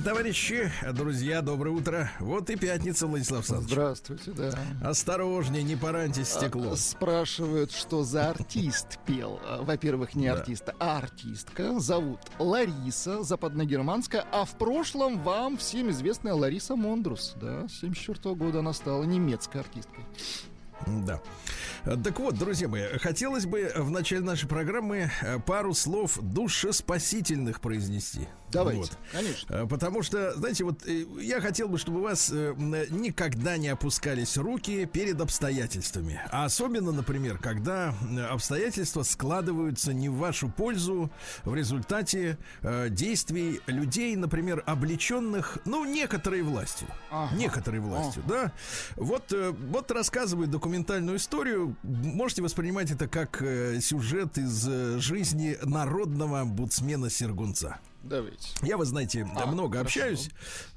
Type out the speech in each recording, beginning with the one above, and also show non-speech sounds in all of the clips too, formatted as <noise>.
Дорогие товарищи, друзья, доброе утро. Вот и пятница, Владислав Александрович. Здравствуйте, да. Осторожнее, не пораньте стекло. А, Спрашивают, что за артист пел. А, Во-первых, не Да. артист, а артистка. Зовут Лариса, западногерманская. А в прошлом вам всем известная Лариса Мондрус. Да, с 74 года она стала немецкой артисткой. Да. Так вот, друзья мои, хотелось бы в начале нашей программы э, пару слов душеспасительных произнести. Давайте, Вот. конечно. Э, Потому что, знаете, вот э, я хотел бы, чтобы у вас э, никогда не опускались руки перед обстоятельствами. А особенно, например, когда обстоятельства складываются не в вашу пользу в результате э, действий людей, например, облеченных, ну, некоторой властью. Ага. Некоторой властью, да. Вот, э, вот рассказывает документальную историю. Можете воспринимать это как э, сюжет из э, жизни народного омбудсмена Сергунца. Давайте. Я, вы знаете, А, много хорошо. общаюсь.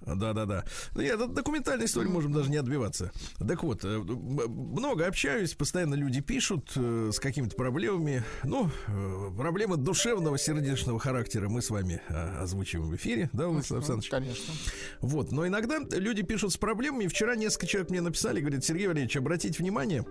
Да-да-да. Ну, я от документальной истории можем даже не отбиваться. Так вот, э, много общаюсь, постоянно люди пишут э, с какими-то проблемами. Ну, э, проблемы душевного, сердечного характера мы с вами э, озвучиваем в эфире, да, Владислав Александрович? Конечно. Вот, но иногда люди пишут с проблемами. Вчера несколько человек мне написали, говорят, Сергей Валерьевич, обратите внимание,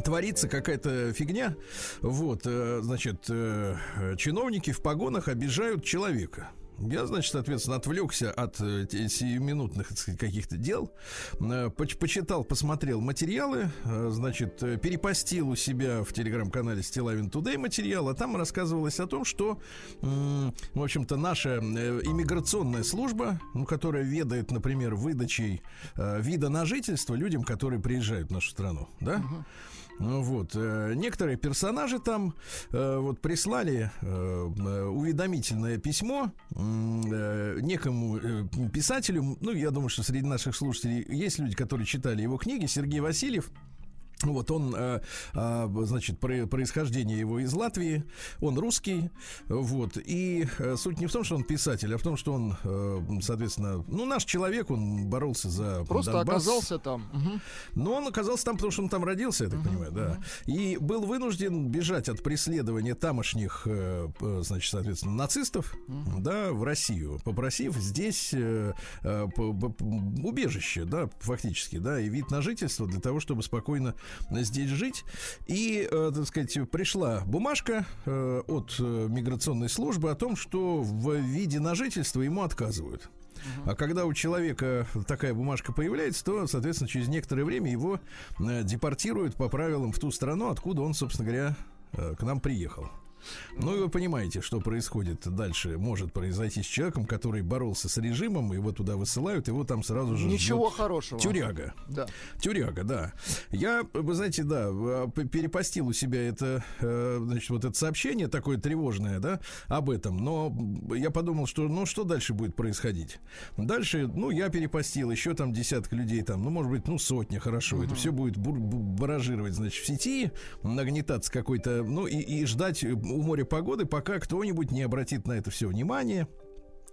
творится какая-то фигня. Вот, э, значит, э, чиновники в погонах обижают человека. Я, значит, соответственно, отвлекся от э, сиюминутных каких-то дел, поч- почитал, посмотрел материалы, значит, перепостил у себя в телеграм-канале Стилавин Тудей материал, а там рассказывалось о том, что, в общем-то, наша иммиграционная служба, ну, которая ведает, например, выдачей вида на жительство людям, которые приезжают в нашу страну, да? Ну вот, э, некоторые персонажи там э, вот прислали э, уведомительное письмо некому писателю. Ну, я думаю, что среди наших слушателей есть люди, которые читали его книги. Сергей Васильев. Вот он, э, а, значит, про- происхождение его из Латвии, он русский, вот, и э, суть не в том, что он писатель, а в том, что он, э, соответственно, ну, наш человек, он боролся за Просто Донбасс. оказался там. Но он оказался там, потому что он там родился, я так понимаю, да. И был вынужден бежать от преследования тамошних, значит, соответственно, нацистов, да, в Россию, попросив здесь убежище, да, фактически, да, и вид на жительство для того, чтобы спокойно здесь жить. И, э, так сказать, пришла бумажка э, от э, миграционной службы о том, что в виде на жительство ему отказывают. А когда у человека такая бумажка появляется, то, соответственно, через некоторое время его депортируют по правилам в ту страну, откуда он, собственно говоря, к нам приехал. Ну и вы понимаете, что происходит дальше, может произойти с человеком, который боролся с режимом, его туда высылают, его там сразу же Ничего хорошего. тюряга. Да. Тюряга, да. Я, вы знаете, да, п- перепостил у себя это, э, значит, вот это сообщение такое тревожное, да, об этом. Но я подумал, что, ну, что дальше будет происходить? Дальше, ну, я перепостил, еще там десятка людей там, ну, может быть, ну, сотня, хорошо. Это все будет баражировать, значит, в сети, нагнетаться какой-то, ну, и, и ждать э, у моря погоды, пока кто-нибудь не обратит на это все внимание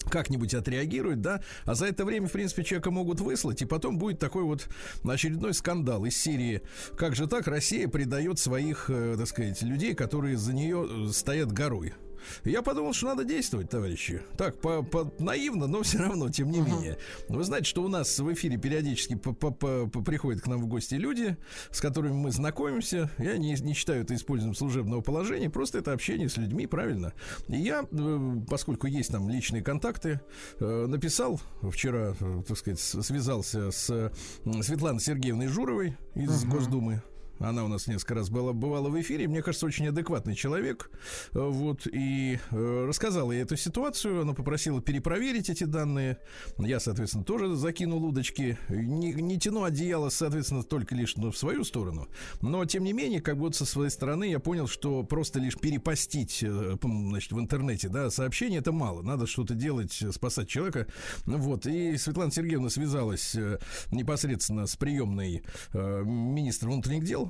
как-нибудь отреагирует, да, а за это время, в принципе, человека могут выслать, и потом будет такой вот очередной скандал из серии «Как же так? Россия предает своих, э, так сказать, людей, которые за нее э, стоят горой». Я подумал, что надо действовать, товарищи. Так, по, по- наивно, но все равно, тем не менее. Вы знаете, что у нас в эфире периодически по- по- по- по- приходят к нам в гости люди, с которыми мы знакомимся. Я не, не считаю это использованием служебного положения, просто это общение с людьми, правильно. И я, э, поскольку есть там личные контакты, э, написал вчера, э, так сказать, связался с Светланой Сергеевной Журовой из Госдумы. Она у нас несколько раз была, бывала в эфире. Мне кажется, очень адекватный человек. Э, Вот. И э, рассказала ей эту ситуацию. Она попросила перепроверить эти данные. Я, соответственно, тоже закинул удочки. Не, не тяну одеяло, соответственно, только лишь ну, в свою сторону. Но, тем не менее, как будто со своей стороны я понял, что просто лишь перепостить э, значит, в интернете да, сообщение это мало. Надо что-то делать, э, спасать человека. Вот. И Светлана Сергеевна связалась непосредственно с приемной э, министра внутренних дел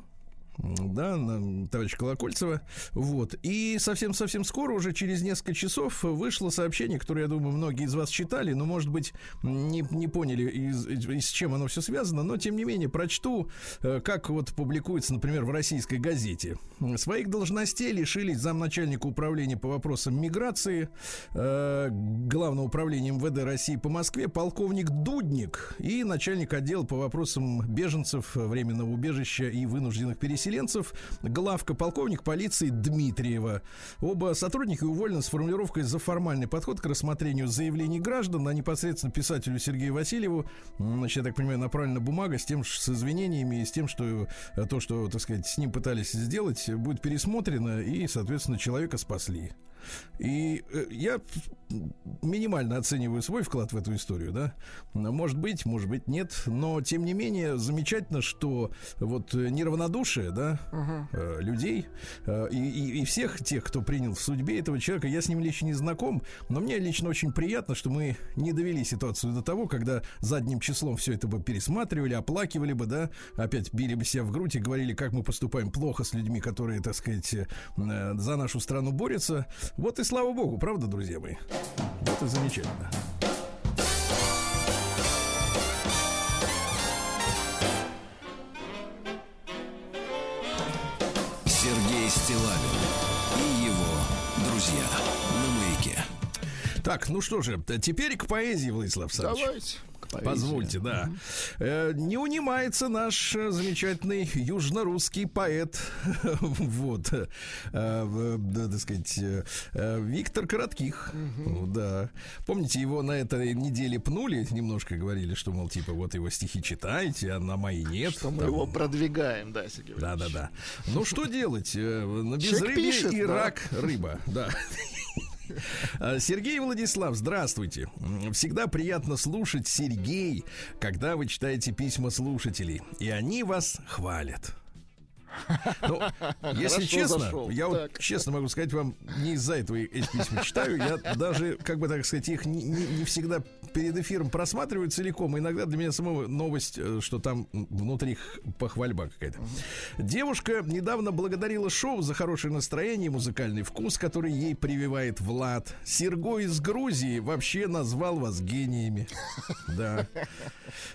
да, на- товарищ Колокольцева, вот, и совсем-совсем скоро, уже через несколько часов, вышло сообщение, которое, я думаю, многие из вас читали, но, может быть, не, не поняли, из, из- с чем оно все связано, но, тем не менее, прочту, э, как вот публикуется, например, в российской газете. Своих должностей лишились замначальника управления по вопросам миграции, э, Главного управления МВД России по Москве, полковник Дудник и начальник отдела по вопросам беженцев, временного убежища и вынужденных переселенцев, главка полковник полиции Дмитриева. Оба сотрудника уволены с формулировкой за формальный подход к рассмотрению заявлений граждан, а непосредственно писателю Сергею Васильеву, значит, я так понимаю, направлена бумага с тем, с извинениями и с тем, что э, то, что, так сказать, с ним пытались сделать, будет пересмотрено и, соответственно, человека спасли. И э, я минимально оцениваю свой вклад в эту историю, да. Может быть, может быть, нет. Но, тем не менее, замечательно, что вот э, неравнодушие, да, э, людей. И, и- и всех тех, кто принял в судьбе этого человека, я с ним лично не знаком, но мне лично очень приятно, что мы не довели ситуацию до того, когда задним числом все это бы пересматривали, оплакивали бы, да, опять били бы себя в грудь и говорили, как мы поступаем плохо с людьми, которые, так сказать, за нашу страну борются. Вот и слава богу, правда, друзья мои? Это замечательно. Так, ну что же, теперь к поэзии, Владислав Александрович. Давайте. к поэзии. Позвольте, да. Э, не унимается наш э, замечательный южнорусский поэт, <laughs> вот, э, да, так сказать, Виктор Коротких, да. Помните, его на этой неделе пнули, немножко говорили, что, мол, типа, вот его стихи читайте, а на мои нет. Что мы Там, его продвигаем, да, Сергей да, да, Валерьевич? да. Ну что делать? На безрыбье и да. рак рыба. Да. А, Сергей Владислав, здравствуйте. Всегда приятно слушать, Сергей, когда вы читаете письма слушателей, и они вас хвалят. Ну, <laughs> если честно, зашел. я вот Так. честно могу сказать вам, не из-за этого эти письма читаю, я даже, как бы так сказать, их не, не- не всегда перед эфиром просматриваю целиком. Иногда для меня самого новость, э, что там внутри х- похвальба какая-то. Девушка недавно благодарила шоу за хорошее настроение и музыкальный вкус, который ей прививает Влад. Серго из Грузии вообще назвал вас гениями. Да.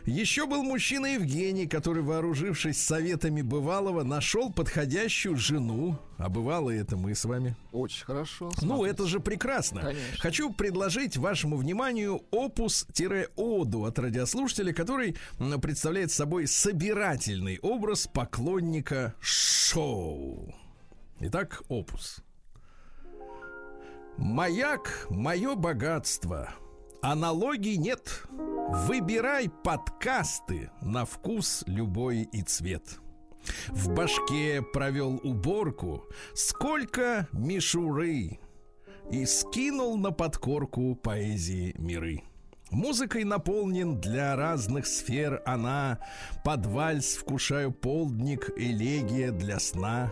Еще был мужчина Евгений, который, вооружившись советами бывалого, нашел подходящую жену. А бывало это мы с вами. Очень хорошо. Ну, смотрите. это же прекрасно. Конечно. Хочу предложить вашему вниманию опус-оду от радиослушателя, который представляет собой собирательный образ поклонника шоу. Итак, опус. Маяк — мое богатство. Аналогий нет. Выбирай подкасты на вкус любой и цвет. В башке провел уборку. Сколько мишуры и скинул на подкорку поэзии миры. Музыкой наполнен для разных сфер она. Под вальс вкушаю полдник, элегия для сна.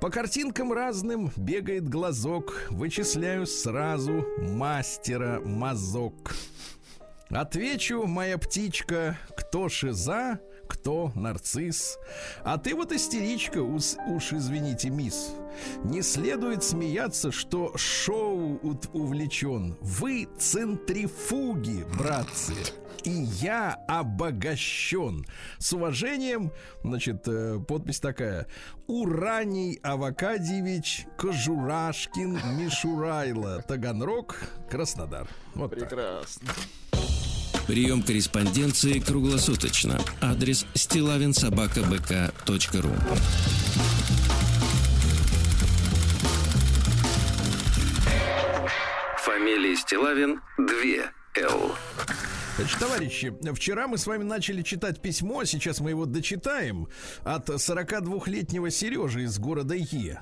По картинкам разным бегает глазок, вычисляю сразу мастера мазок. Отвечу, моя птичка, кто шиза, кто нарцисс. А ты вот истеричка, уж, уж извините, мисс. Не следует смеяться, что шоу увлечен. Вы центрифуги, братцы. И я обогащен. С уважением, значит, э, подпись такая. Ураний Авакадьевич Кожурашкин Мишурайло Таганрог Краснодар. Вот так. Прием корреспонденции круглосуточно. Адрес стилавинсобакабк.ру Фамилия Стилавин 2 Л. Значит, товарищи, вчера мы с вами начали читать письмо, сейчас мы его дочитаем, от 42-летнего Сережи из города Е.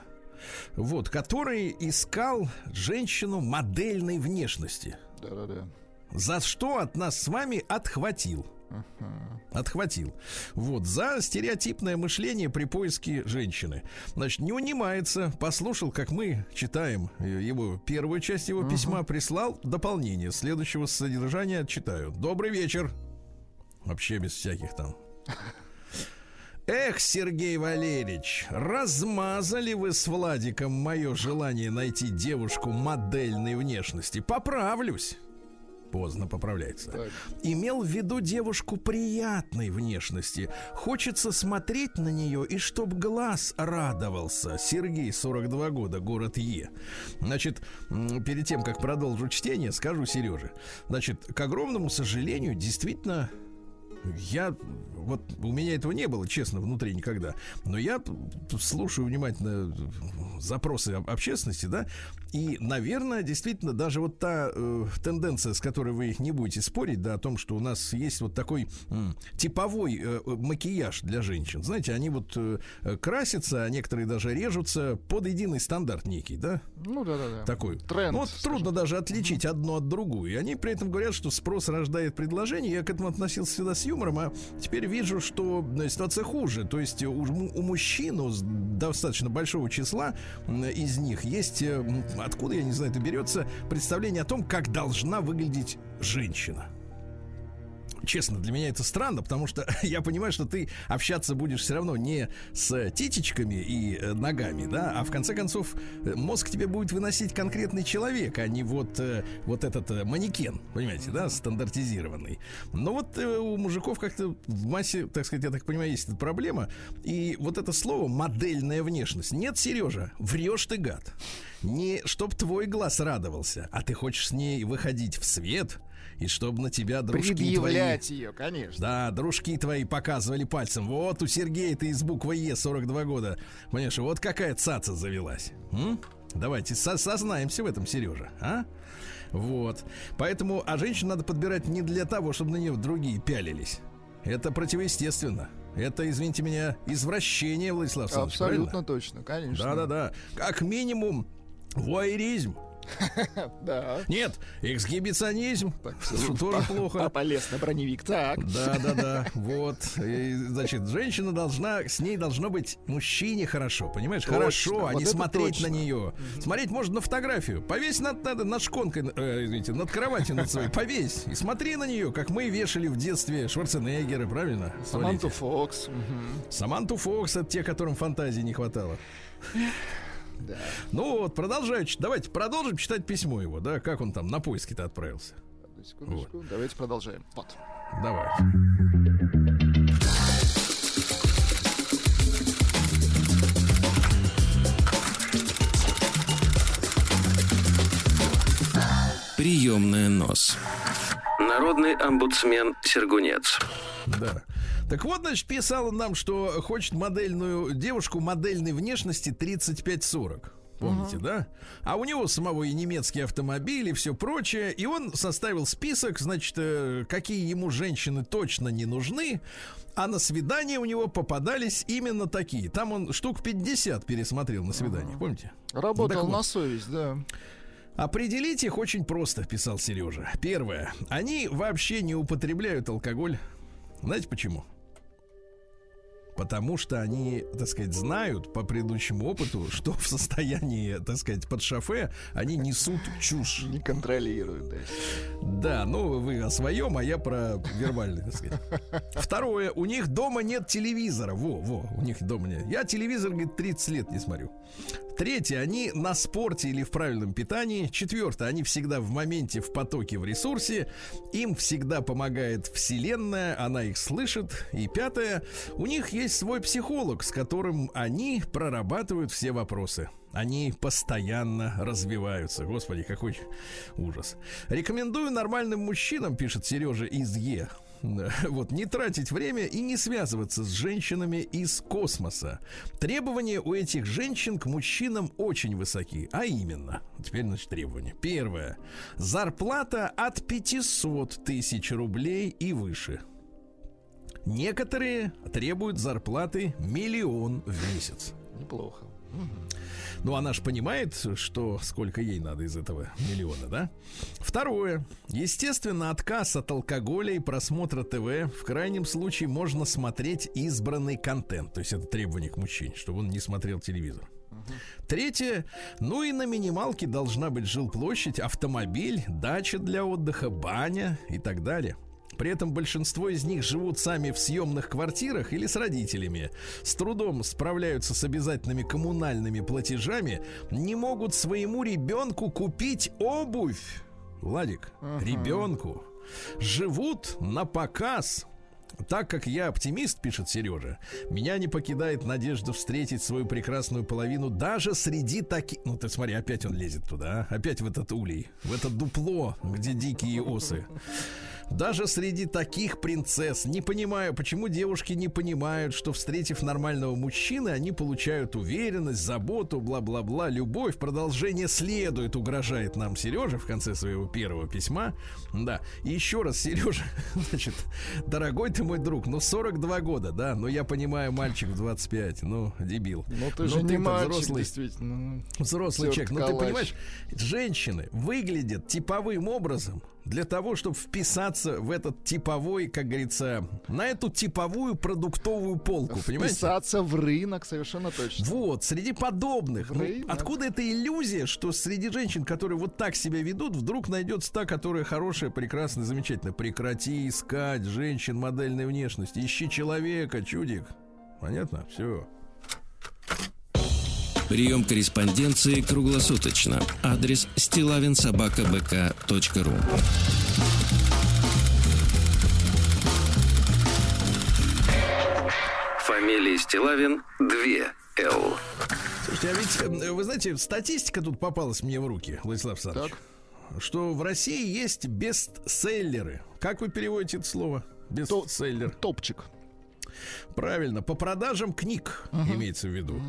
Вот, который искал женщину модельной внешности. Да-да-да. За что от нас с вами отхватил. Отхватил. Вот, за стереотипное мышление при поиске женщины. Значит, не унимается, послушал, как мы читаем э, его первую часть его письма, прислал дополнение следующего содержания, читаю. Добрый вечер. Вообще без всяких там. Эх, Сергей Валерьевич, размазали вы с Владиком мое желание найти девушку модельной внешности. Поправлюсь. Поздно поправляется. Так. Имел в виду девушку приятной внешности. Хочется смотреть на нее и чтоб глаз радовался. Сергей, 42 года, город Е. Значит, перед тем, как продолжу чтение, скажу Сереже. Значит, к огромному сожалению, действительно, я вот у меня этого не было, честно, внутри никогда. Но я слушаю внимательно запросы об- общественности, да, и, наверное, действительно, даже вот та э, тенденция, с которой вы не будете спорить, да, о том, что у нас есть вот такой м, типовой э, э, макияж для женщин. Знаете, они вот э, э, красятся, а некоторые даже режутся под единый стандарт некий, да, Ну да-да-да. такой. Тренд, вот скажем трудно даже отличить одно от другую. И они при этом говорят, что спрос рождает предложение. Я к этому относился всегда с юмором, а теперь вижу, что э, ситуация хуже. То есть у, му- у мужчин, у достаточно большого числа из них есть, э, откуда, я не знаю, это берется, представление о том, как должна выглядеть женщина. Честно, для меня это странно, потому что <laughs> я понимаю, что ты общаться будешь все равно не с титечками и э, ногами, да, а в конце концов э, мозг тебе будет выносить конкретный человек, а не вот, э, вот этот манекен, понимаете, да, стандартизированный. Но вот у мужиков как-то в массе, так сказать, я так понимаю, есть эта проблема. И вот это слово модельная внешность. Нет, Сережа, врешь ты, гад. Не чтоб твой глаз радовался, а ты хочешь с ней выходить в свет, и чтобы на тебя дружки твои... Предъявлять ее, конечно. Да, дружки твои показывали пальцем. Вот у Сергея ты из буквы Е 42 года. Понимаешь, вот какая цаца завелась. М? Давайте со- сознаемся в этом, Сережа, а? Вот. Поэтому, а женщин надо подбирать не для того, чтобы на нее другие пялились. Это противоестественно. Это, извините меня, извращение, Владислав Абсолютно точно, конечно. Да-да-да. Как минимум, вуайеризм. <laughs> Да. Нет, эксгибиционизм. Тоже плохо. На броневик. Так. Да, да, да. <laughs> Вот. И, значит, женщина должна, с ней должно быть мужчине хорошо, понимаешь? Точно, хорошо, а вот не смотреть точно. на нее. Смотреть можно на фотографию. Повесь над, над, над шконкой, э, извините, над кроватью над своей. Повесь. И смотри на нее, как мы вешали в детстве Шварценеггера, правильно? Саманту. Фокс. Саманту Фокс, это те, которым фантазии не хватало. Да. Ну вот, продолжаю. Давайте продолжим читать письмо его, да, как он там на поиски-то отправился. Одну секундочку. Давайте продолжаем. Вот. Давай. Приемная нос. Народный омбудсмен Сергунец. Да. Так вот, значит, писал он нам, что хочет модельную девушку модельной внешности 35-40. Помните, да? А у него самого и немецкий автомобиль, и все прочее. И он составил список, значит, э, какие ему женщины точно не нужны. А на свидание у него попадались именно такие. Там он штук 50 пересмотрел на свиданиях, помните? Работал вот. на совесть, да. Определить их очень просто, писал Сережа. Первое. Они вообще не употребляют алкоголь. Знаете почему? Потому что они, так сказать, знают по предыдущему опыту, что в состоянии, так сказать, под шофе они несут чушь. Не контролирует, да. Да, ну вы о своем, а я про вербальный, так сказать. Второе, у них дома нет телевизора. Во, во, у них дома нет. Я телевизор, говорит, 30 лет не смотрю. Третье, они на спорте или в правильном питании. Четвертое, они всегда в моменте, в потоке, в ресурсе. Им всегда помогает Вселенная, она их слышит. И пятое, у них есть свой психолог, с которым они прорабатывают все вопросы. Они постоянно развиваются. Господи, какой ужас. Рекомендую нормальным мужчинам, пишет Сережа из Е. Вот, не тратить время и не связываться с женщинами из космоса. Требования у этих женщин к мужчинам очень высоки. А именно, теперь, значит, требования. Первое. Зарплата от 500 тысяч рублей и выше. Некоторые требуют зарплаты миллион в месяц. Неплохо. Ну, она же понимает, что сколько ей надо из этого миллиона, да? Второе. Естественно, отказ от алкоголя и просмотра ТВ. В крайнем случае можно смотреть избранный контент. То есть это требование к мужчине, чтобы он не смотрел телевизор. Третье. Ну и на минималке должна быть жилплощадь, автомобиль, дача для отдыха, баня и так далее. При этом большинство из них живут сами в съемных квартирах или с родителями. С трудом справляются с обязательными коммунальными платежами. Не могут своему ребенку купить обувь. Владик, ребенку. Живут на показ. Так как я оптимист, пишет Сережа, меня не покидает надежда встретить свою прекрасную половину даже среди таких... Ну, ты смотри, опять он лезет туда, а? опять в этот улей, в это дупло, где дикие осы. Даже среди таких принцесс не понимаю, почему девушки не понимают, что встретив нормального мужчины, они получают уверенность, заботу, бла-бла-бла, любовь. Продолжение следует, угрожает нам Сережа в конце своего первого письма. Да. И еще раз, Сережа, <laughs> значит, дорогой ты мой друг, ну 42 года, да, но я понимаю, мальчик в 25, ну, дебил. Ну ты Но же не ты-то мальчик, взрослый. действительно. Взрослый Всё, человек, ну ты понимаешь, женщины выглядят типовым образом для того, чтобы вписаться в этот типовой, как говорится, на эту типовую продуктовую полку, понимаете? Вписаться в рынок, совершенно точно. Вот, среди подобных. Ну, откуда эта иллюзия, что среди женщин, которые вот так себя ведут, вдруг найдется та, которая хорошая, прекрасная, замечательная. Прекрати искать женщин модельной внешности. Ищи человека, чудик. Понятно? Все. Прием корреспонденции круглосуточно. Адрес стилавинсобакабк.ру Фамилия Стилавин 2 Л. Слушайте, а ведь, э, вы знаете, статистика тут попалась мне в руки, Владислав Александрович. Что в России есть бестселлеры. Как вы переводите это слово? Бестселлер. Топчик. Правильно, по продажам книг имеется в виду.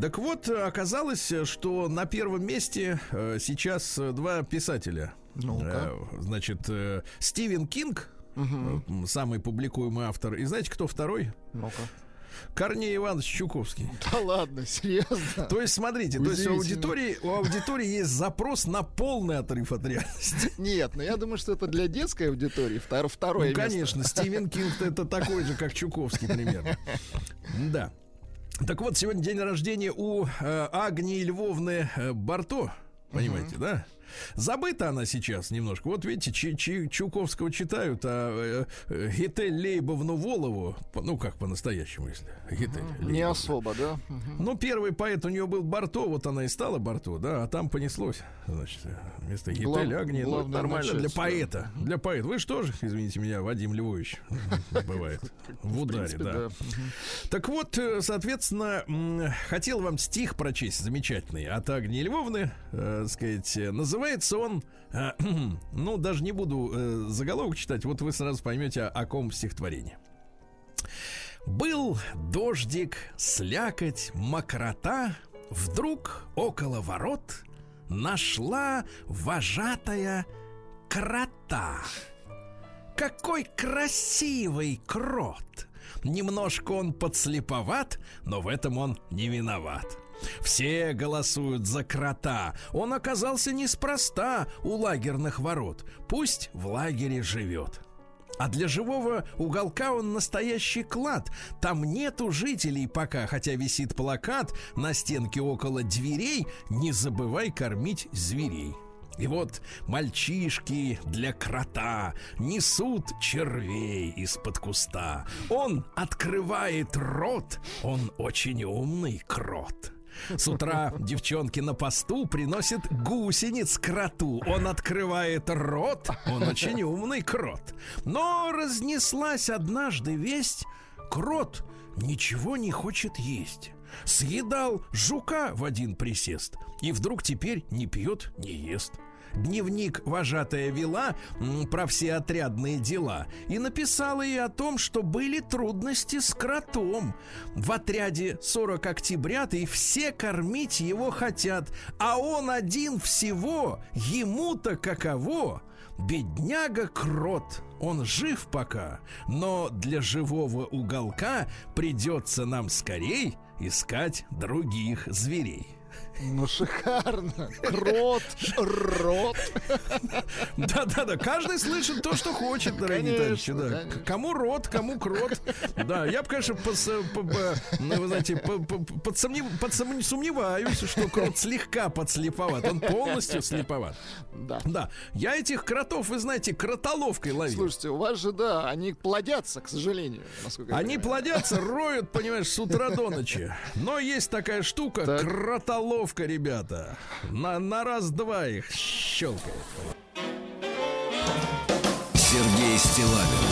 Так вот, оказалось, что на первом месте э, сейчас два писателя. Ну-ка. Э, Значит, э, Стивен Кинг, м, самый публикуемый автор. И знаете, кто второй? Ну-ка. Корней Иванович Чуковский. <laughs> Да ладно, серьезно. То есть, смотрите, то есть у аудитории, у аудитории есть запрос на полный отрыв от реальности. <laughs> Нет, но я думаю, что это для детской аудитории. Втор- второе Ну, место. конечно, Стивен Кинг это такой же, как Чуковский примерно. Да. Так вот, сегодня день рождения у э, Агнии Львовны э, Барто. Понимаете, да? Забыта она сейчас немножко. Вот видите, Чи- Чи- Чуковского читают, а э, Гитель Лейбовну Волову, ну как по-настоящему, если Гитель Не Лейбовна. особо, да? Мгм. Ну, первый поэт у нее был Барто, вот она и стала Барто, да, а там понеслось. Значит, вместо Гитель Глав- Агния, ну, нормально начать, для да. поэта. Для поэта. Вы что же, извините меня, Вадим Львович, бывает, <laughs> в ударе, да. да. Так вот, э, соответственно, хотел вам стих прочесть замечательный от Агнии Львовны, э, сказать, э, называется он, э, <clears throat> ну, даже не буду э, заголовок читать, вот вы сразу поймете, о, о ком стихотворение. Был дождик, слякоть, мокрота, Вдруг около ворот Нашла вожатая крота. Какой красивый крот! Немножко он подслеповат, но в этом он не виноват. Все голосуют за крота. Он оказался неспроста у лагерных ворот. Пусть в лагере живет. А для живого уголка он настоящий клад. Там нету жителей пока, хотя висит плакат на стенке около дверей «Не забывай кормить зверей». И вот мальчишки для крота несут червей из-под куста. Он открывает рот, он очень умный крот. С утра девчонки на посту приносят гусениц кроту. Он открывает рот, он очень умный крот. Но разнеслась однажды весть, крот ничего не хочет есть. Съедал жука в один присест и вдруг теперь не пьет, не ест. Дневник вожатая вела про все отрядные дела и написала ей о том, что были трудности с кротом. В отряде 40 октябрят и все кормить его хотят, а он один всего, ему-то каково. Бедняга крот, он жив пока, но для живого уголка придется нам скорей искать других зверей. Ну, шикарно. Крот, рот. Да-да-да, каждый слышит то, что хочет, дорогие Конечно, товарищи. Да. Кому рот, кому крот. Да, я бы, конечно, пос- по- по- ну, вы знаете, по- по- подсомнев- подсом- сомневаюсь, что крот слегка подслеповат. Он полностью слеповат. Да. Да, я этих кротов, вы знаете, кротоловкой ловил. Слушайте, у вас же, да, они плодятся, к сожалению, Они плодятся, роют, понимаешь, с утра до ночи. Но есть такая штука, Так. кротоловка, ребята. На, на раз-два их щелкает. Сергей Стилавин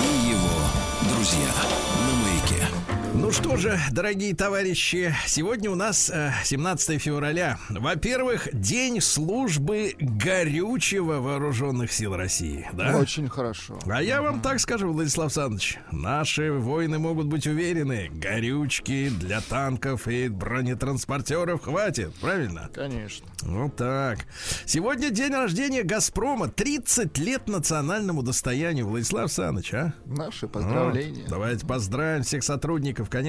и его друзья что же, дорогие товарищи, сегодня у нас э, 17 февраля. Во-первых, день службы горючего вооруженных сил России. Да? Очень хорошо. А я вам так скажу, Владислав Александрович, наши воины могут быть уверены, горючки для танков и бронетранспортеров хватит, правильно? Конечно. Вот так. Сегодня день рождения Газпрома. 30 лет национальному достоянию. Владислав Александрович, а? Наши поздравления. Вот. Давайте поздравим всех сотрудников, конечно.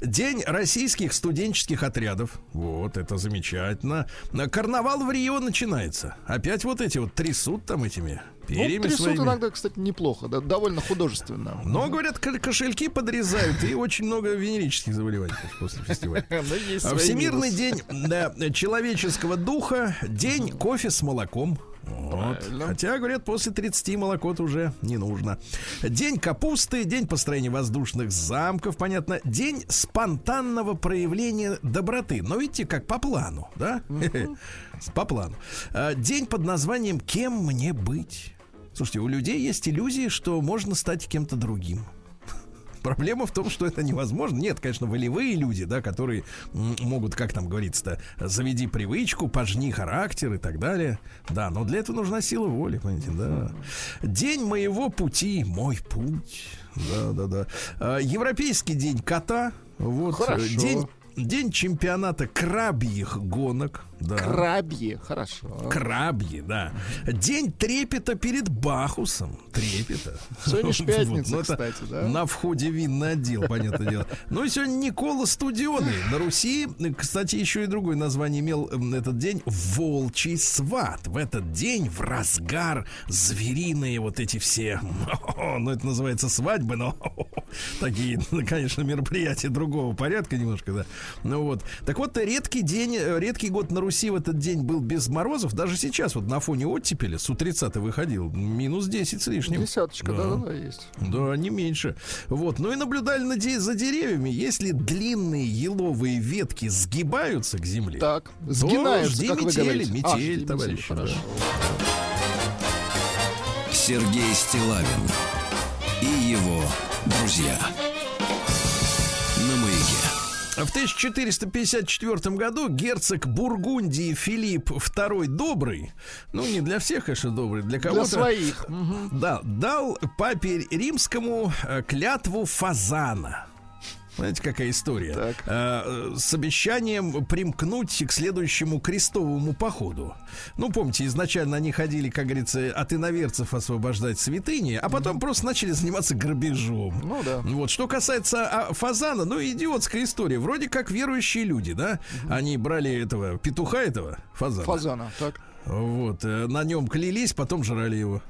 День российских студенческих отрядов. Вот, это замечательно. Карнавал в Рио начинается. Опять вот эти вот трясут там этими перьями ну, трясут своими. иногда, кстати, неплохо, да, довольно художественно. Но, говорят, ко- кошельки подрезают, и очень много венерических заболеваний конечно, после фестиваля. <laughs> Всемирный день человеческого духа, день кофе с молоком. Вот. Правильно. Хотя, говорят, после 30 молоко уже не нужно. День капусты, день построения воздушных замков, понятно. День спонтанного проявления доброты. Но видите, как по плану, да? По плану. А, День под названием «Кем мне быть?». Слушайте, у людей есть иллюзии, что можно стать кем-то другим. Проблема в том, что это невозможно. Нет, конечно, волевые люди, да, которые могут, как там говорится-то, заведи привычку, пожни характер и так далее. Да, но для этого нужна сила воли, понимаете, да. День моего пути, мой путь. Да, да, да. А, Европейский день кота. Вот. э, Хорошо. День, день чемпионата крабьих гонок. Да. Крабье, хорошо. Крабьи, да. День трепета перед Бахусом. Трепета. Сегодня ж <laughs> пятница, ну, это кстати, да? На входе винный отдел, понятное дело. Ну и сегодня Никола Студионный. На Руси, кстати, еще и другое название имел этот день. Волчий сват. В этот день в разгар звериные вот эти все, <laughs> ну это называется свадьбы, но <laughs> такие, ну, конечно, мероприятия другого порядка немножко, да. Ну вот. Так вот, редкий день, э, редкий год на Руси в этот день был без морозов. Даже сейчас вот на фоне оттепели с утреца-то выходил минус 10 с лишним. Десяточка, Да. да-да-да, есть. Да, не меньше. Вот. Ну и наблюдали на де- за деревьями. Если длинные еловые ветки сгибаются к земле, Так, то сгинаются, жди как вы метели, говорите. А, метель, метели, товарищи. хорошо. Сергей Стилавин и его друзья. В 1454 году герцог Бургундии Филипп II Добрый, ну не для всех, конечно, добрый, для Для кого-то, своих. Мгм. да, дал папе римскому э, клятву фазана. Знаете, какая история? Так. Э, с обещанием примкнуть к следующему крестовому походу. Ну, помните, изначально они ходили, как говорится, от иноверцев освобождать святыни, а потом просто начали заниматься грабежом. Ну да. Вот, что касается а, фазана, ну, идиотская история. Вроде как верующие люди, да? Они брали этого петуха этого, фазана. Фазана, так. Вот, э, на нем клялись, потом жрали его.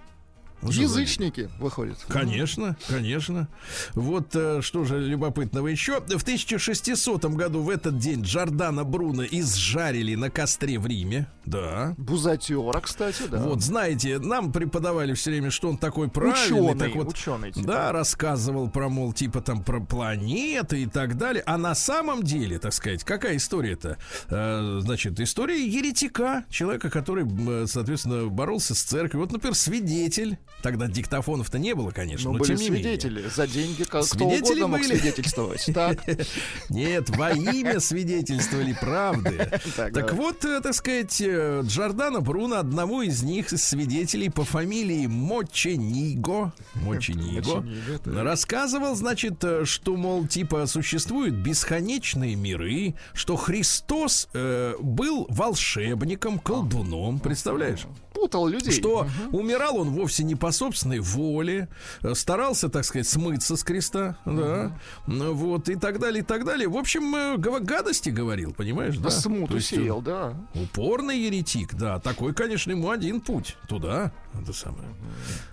Ну, Язычники, выходит. Конечно, конечно. Вот э, что же любопытного еще. В 1600 году в этот день Джордана Бруно изжарили на костре в Риме. Да. Бузатера, кстати, да. Вот, знаете, нам преподавали все время, что он такой правильный. Ученый, так вот, ученый. типа. да, рассказывал про, мол, типа там про планеты и так далее. А на самом деле, так сказать, какая история-то? Э, значит, история еретика, человека, который, соответственно, боролся с церковью. Вот, например, свидетель. Тогда диктофонов-то не было, конечно, Ну, но были не менее. свидетели. За деньги как кто Свидетели угодно мог были. свидетельствовать. Так, <laughs> Нет, во имя свидетельствовали правды. <laughs> Так, Так вот, э, так сказать, э, Джордано Бруно одному из них, из свидетелей по фамилии Мочениго, Мочениго, рассказывал, значит, э, что, мол, типа, существуют бесконечные миры, что Христос э, был волшебником, колдуном, представляешь? Путал людей. Что умирал он вовсе не по собственной воле, э, старался, так сказать, смыться с креста, да, ну, вот, и так далее, и так далее. В общем, э, гадости говорил, понимаешь, да? Да, смуту э, сеял, да. Упорный еретик, да, такой, конечно, ему один путь туда, это самое,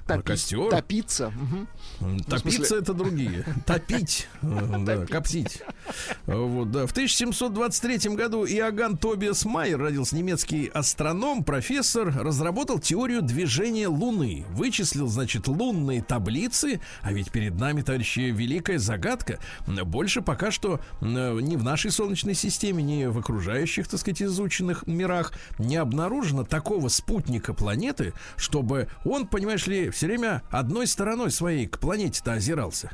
Топить- костер. Топиться. М, Топиться смысле- это другие. <laughs> Топить. э, Да, коптить. Э, Вот, да. В 1723 году Иоганн Тобиас Майер родился немецкий астроном, профессор, разработал теорию движения Луны. Вычислил, значит, лунные таблицы. А ведь перед нами, товарищи, великая загадка. Больше пока что м, ни в нашей Солнечной системе, ни в окружающих, так сказать, изученных мирах не обнаружено такого спутника планеты, чтобы он, понимаешь ли, все время одной стороной своей к планете-то озирался.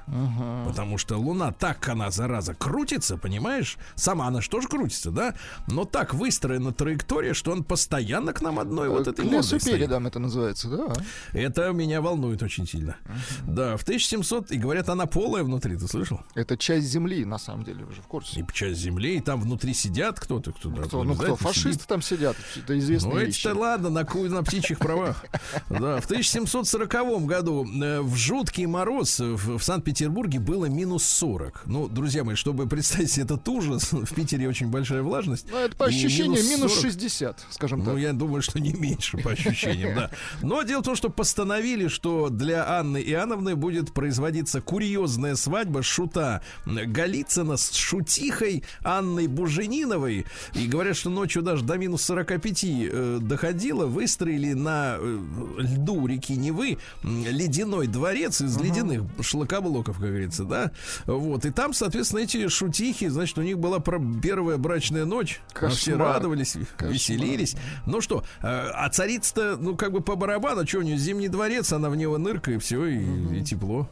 Потому что Луна так, она, зараза, крутится, понимаешь? Сама она что же крутится, да? Но так выстроена траектория, что он постоянно к нам одной вот Э, этой стоит. передом, это называется, да? Это меня волнует очень сильно. Да, в 1700, и говорят, она полая внутри, ты слышал? Это часть земли, на самом деле, вы же в курсе. И часть земли, и там внутри сидят кто-то, кто Кто, ну кто, фашисты там сидят, это известные Ну, это ладно, на, на птичьих правах. <laughs> Да, в 1740 году э, в жуткий мороз в, Санкт-Петербурге было минус 40. Ну, друзья мои, чтобы представить этот ужас, <laughs> в Питере очень большая влажность. Ну, это по ощущениям минус 40. 60, скажем так. Ну, я думаю, что не меньше, по ощущениям, да. Но дело в том, что постановили, что для Анны Иоанновны будет производиться курьезная свадьба шута Голицына с шутихой Анной Бужениновой. И говорят, что ночью даже до минус 45 э, доходило. Выстроили на э, льду реки Невы ледяной дворец из ледяных шлакоблоков, как говорится, да. Вот. И там, соответственно, эти шутихи, значит, у них была первая брачная ночь. А Все Кошмар. радовались, веселились. Ну что, э, а царица-то, ну, как бы по барабану, что у нее зимний дворец, она в него нырка, и все, и, и тепло.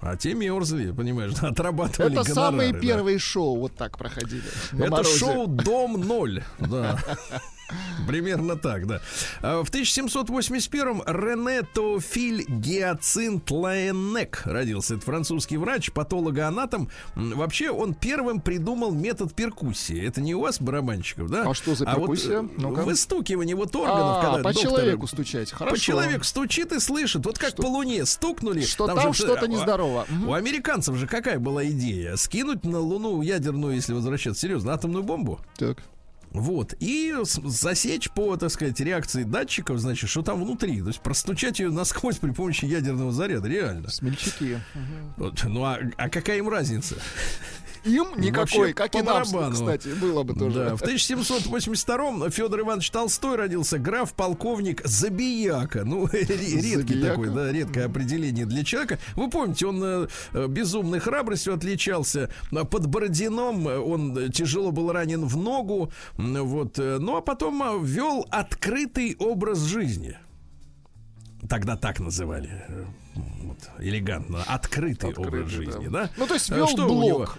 А те мерзли, понимаешь, <laughs> отрабатывали Это самые гонорары, да. первые шоу вот так проходили. Это морозе. шоу Дом ноль. Да. <laughs> <laughs> Примерно так, да. А В 1781-м Рене Теофиль Гиацинт Лаенек родился. Это французский врач, патологоанатом. Вообще, он первым придумал метод перкуссии. Это не у вас, барабанщиков, да? А что за вот, перкуссия? э, Ну-ка. выстукивание вот органов, А, когда по доктор- человеку стучать. Хорошо. по человеку стучит и слышит. Вот как Что- по луне стукнули. Что же, там э, что-то а, нездорово. У американцев же какая была идея? Скинуть на Луну ядерную, если возвращаться серьезно, атомную бомбу. Так. Вот. И засечь по, так сказать, реакции датчиков, значит, что там внутри. То есть простучать ее насквозь при помощи ядерного заряда. Реально. Смельчаки. Вот. Ну а, а какая им разница? Им никакой, вообще как и нам, кстати, было бы тоже. Да, в 1782-м Федор Иванович Толстой родился граф-полковник Забияка. Ну, <laughs> редкий Забияка? такой, да, редкое определение для человека. Вы помните, он э, э, безумной храбростью отличался. А Под Бородином э, он э, тяжело был ранен в ногу. Вот. э, Ну, а потом э, вел открытый образ жизни. Тогда так называли. Э, вот, элегантно. Открытый, Открытый, образ да. жизни, да? Ну, то есть А вел что блок.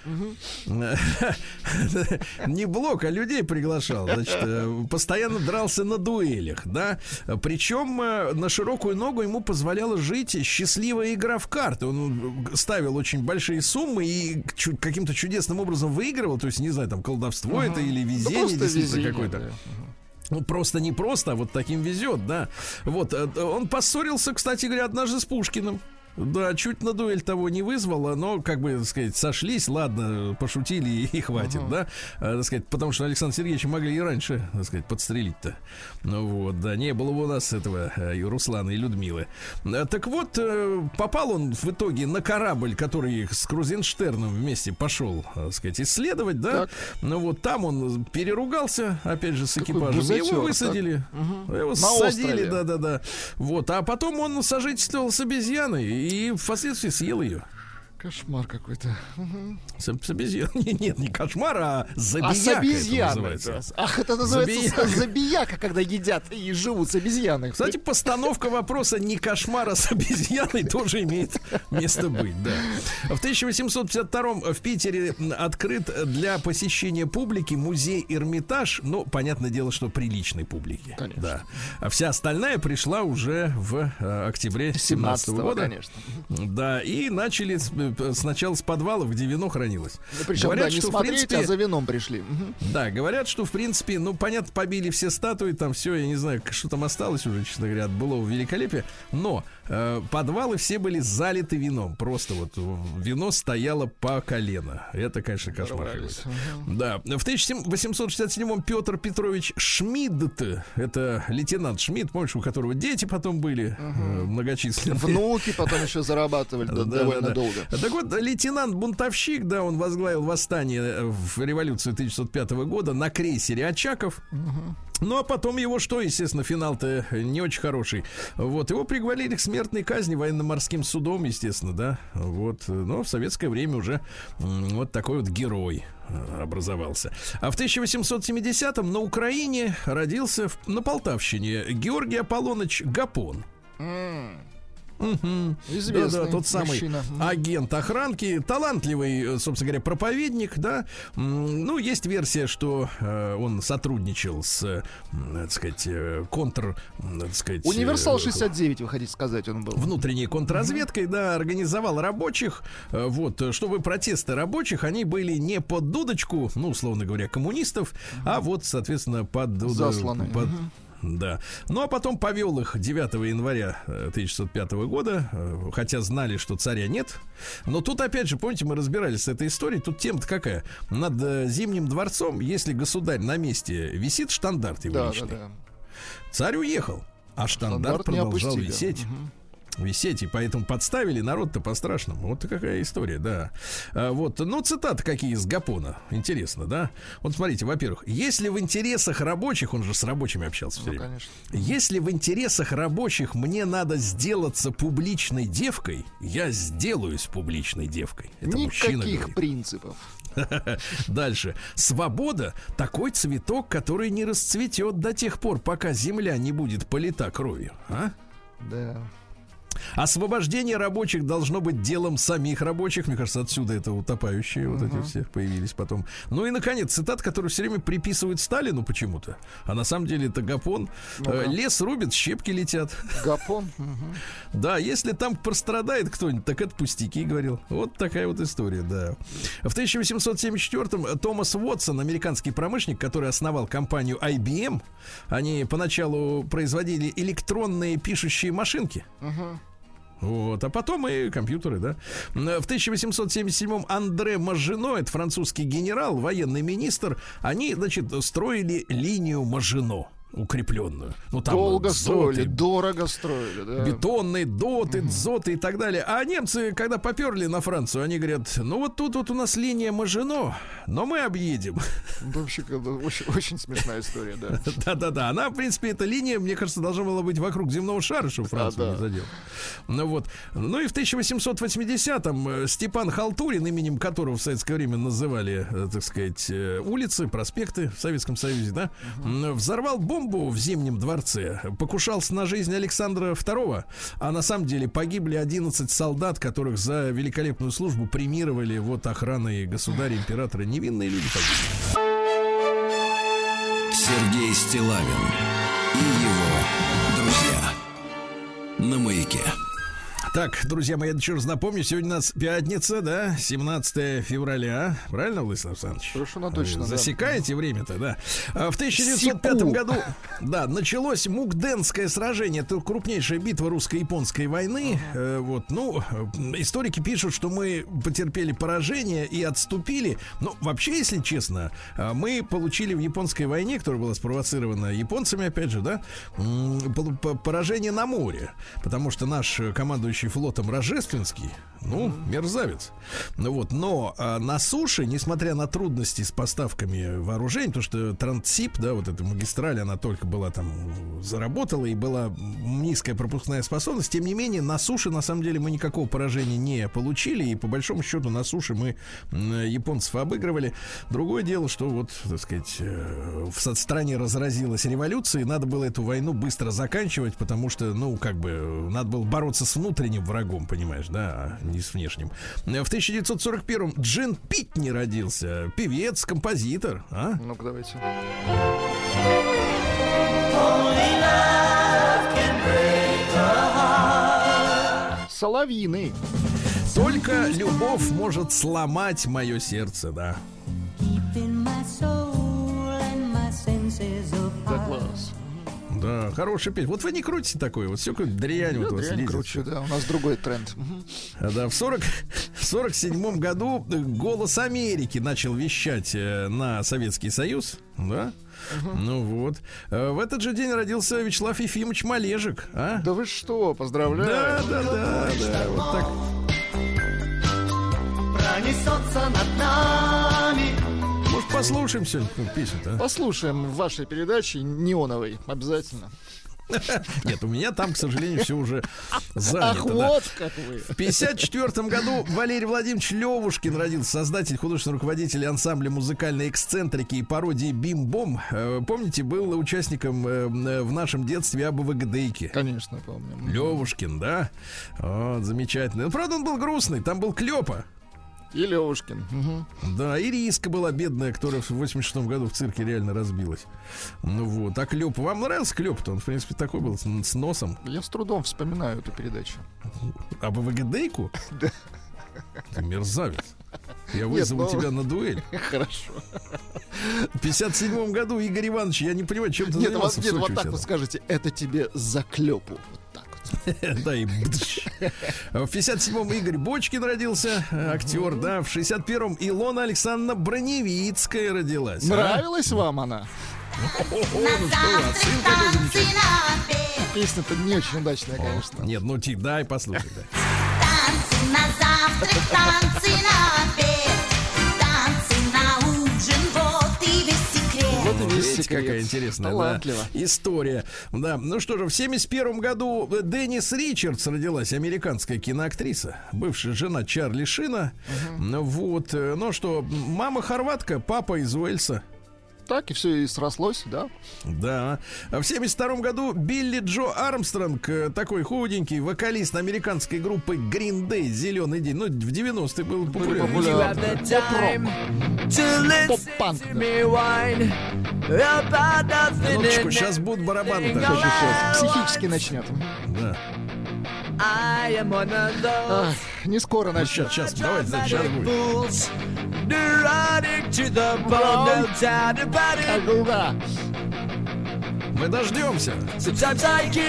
<laughs> Не блок, а людей приглашал. Значит, э, постоянно дрался на дуэлях, да. Причем э, на широкую ногу ему позволяла жить счастливая игра в карты. Он э, ставил очень большие суммы и каким-то чудесным образом выигрывал. То есть, не знаю, там колдовство это или Да везение действительно какое-то. Ну, просто не просто, а вот таким везет, да. Вот, э, он поссорился, кстати говоря, однажды с Пушкиным. Да, чуть на дуэль того не вызвало, но, как бы, так сказать, сошлись, ладно, пошутили и, и хватит, да, А, так сказать, потому что Александр Сергеевич могли и раньше, так сказать, подстрелить-то. Ну вот, да, не было бы у нас этого э, и Руслана, и Людмилы. А, Так вот, попал он в итоге на корабль, который с Крузенштерном вместе пошел, так сказать, исследовать, да. Так. Ну вот там он переругался, опять же, с Какой экипажем. бузатер, Его так? высадили. Его На садили, да-да-да. Вот. А потом он сожительствовал с обезьяной и впоследствии съел ее. Кошмар какой-то. С, с обезьяной. <laughs> Нет, нет, не кошмар, а забияка А с это обезьяной. называется. Ах, это называется Забияка. забияка, когда едят и живут с обезьяной. Кстати, постановка вопроса не кошмара с обезьяной тоже имеет место быть, да. В 1852 в Питере открыт для посещения публики музей Эрмитаж. Ну, понятное дело, что приличной публики. Конечно. Да. А вся остальная пришла уже в э, октябре 17 17 года. конечно. Да, и начали сначала с подвалов, где вино хранилось. Ну, Причем, Говорят, да, не что, в смотреть, принципе, а за вином пришли. Да, говорят, что в принципе, ну, понятно, побили все статуи, там все, я не знаю, что там осталось уже, честно говоря, от былого великолепия. Но э, подвалы все были залиты вином. Просто вот в- вино стояло по колено. Это, конечно, кошмар какой-то. Да. В 1867-м Петр Петрович Шмидт, это лейтенант Шмидт, помнишь, у которого дети потом были э, многочисленные. Внуки потом еще зарабатывали <laughs> довольно долго. Так вот, лейтенант-бунтовщик, да, он возглавил восстание э, в революцию 1905 года на крейсере Очаков. Ну, а потом его что, естественно, финал-то не очень хороший. Вот, его приговорили к смертной казни военно-морским судом, естественно, да. Вот, но в советское время уже вот такой вот герой э, образовался. А в 1870-м на Украине родился в- на Полтавщине Георгий Аполлоныч Гапон. М. Известный Да-да, тот самый мужчина. Агент охранки, талантливый, э, собственно говоря, проповедник, да. Ну, есть версия, что э, он сотрудничал с, э, так сказать, э, контр, так сказать... Универсал э, 69, вы хотите сказать, он был. внутренней контрразведкой, да, организовал рабочих, э, вот, чтобы протесты рабочих, они были не под дудочку, ну, условно говоря, коммунистов, а вот, соответственно, под... Засланы. под- Мгм. Да. Ну а потом повел их 9 января э, 1605 года, э, хотя знали, что царя нет. Но тут опять же, помните, мы разбирались с этой историей. Тут тема-то какая? Над э, Зимним дворцом, если государь на месте висит штандарт его Да, да, личный, да. царь уехал, а штандарт, Стандарт не продолжал висеть Мгм. Висеть, и поэтому подставили народ-то по-страшному. Вот какая история, да. А, вот, ну, цитаты какие из Гапона. Интересно, да? Вот смотрите, во-первых, если в интересах рабочих, он же с рабочими общался все Ну, время, конечно. если в интересах рабочих мне надо сделаться публичной девкой, я сделаюсь публичной девкой. Это мужчина Никаких принципов. <laughs> Дальше. Свобода — такой цветок, который не расцветет до тех пор, пока земля не будет полита кровью. А? Да. Освобождение рабочих должно быть делом самих рабочих. Мне кажется, отсюда это утопающие вот эти все появились потом. Ну и, наконец, цитат, который все время приписывают Сталину почему-то. А на самом деле это Гапон. Э, Лес рубит, щепки летят. Гапон. <laughs> мгм. Да, если там прострадает кто-нибудь, так это пустяки, говорил. Вот такая вот история, да. В 1874-м Томас Уотсон, американский промышленник, который основал компанию IBM, они поначалу производили электронные пишущие машинки. Мгм. Вот, а потом и компьютеры, да. В 1877-м Андре Мажино, это французский генерал, военный министр, они, значит, строили линию Мажино укрепленную. Ну, там Долго дзоты, строили, дорого строили, да. бетонные доты, дзоты и так далее. А немцы, когда поперли на Францию, они говорят, ну вот тут вот у нас линия Мажино, но мы объедем. Вообще, очень, очень смешная история, да. <laughs> Да-да-да. Она, в принципе, эта линия, мне кажется, должна была быть вокруг земного шара, чтобы Францию да. не задел. Ну вот. Ну и в 1880-м э, Степан Халтурин, именем которого в советское время называли, э, так сказать, э, улицы, проспекты в Советском Союзе, да, взорвал бомбу в Зимнем дворце, покушался на жизнь Александра II, а на самом деле погибли 11 солдат, которых за великолепную службу премировали вот охраной государя, императора. Невинные люди погибли. Сергей Стилавин и его друзья. На маяке. Так, друзья мои, я еще раз напомню, сегодня у нас пятница, да, 17 февраля. Правильно, Владислав Александрович? Совершенно точно, да. Засекаете время-то, да. А В 1905 Секу. году, да, началось Мукденское сражение. Это крупнейшая битва русско-японской войны. Э, Вот, ну, историки пишут, что мы потерпели поражение и отступили. Но вообще, если честно, э, мы получили в японской войне, которая была спровоцирована японцами, опять же, да, поражение на море. Потому что наш э, командующий флотом Рожественский, ну, мерзавец. Ну вот, но а, на суше, несмотря на трудности с поставками вооружений, то что Трансип, да, вот эта магистраль, она только была там заработала и была низкая пропускная способность, тем не менее на суше на самом деле мы никакого поражения не получили и по большому счету на суше мы японцев обыгрывали. Другое дело, что вот, так сказать, э, в стране разразилась революция, и надо было эту войну быстро заканчивать, потому что, ну, как бы, надо было бороться с внутренним врагом, понимаешь, да, а не с внешним. В 1941-м Джин Питни родился, певец, композитор, а? Ну-ка, давайте. Соловьиный. Только любовь может сломать мое сердце, да. Да, класс. Да, хороший петь. Вот вы не крутите такое, вот все какую дрянь вот у вас лезет. кручу, да, у нас другой тренд. А, Да, в 40, в 47 году э, «Голос Америки» начал вещать э, на Советский Союз, да? Ну вот. Э, В этот же день родился Вячеслав Ефимович Малежик, а? Да вы что, поздравляю. Да, да, да, да, вот так. Пронесется над нами послушаем сегодня какую песню-то, а? Послушаем в вашей передаче неоновой, обязательно. Нет, у меня там, к сожалению, все уже занято. Ах, да. вот как вы. В 1954 году Валерий Владимирович Левушкин родился, создатель, художественный руководитель ансамбля музыкальной эксцентрики и пародии «Бим-бом». Э, Помните, был участником э, в нашем детстве АБВГДейки. Конечно, помню. Левушкин, да? Вот, замечательно. Ну, правда, он был грустный, там был Клёпа. И Левушкин. Мгм. Да, и Риска была бедная, которая в 86 году в цирке реально разбилась. Ну вот, а Клёп, вам нравился Клёп-то? Он, в принципе, такой был, с, с носом. Я с трудом вспоминаю эту передачу. А БВГДейку? <laughs> Да. Ты мерзавец. Я вызову ну- тебя на дуэль. <laughs> Хорошо. В 57 году Игорь Иванович, я не понимаю, чем ты Нет, вот, занимался в нет, вот так вот скажете, это тебе за <laughs> Да, и. В 57-м Игорь Бочкин родился, актер, да. В 61-м Илона Александровна Броневицкая родилась. а? Нравилась вам она? Ну. Песня-то не очень удачная, конечно. Нет, ну дай послушай. Танцы на завтрак, танцы на обед, Вот Видите, какая интересная да, история. Да, ну что же, в 71 году Деннис Ричардс родилась, американская киноактриса, бывшая жена Чарли Шина. Ну Вот, э, ну что, мама хорватка, папа из Уэльса. Так и все и срослось, да? Да. А В 72 году Билли Джо Армстронг, э, такой худенький вокалист американской группы Green Day, Зеленый день. Ну, в 90-е был популярный. популярны. Поп-панк. Минуточку, сейчас будут барабаны. Сейчас психически начнет. Да. Ах, не скоро начнет. сейчас, давайте, сейчас будет. Ага. Мы дождемся.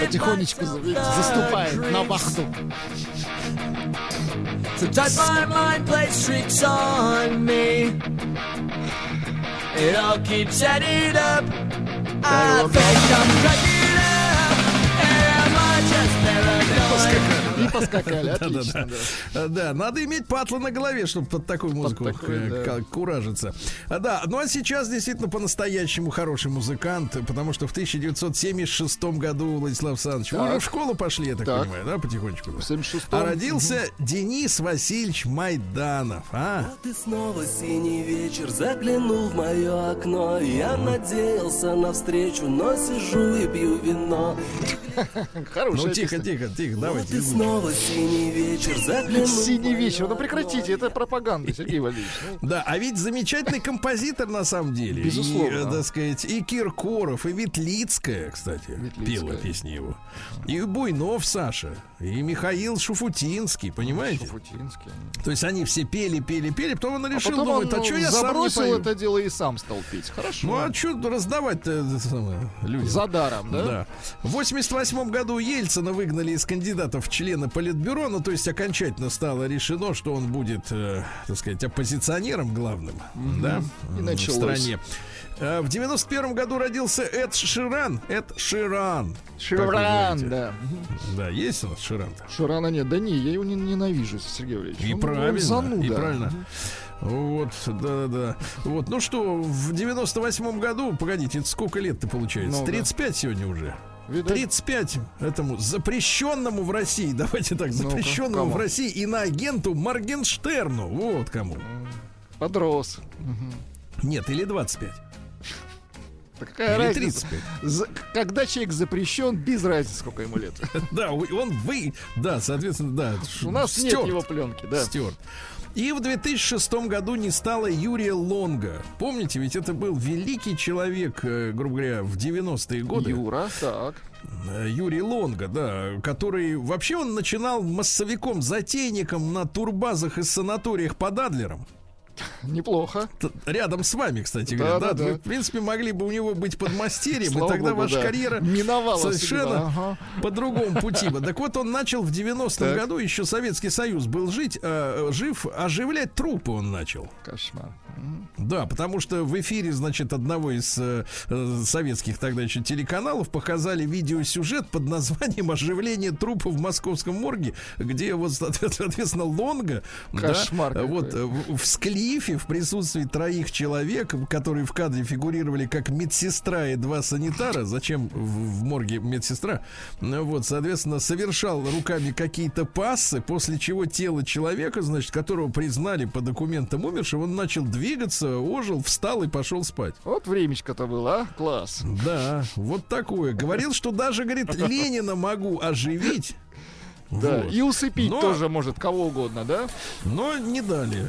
Потихонечку за- заступает на вахту. Sometimes my mind plays tricks on me. It all keeps adding up. I think I'm I just paranoid? И поскакали, <laughs> отлично. Да-да-да. да. А, Да, надо иметь патлы на голове, чтобы под такую музыку э, куражиться. А, Да, ну а сейчас действительно по-настоящему хороший музыкант, потому что в 1976 году, Владислав Александрович, вы уже в школу пошли, я так, понимаю, да, потихонечку? В 76-м. А родился Денис Васильевич Майданов, а? Вот и снова синий вечер заглянул в мое окно Я надеялся на встречу, но сижу и пью вино Хорошая Ну, тихо, тихо, тихо, Вот давайте. Снова синий вечер заглянул Синий вечер. Ну прекратите, это пропаганда, Сергей Валерьевич. Ну, Да, а ведь замечательный композитор на самом деле. Безусловно. И, э, так сказать, и Киркоров, и Ветлицкая, кстати, Ветлицкая. пела песни его. И Буйнов Саша, и Михаил Шуфутинский, понимаете? Шафутинский. То есть они все пели, пели, пели, потом он А решил, потом думает, он а что я сам пою? это дело и сам стал петь. Хорошо. Ну а что раздавать-то самое, людям? За даром, да? Да. В 88 году Ельцина выгнали из кандидатов в члены Политбюро, ну, то есть окончательно стало решено, что он будет, э, так сказать, оппозиционером главным, да, И началось. в стране. А В 91 году родился Эд Ширан. Эд Ширан. Ширан, да. Да, есть у нас Ширан-то? Ширана нет. Да не, я его не, ненавижу, Сергей Валерьевич. И Он- он правильно, зануда. и правильно. Вот, да-да. Вот, ну что, в 98 году, погодите, это сколько лет-то получается? Много. 35 сегодня уже. Видать? 35 этому запрещенному в России, <laughs> давайте так, запрещенному кому? в России иноагенту Моргенштерну. Вот кому. Подрос. Нет, или 25. Да какая Или разница? 35. За- Когда человек запрещен, без разницы, сколько ему лет. <laughs> Да, он вы. Да, соответственно, да. У нас нет его пленки, да. Стюарт. И в 2006 году не стало Юрия Лонга. Помните, ведь это был великий человек, э, грубо говоря, в 90-е годы. Юра, так. Э, Юрий Лонга, да, который вообще он начинал массовиком, затейником на турбазах и санаториях под Адлером. <laughs> Неплохо. Т- Рядом с вами, кстати Да, говоря. да, Да, да. Вы, в принципе, могли бы у него быть подмастерьем, Слава и тогда богу, ваша да. карьера Миновала совершенно ага. по другому пути. Так вот, он начал в 90-м Так. году, еще Советский Союз был жить, э, жив, оживлять трупы он начал. Кошмар. Да, потому что в эфире, значит, одного из э, советских тогда еще телеканалов показали видеосюжет под названием «Оживление трупа в московском морге», где вот, соответственно, Лонга, да, Кошмар какой. вот э, в, в присутствии троих человек, которые в кадре фигурировали как медсестра и два санитара. Зачем в, в морге медсестра? Ну Вот, соответственно, совершал руками какие-то пассы, после чего тело человека, значит, которого признали по документам умершего, он начал двигаться, ожил, встал и пошел спать. Вот времечко-то было, а? Класс. Да, вот такое. Говорил, что даже, говорит, Ленина могу оживить. Да, Вот. и усыпить Но- тоже может кого угодно, да? Но не дали.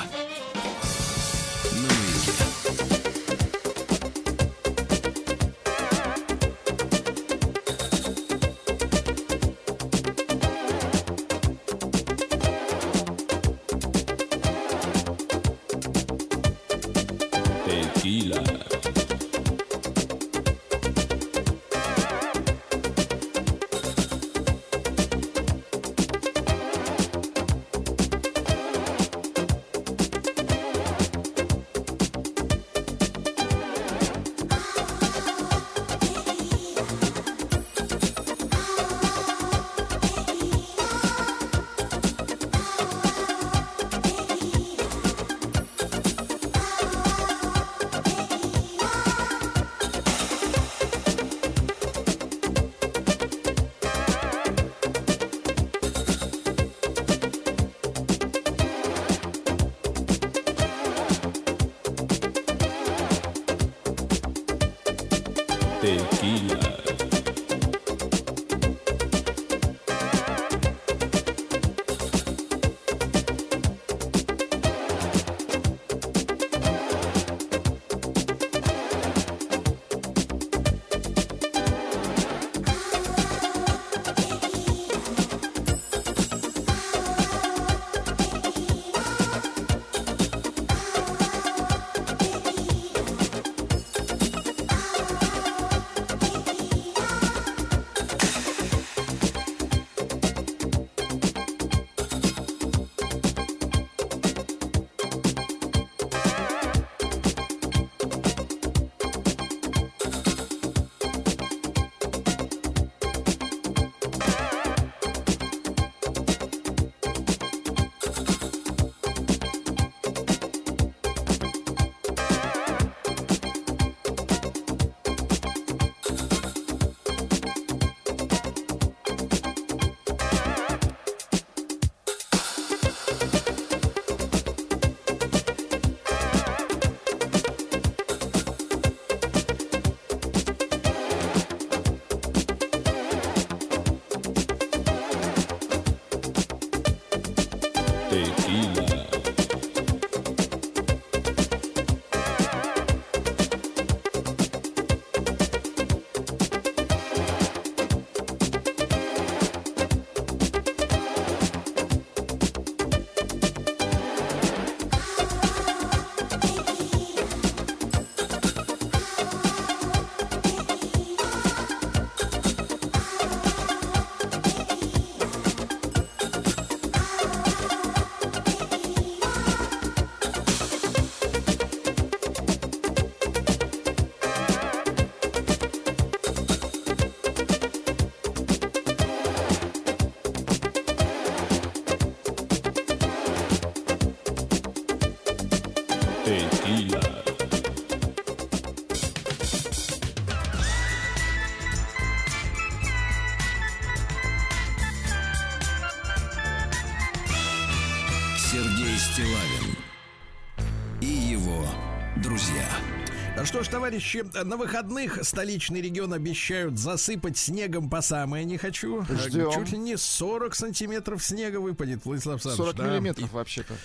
Что ж, товарищи, на выходных столичный регион обещают засыпать снегом по самое не хочу. Ждем. Чуть ли не 40 сантиметров снега выпадет, Владислав Александрович. 40 да. миллиметров вообще-то.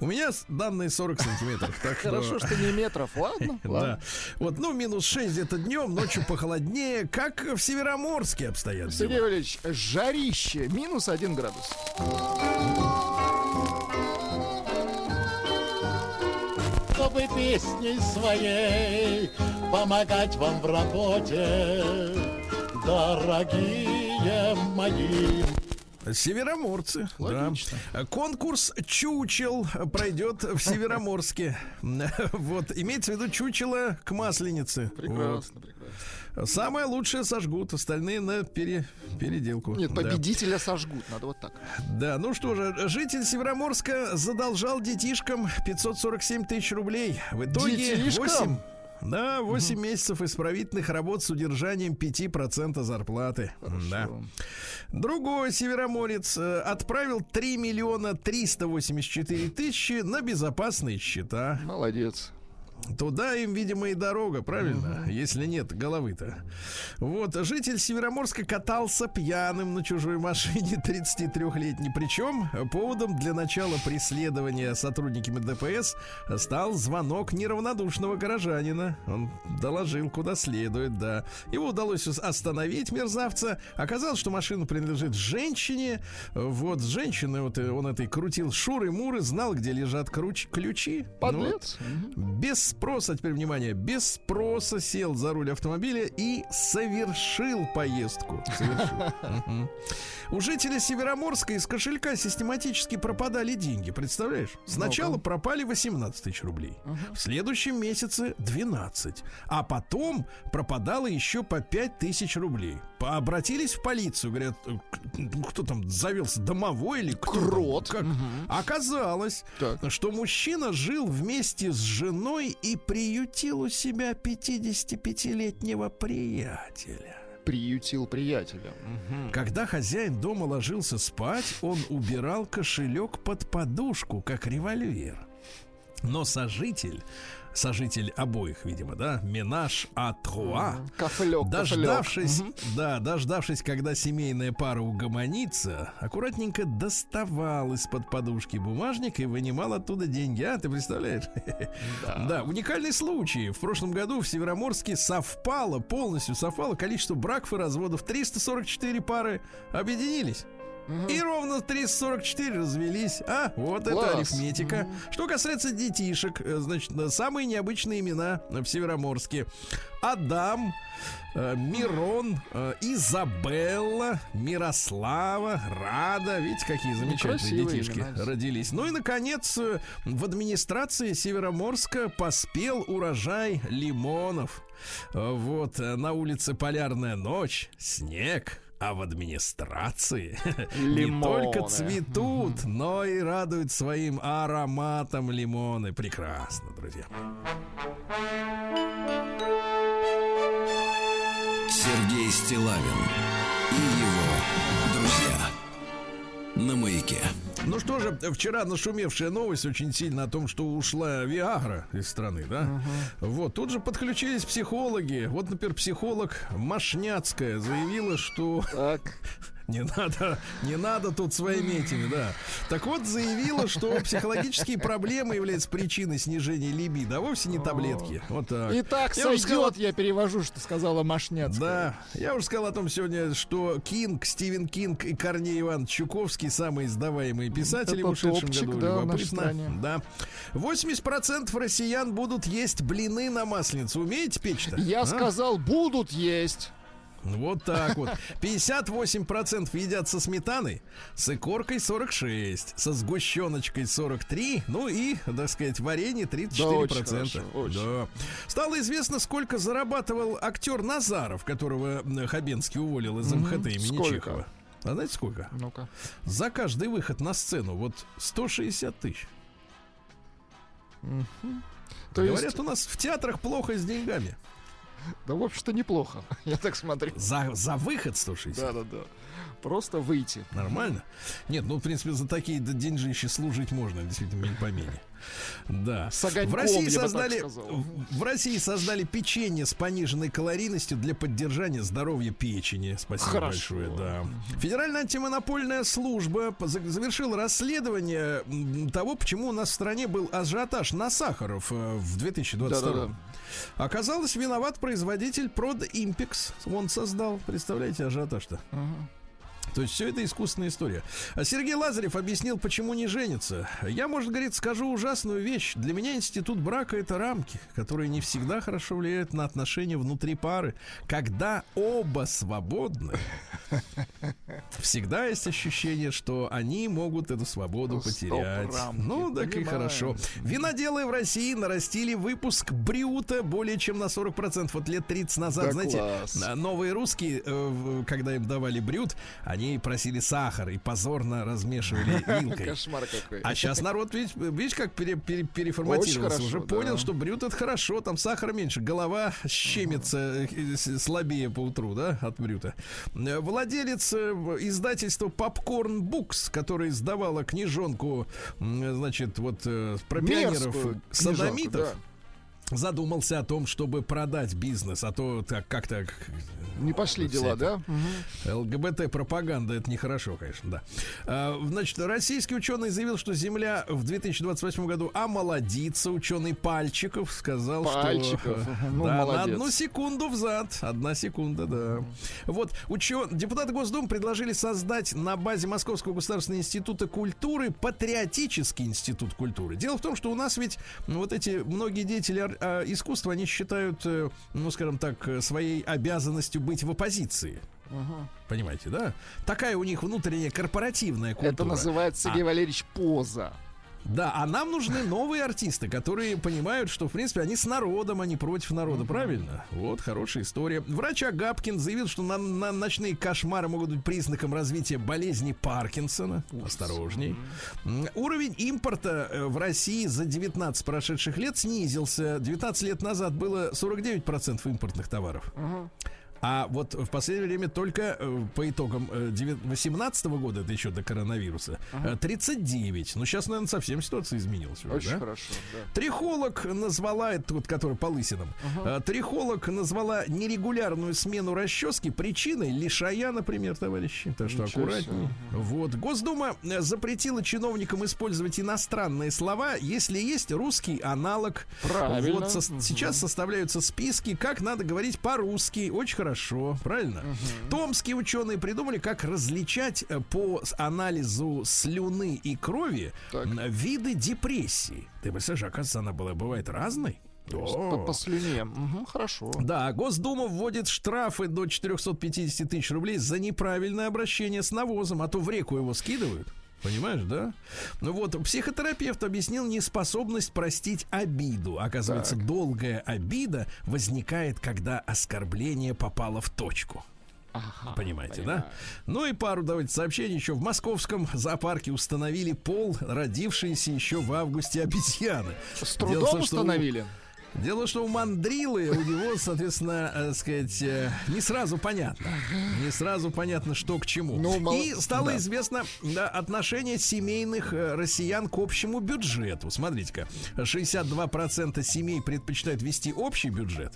У меня данные 40 сантиметров. Так что- Хорошо, что не метров. Ладно, <laughs> Да. ладно. Вот, ну, минус 6 где-то днем, ночью похолоднее. Как в Североморске обстоят Сергей дела? Валерьевич, жарище, минус один градус. Песней своей помогать вам в работе, дорогие мои. Североморцы. да. Логично. Конкурс чучел пройдет в Североморске. <laughs> Вот, имеется в виду чучело к масленице. Прекрасно, прекрасно. Самое лучшее сожгут, остальные на пере- переделку. Нет, Да. победителя сожгут, надо вот так. Да, ну что же, житель Североморска задолжал детишкам 547 тысяч рублей. В итоге Детишкам? 8, да, 8 месяцев исправительных работ с удержанием 5% зарплаты. Да. Другой североморец э, отправил 3 миллиона 384 тысячи на безопасные счета. Молодец. Туда им, видимо, и дорога, правильно? Если нет головы-то. Вот, житель Североморска катался пьяным на чужой машине <laughs> 33-летний. Причем поводом для начала преследования сотрудниками ДПС стал звонок неравнодушного горожанина. Он доложил, куда следует, да. Его удалось остановить мерзавца. Оказалось, что машина принадлежит женщине. Вот, с женщиной вот э, он этой крутил шуры-муры, знал, где лежат круч- ключи. Подлец. Ну вот. Без спроса, теперь внимание, без спроса сел за руль автомобиля и совершил поездку. Совершил. <laughs> У жителя Североморска из кошелька систематически пропадали деньги, представляешь? Сначала пропали 18 тысяч рублей, в следующем месяце 12, а потом пропадало еще по 5 тысяч рублей. Обратились в полицию, говорят, э, ну, кто там завелся, домовой или кто? Крот. Как? Оказалось, что мужчина жил вместе с женой и приютил у себя 55-летнего приятеля. Приютил приятеля. Когда хозяин дома ложился спать, он убирал кошелек под подушку, как револьвер. Но сожитель, сожитель обоих, видимо, да, Менаж Атруа, Кафелек, дождавшись, кафелек. да, дождавшись, когда семейная пара угомонится, аккуратненько доставал из-под подушки бумажник и вынимал оттуда деньги. А, ты представляешь? Да, <laughs> уникальный случай. В прошлом году в Североморске совпало, полностью совпало количество браков и разводов. 344 пары объединились. И ровно 344 развелись. А, вот это Класс. арифметика. Что касается детишек, э, значит, самые необычные имена в Североморске. Адам, э, Мирон, э, Изабелла, Мирослава, Рада. Видите, какие замечательные красивые детишки имена. родились. Ну и, наконец, в администрации Североморска поспел урожай лимонов. Вот, на улице Полярная ночь, снег, а в администрации <laughs> не только цветут, но и радуют своим ароматом лимоны. Прекрасно, друзья. Сергей Стилавин и его друзья. На маяке. Ну что же, вчера нашумевшая новость очень сильно о том, что ушла Виагра из страны, да? Вот, тут же подключились психологи. Вот, например, психолог Машняцкая заявила, что Так. <laughs> не надо, не надо тут своими этими, да. Так вот, заявила, что <laughs> психологические проблемы являются причиной снижения либидо, а вовсе не таблетки. Вот так. И так Я сойдет, сказал- я перевожу, что сказала Машняцкая. Да, я уже сказал о том сегодня, что Кинг, Стивен Кинг и Корней Иван Чуковский самые издаваемые писатели Это в ушедшем топчик, году. да, Любопытно. Да. 80% россиян будут есть блины на масленицу. Умеете печь-то? Я а? сказал, будут есть. Вот так вот. 58% едят со сметаной, с икоркой 46, со сгущеночкой 43, ну и, так сказать, варенье 34%. Да, очень хорошо, очень. Да. Стало известно, сколько зарабатывал актер Назаров, которого Хабенский уволил из МХТ имени Сколько? Чехова. А знаете сколько? Ну-ка. За каждый выход на сцену вот 160 тысяч. То Говорят, есть, у нас в театрах плохо с деньгами. да, в общем-то, неплохо. <laughs> Я так смотрю. За, за выход 160. Да-да-да. Просто выйти. Нормально? Нет, ну, в принципе, за такие да, деньжищи служить можно, действительно, не помене. Да. С огоньком, в России создали в России создали печенье с пониженной калорийностью для поддержания здоровья печени. Спасибо Хорошо. большое. Да. Федеральная антимонопольная служба завершила расследование того, почему у нас в стране был ажиотаж на сахаров э, в 2022. Да-да-да. Оказалось, виноват производитель Прод Импекс. Он создал, представляете, ажиотаж-то. То есть все это искусственная история. А Сергей Лазарев объяснил, почему не женится. Я, может, говорит, скажу ужасную вещь. Для меня институт брака это рамки, которые не всегда хорошо влияют на отношения внутри пары. Когда оба свободны, всегда есть ощущение, что они могут эту свободу Стоп, потерять. рамки, Ну, так и понимаю. хорошо. Виноделы в России нарастили выпуск брюта более чем на 40%. Вот лет 30 назад, Да знаете, класс. новые русские, э, когда им давали брют, они просили сахар и позорно размешивали <laughs> вилкой. Кошмар какой. А сейчас народ, видишь, видишь как пере- пере- переформатировался, хорошо, уже понял, да. что брют это хорошо, там сахара меньше, голова щемится с- слабее по утру, да, от брюта. Э, Владелец э, издательства Popcorn Books, который издавала книжонку, значит, вот про пионеров садомитов, книжонку, задумался о том, чтобы продать бизнес, а то так как-то Не пошли Вся дела, да? ЛГБТ-пропаганда это нехорошо, конечно, да. А, Значит, российский ученый заявил, что Земля в 2028 году омолодится. Ученый Пальчиков сказал, Пальчиков, что... <laughs> ну, да, на молодец. одну секунду взад. Одна секунда, да. Вот, учен... депутаты Госдумы предложили создать на базе Московского государственного института культуры патриотический институт культуры. Дело в том, что у нас ведь вот эти многие деятели а, искусства, они считают, э, ну, скажем так, своей обязанностью быть в оппозиции. Понимаете, да? Такая у них внутренняя корпоративная культура. Это называется, Сергей Валерьевич, поза. Да, а нам нужны новые артисты, которые понимают, что, в принципе, они с народом, а не против народа, правильно? Вот, хорошая история. Врач Агапкин заявил, что на, на- ночные кошмары могут быть признаком развития болезни Паркинсона. Осторожней. Уровень импорта э, в России за 19 прошедших лет снизился. 19 лет назад было 49% импортных товаров. А вот в последнее время только э, по итогам 2018 года, это еще до коронавируса, э, 39. Ну, сейчас, наверное, совсем ситуация изменилась. уже, Очень да? хорошо, да. Трихолог назвала, это вот, который по лысинам, э, трихолог назвала нерегулярную смену расчески причиной лишая, например, товарищи. Так что Ничего себе. аккуратней. Вот. Госдума э, запретила чиновникам использовать иностранные слова, если есть русский аналог. Правильно. Вот со- сейчас составляются списки, как надо говорить по-русски. Очень хорошо, правильно? Томские ученые придумали, как различать э, по анализу слюны и крови Так. виды депрессии. Ты представляешь, оказывается, она была, бывает разной. По, по слюне. Мгм, хорошо. Да, Госдума вводит штрафы до 450 тысяч рублей за неправильное обращение с навозом, а то в реку его скидывают. Понимаешь, да? Ну вот, психотерапевт объяснил неспособность простить обиду. Оказывается, долгая обида возникает, когда оскорбление попало в точку. Ага, Понимаете, понимаю. да? Ну и пару давайте сообщений еще. В московском зоопарке установили пол, родившиеся еще в августе обезьяны. С трудом том, что установили. Дело, что у мандрилы у него, соответственно, э, сказать, э, не сразу понятно. Не сразу понятно, что к чему. Ну, мало- И стало да. известно да, отношение семейных э, россиян к общему бюджету. Смотрите-ка, 62% семей предпочитают вести общий бюджет.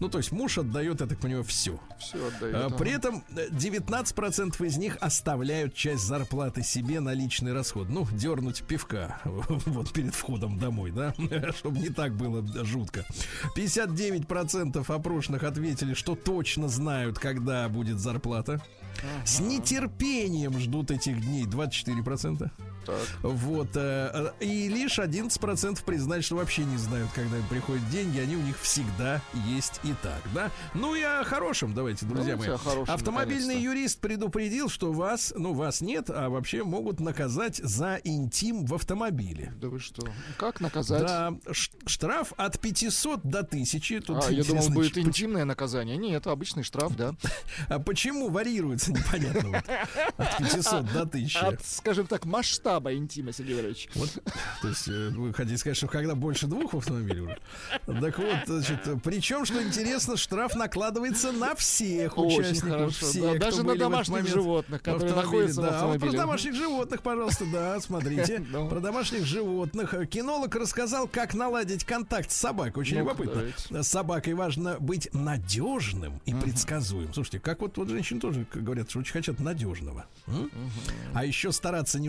Ну, то есть муж отдает, я так понимаю, все. Все отдает. А. При этом э, 19% из них оставляют часть зарплаты себе на личный расход. Ну, дернуть пивка <laughs> вот перед входом домой, да, <laughs> чтобы не так было жутко. 59% опрошенных ответили, что точно знают, когда будет зарплата. С нетерпением ждут этих дней 24%. Так. Вот. э, э, И лишь 11% признают, что вообще не знают, когда им приходят деньги. Они у них всегда есть и так, да? Ну и о хорошем, давайте, друзья Давайте мои. хорошем, Автомобильный наконец-то. юрист предупредил, что вас, ну вас нет, а вообще могут наказать за интим в автомобиле. Да вы что? Как наказать? Да, штраф от 500 до 1000. Тут А, я думал, будет интимное наказание. Нет, это обычный штраф, да. <laughs> А почему варьируется, непонятно. вот. От 500 до 1000. От, скажем так, масштаба интима, Сергей Валерьевич. Вот, то есть э, вы хотите сказать, что когда больше двух в автомобиле уже? Так вот, значит, причем, что интересно, штраф накладывается на всех Очень участников. хорошо, всех, да, даже на в домашних животных, в которые находятся в да, а вот автомобиле. про домашних животных, пожалуйста, да, смотрите. <laughs> Ну. Про домашних животных. Кинолог рассказал, как наладить контакт с собакой. Очень Ну-ка, любопытно. С собакой важно быть надежным и предсказуемым. Слушайте, как вот, вот женщины тоже говорят, что очень хотят надежного. А еще стараться не,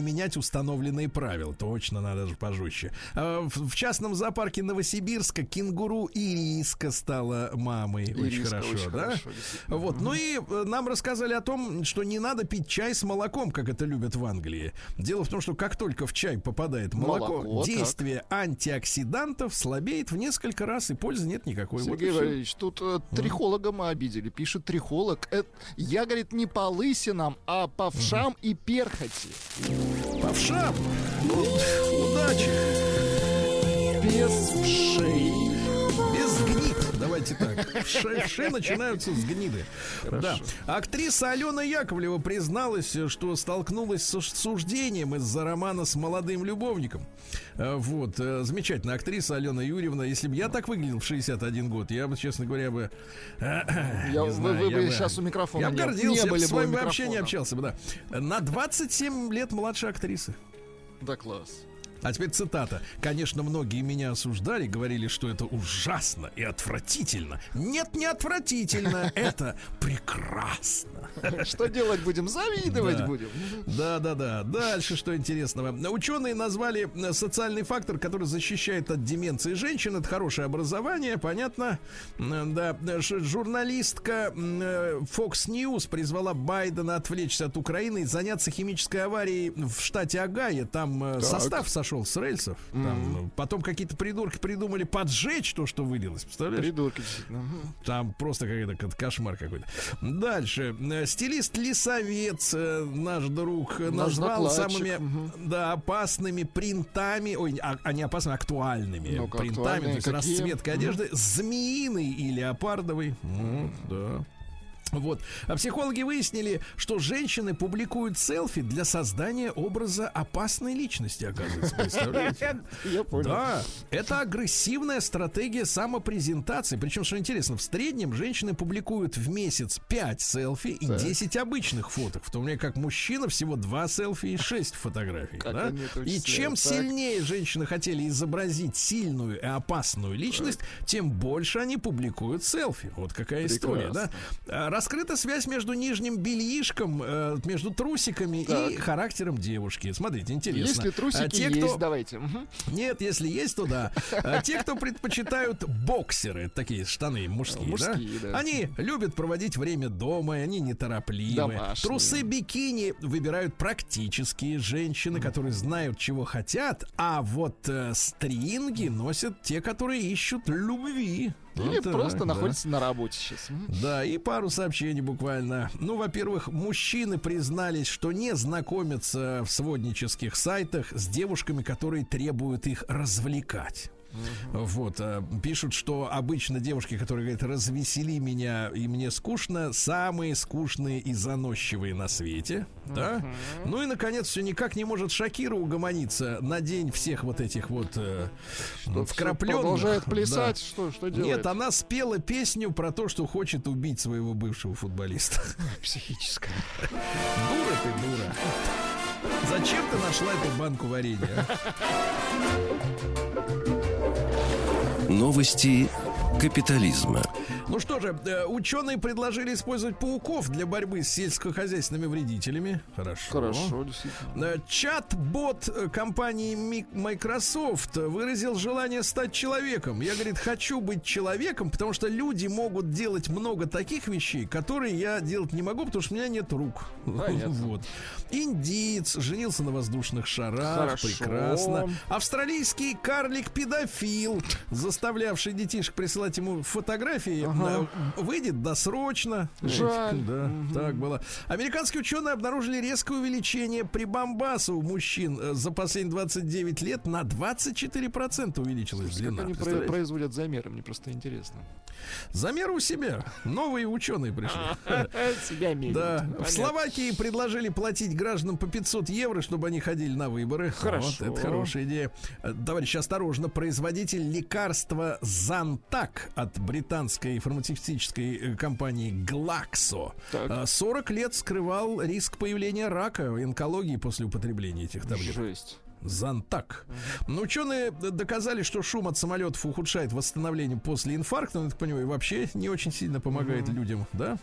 не менять установленные правила. Точно надо же пожестче. А, В частном зоопарке Новосибирска кенгуру Ириска стала мамой. очень Ириска хорошо, очень да? хорошо. Вот. Ну и э, нам рассказали о том, что не надо пить чай с молоком, как это любят в Англии. Дело в том, что как только в чай попадает молоко, Молоко, так. действие антиоксидантов слабеет в несколько раз, и пользы нет никакой. Вот Сергей всё. Валерьевич, тут э, трихолога мы обидели. Пишет трихолог. Э, я, говорит, не по лысинам, а по вшам и перхоти. По вшам. Ну, удачи. Без вшей. Без гнид. Давайте так. Вши начинаются с гниды. Да. Актриса Алена Яковлева призналась, что столкнулась с осуждением из-за романа с молодым любовником. Э, Вот. э, Замечательная актриса Алена Юрьевна. Если бы я так выглядел в 61 год, я бы, честно говоря, бы... <clears throat> Я- не вы- знаю, вы я бы щас у микрофона Я бы не- гордился, не я бы с вами вообще не общался бы, да. На 27 лет младше актрисы. Да класс. А теперь цитата. Конечно, многие меня осуждали, говорили, что это ужасно и отвратительно. Нет, не отвратительно, <laughs> это прекрасно. Что делать будем? Завидовать Да. будем. Да, да, да. Дальше что интересного. Ученые назвали э, социальный фактор, который защищает от деменции женщин. Это хорошее образование, понятно. Да, журналистка э, Fox News призвала Байдена отвлечься от Украины и заняться химической аварией в штате Огайо. Там э, состав сошел с рельсов. Там, э, Потом какие-то придурки придумали поджечь то, что вылилось. Представляешь? Придурки, действительно. Там просто какой-то ко- кошмар какой-то. Дальше. Э, Стилист Лисовец, э, наш друг, э, Наш назвал докладчик, самыми мгм. да, опасными принтами, ой, а, а не опасными, актуальными Ну-ка, принтами, актуальные то есть какие? расцветка одежды, змеиный и леопардовый. Вот, да. Вот. А психологи выяснили, что женщины публикуют селфи для создания образа опасной личности, оказывается. Представляете? <laughs> Я понял. Да, это агрессивная стратегия самопрезентации. Причем, что интересно, в среднем женщины публикуют в месяц 5 селфи и 10 обычных фоток. В то время как мужчина всего 2 селфи и 6 фотографий. Да? И чем сильнее женщины хотели изобразить сильную и опасную личность, тем больше они публикуют селфи. Вот какая история, да? А, Раскрыта связь между нижним бельишком, э, между трусиками и Так. характером девушки. Смотрите, интересно. Если А трусики те, есть, кто- давайте. Нет, если есть, то да. А те, кто предпочитают боксеры, такие штаны мужские, Мужские, да. Они любят проводить время дома, и они неторопливы. Домашние. Трусы бикини выбирают практические женщины, которые знают, чего хотят, а вот э, стринги носят те, которые ищут любви. Или Вот так, просто да. находится на работе сейчас. Да, и пару сообщений буквально. Ну, во-первых, мужчины признались, что не знакомятся в своднических сайтах с девушками, которые требуют их развлекать. Вот, а, пишут, что обычно девушки, которые говорят, развесели меня и мне скучно, самые скучные и заносчивые на свете, да? Ну и, наконец, все никак не может Шакира угомониться на день всех вот этих вот э, Что, вкрапленных. Продолжает да. плясать. Что, что делает? Нет, она спела песню про то, что хочет убить своего бывшего футболиста. <laughs> Психическая. Дура ты, дура. Зачем ты нашла эту банку варенья? <laughs> Новости капитализма. Ну что же, э, ученые предложили использовать пауков для борьбы с сельскохозяйственными вредителями. Хорошо. Хорошо, действительно. Э, Чат-бот э, компании Microsoft выразил желание стать человеком. Я, говорит, хочу быть человеком, потому что люди могут делать много таких вещей, которые я делать не могу, потому что у меня нет рук. Понятно. <laughs> Вот. Индиец женился на воздушных шарах. Хорошо. Прекрасно. Австралийский карлик-педофил, заставлявший детишек присылать ему фотографии, Ага. Выйдет досрочно. Жаль. Да, так было. Американские ученые обнаружили резкое увеличение прибамбаса у мужчин э, за последние 29 лет на 24% увеличилась Как длина. они про- Представляете? производят замеры, мне просто интересно. Замер у себя. Новые ученые пришли. <laughs> Себя. Да, в Словакии предложили платить гражданам по 500 евро, чтобы они ходили на выборы. Хорошо. Вот, это хорошая идея. Э, Товарищи, осторожно. Производитель лекарства Зантак от британской фармацевтической э, компании Glaxo Так. э, 40 лет скрывал риск появления рака в онкологии после употребления этих таблеток. Жесть. Зантак. Но ученые доказали, что шум от самолетов ухудшает восстановление после инфаркта. Ну, я так понимаю, и вообще не очень сильно помогает людям, да?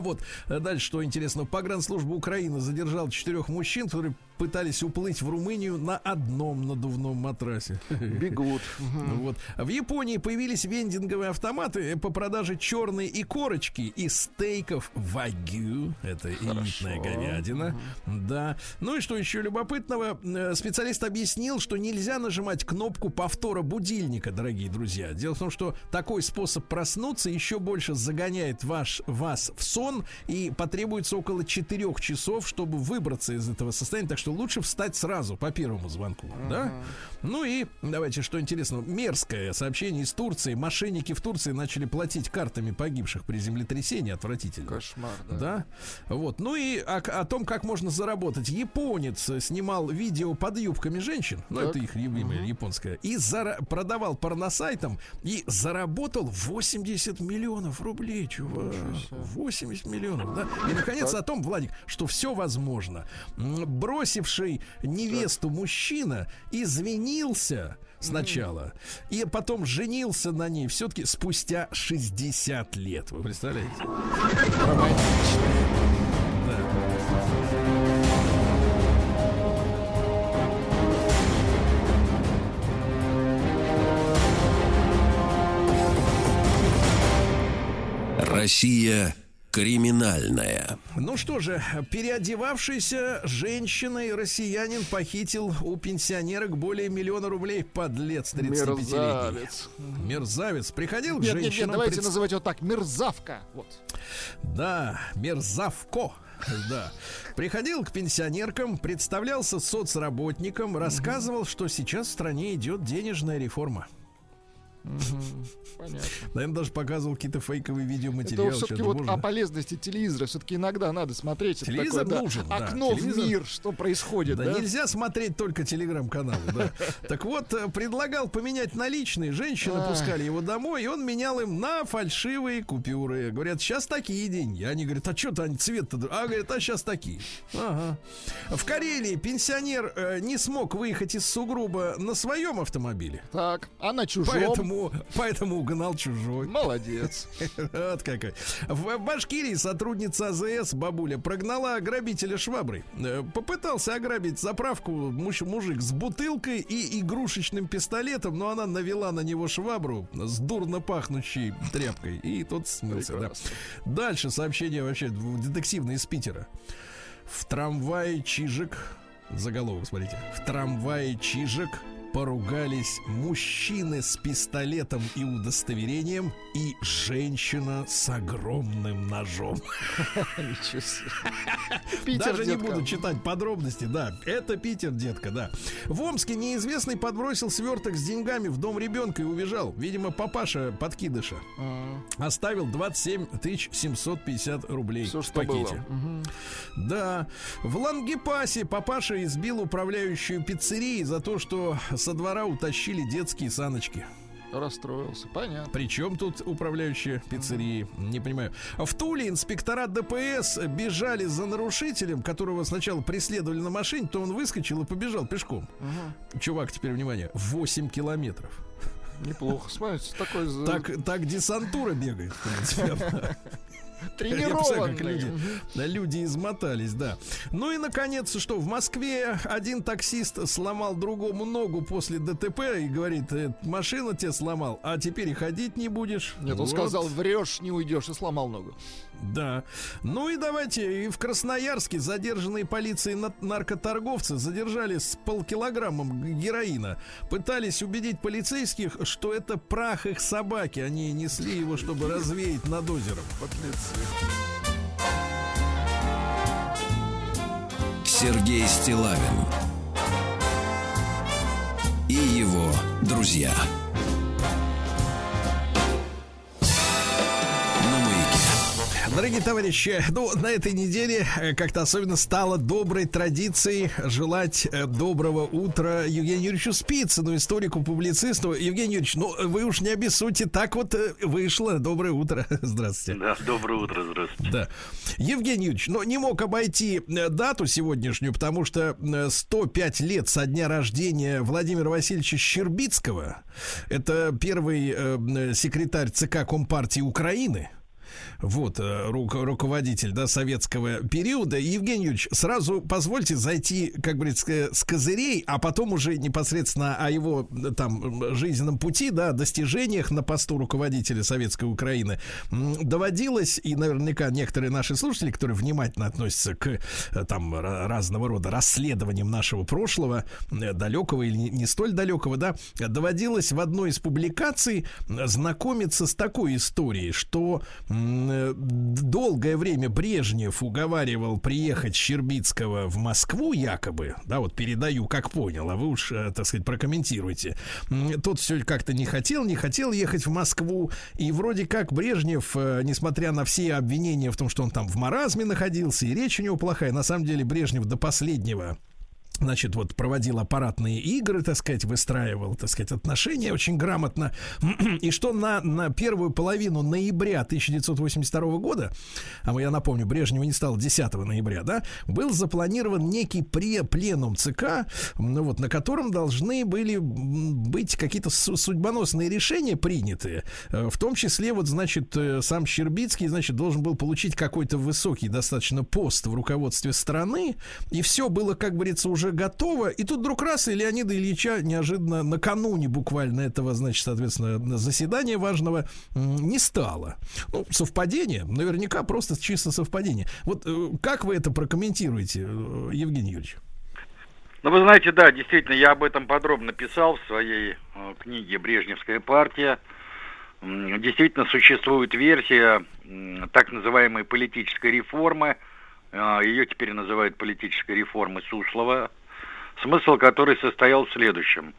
Вот, э, дальше что интересно. Погранслужба Украины задержала четырех мужчин, которые пытались уплыть в Румынию на одном надувном матрасе. Бегут. Вот. В Японии появились вендинговые автоматы по продаже черной и корочки и стейков вагю. Это элитная говядина. Да. Ну и что еще любопытного? Э, Специалист объяснил, что нельзя нажимать кнопку повтора будильника, дорогие друзья. Дело в том, что такой способ проснуться еще больше загоняет ваш, вас в сон и потребуется около 4 часов, чтобы выбраться из этого состояния. Так что лучше встать сразу по первому звонку. Да? Ну и давайте, что интересно, мерзкое сообщение из Турции. Мошенники в Турции начали платить картами погибших при землетрясении. Отвратительно. Кошмар, да. Да. Вот. Ну и о, о том, как можно заработать. Японец снимал видео под юбками женщин. Ну, Так. это их любимое японское. И зара- продавал порносайтам и заработал 80 миллионов рублей, чувак. 80 миллионов, да. И, наконец, о том, Владик, что все возможно. Бросивший невесту мужчина извинился сначала и потом женился на ней все-таки спустя 60 лет. Вы представляете? Россия криминальная. Ну что же, переодевавшийся женщиной россиянин похитил у пенсионерок более миллиона рублей. Подлец 35-летний. Мерзавец. Мерзавец. Приходил к Нет, нет, нет, женщинам... давайте пред- называть его так. Мерзавка. Вот. Да, мерзавко. Да. Приходил к пенсионеркам, представлялся соцработником, рассказывал, что сейчас в стране идет денежная реформа. Понятно. Наверное, даже показывал какие-то фейковые Это видеоматериалы. все-таки Что-то вот можно. о полезности телевизора все-таки иногда надо смотреть. Это Телевизор такое, да, нужен, да. Окно Телевизор- в мир, что происходит, Да, да? нельзя смотреть только телеграм-каналы, да. <laughs> Так вот, э, предлагал поменять наличные. Женщины пускали его домой, и он менял им на фальшивые купюры. Говорят, сейчас такие деньги. Они говорят, а что то они цвет-то? др-?» А говорят, а сейчас такие. Ага. В Карелии пенсионер э, не смог выехать из сугроба на своем автомобиле. Так, а на чужом? Поэтому, поэтому угнал чужой. Молодец. <laughs> Вот какой. В Башкирии сотрудница АЗС, бабуля, прогнала грабителя шваброй. Э, Попытался ограбить заправку муж- мужик с бутылкой и игрушечным пистолетом, но она навела на него швабру с дурно пахнущей тряпкой. И тот смылся. да. Дальше сообщение вообще детективное из Питера. В трамвае Чижик, заголовок, смотрите. В трамвае Чижик поругались мужчины с пистолетом и удостоверением и женщина с огромным ножом. <laughs> <laughs> Даже не буду читать подробности, да. Это Питер, детка, да. В Омске неизвестный подбросил сверток с деньгами в дом ребенка и убежал. Видимо, папаша подкидыша. Оставил 27 тысяч 750 рублей в пакете. Да. В Лангепасе папаша избил управляющую пиццерией за то, что со двора утащили детские саночки. Расстроился. Понятно. Причем тут управляющая пиццерии? Не понимаю. В Туле инспектора ДПС бежали за нарушителем, которого сначала преследовали на машине, то он выскочил и побежал пешком. Чувак, теперь внимание, 8 километров. Неплохо. Смотрите, такой Так, так десантура бегает, в принципе. <laughs> <laughs> Тренированный. как люди, измотались, да. Ну и, наконец, что в Москве один таксист сломал другому ногу после ДТП и говорит, «Э, машина тебе сломал, а теперь и ходить не будешь. Нет, он Вот. сказал, врешь, не уйдешь, и сломал ногу. Да. Ну и давайте, и в Красноярске задержанные полицией на- наркоторговцы задержали с полкилограммом героина. Пытались убедить полицейских, что это прах их собаки. Они несли его, чтобы развеять над озером. Сергей Стилавин и его друзья. Дорогие товарищи, ну, на этой неделе э, как-то особенно стало доброй традицией желать э, доброго утра Евгению Юрьевичу Спицыну, историку, публицисту. Евгений Юрьевич, ну, вы уж не обессудьте, так вот э, вышло. Доброе утро. <laughs> Здравствуйте. Да, доброе утро, здравствуйте. Да. Евгений Юрьевич, но не мог обойти дату сегодняшнюю, потому что э, 105 лет со дня рождения Владимира Васильевича Щербицкого. Это первый э, секретарь ЦК Компартии Украины. Вот, э, ру- руководитель, да, советского периода. Евгений Юрьевич, сразу позвольте зайти, как говорится, с козырей, а потом уже непосредственно о его э, там жизненном пути, да, достижениях на посту руководителя Советской Украины. Доводилось, и наверняка некоторые наши слушатели, которые внимательно относятся к э, там ра- разного рода расследованиям нашего прошлого, далекого или не, столь далекого, да, доводилось в одной из публикаций знакомиться с такой историей, что долгое время Брежнев уговаривал приехать Щербицкого в Москву якобы, да, вот передаю, как понял, а вы уж, э, так сказать, прокомментируйте. Тот все как-то не хотел, не хотел ехать в Москву, и вроде как Брежнев, э, несмотря на все обвинения в том, что он там в маразме находился, и речь у него плохая, на самом деле Брежнев до последнего Значит, вот проводил аппаратные игры, так сказать, выстраивал, так сказать, отношения очень грамотно. <clears throat> И что на, на первую половину ноября 1982 года, а я напомню, Брежнева не стало 10 ноября, да, был запланирован некий пре пленум ЦК, ну вот, на котором должны были быть какие-то су- судьбоносные решения приняты. Э, В том числе, вот, значит, э, сам Щербицкий, значит, должен был получить какой-то высокий достаточно пост в руководстве страны, и все было, как говорится, уже готово. И тут вдруг раз и Леонида Ильича неожиданно накануне буквально этого, значит, соответственно, заседания важного не стало. Ну, совпадение, наверняка просто чисто совпадение. Вот э, как вы это прокомментируете, э, Евгений Юрьевич? Ну, вы знаете, да, действительно, я об этом подробно писал в своей э, книге «Брежневская партия». Действительно, существует версия так называемой политической реформы. Э, Ее теперь называют политической реформой Суслова. Смысл которой состоял в следующем.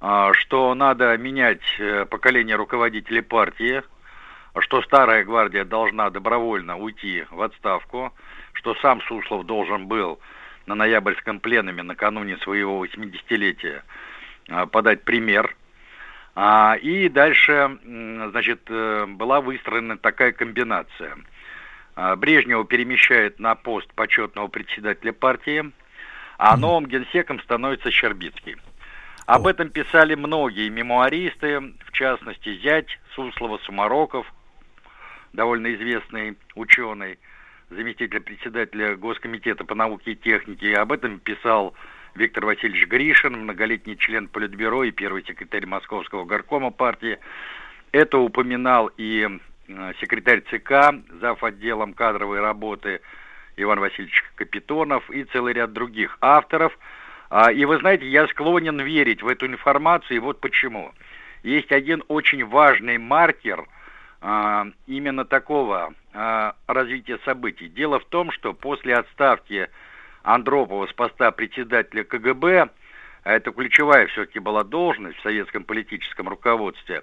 а, Что надо менять э, поколение руководителей партии, что старая гвардия должна добровольно уйти в отставку, что сам Суслов должен был на ноябрьском пленуме накануне своего 80-летия а, подать пример. А, И дальше, значит, э, была выстроена такая комбинация. А, Брежнева перемещает на пост почетного председателя партии, а новым генсеком становится Щербицкий. Об этом писали многие мемуаристы, в частности, зять Суслова Сумароков, довольно известный ученый, заместитель председателя Госкомитета по науке и технике. Об этом писал Виктор Васильевич Гришин, многолетний член Политбюро и первый секретарь Московского горкома партии. Это упоминал и секретарь ЦК, зав. отделом кадровой работы Иван Васильевич Капитонов и целый ряд других авторов. А, И вы знаете, я склонен верить в эту информацию, и вот почему. Есть один очень важный маркер а, именно такого а, развития событий. Дело в том, что после отставки Андропова с поста председателя КГБ, а это ключевая все-таки была должность в советском политическом руководстве,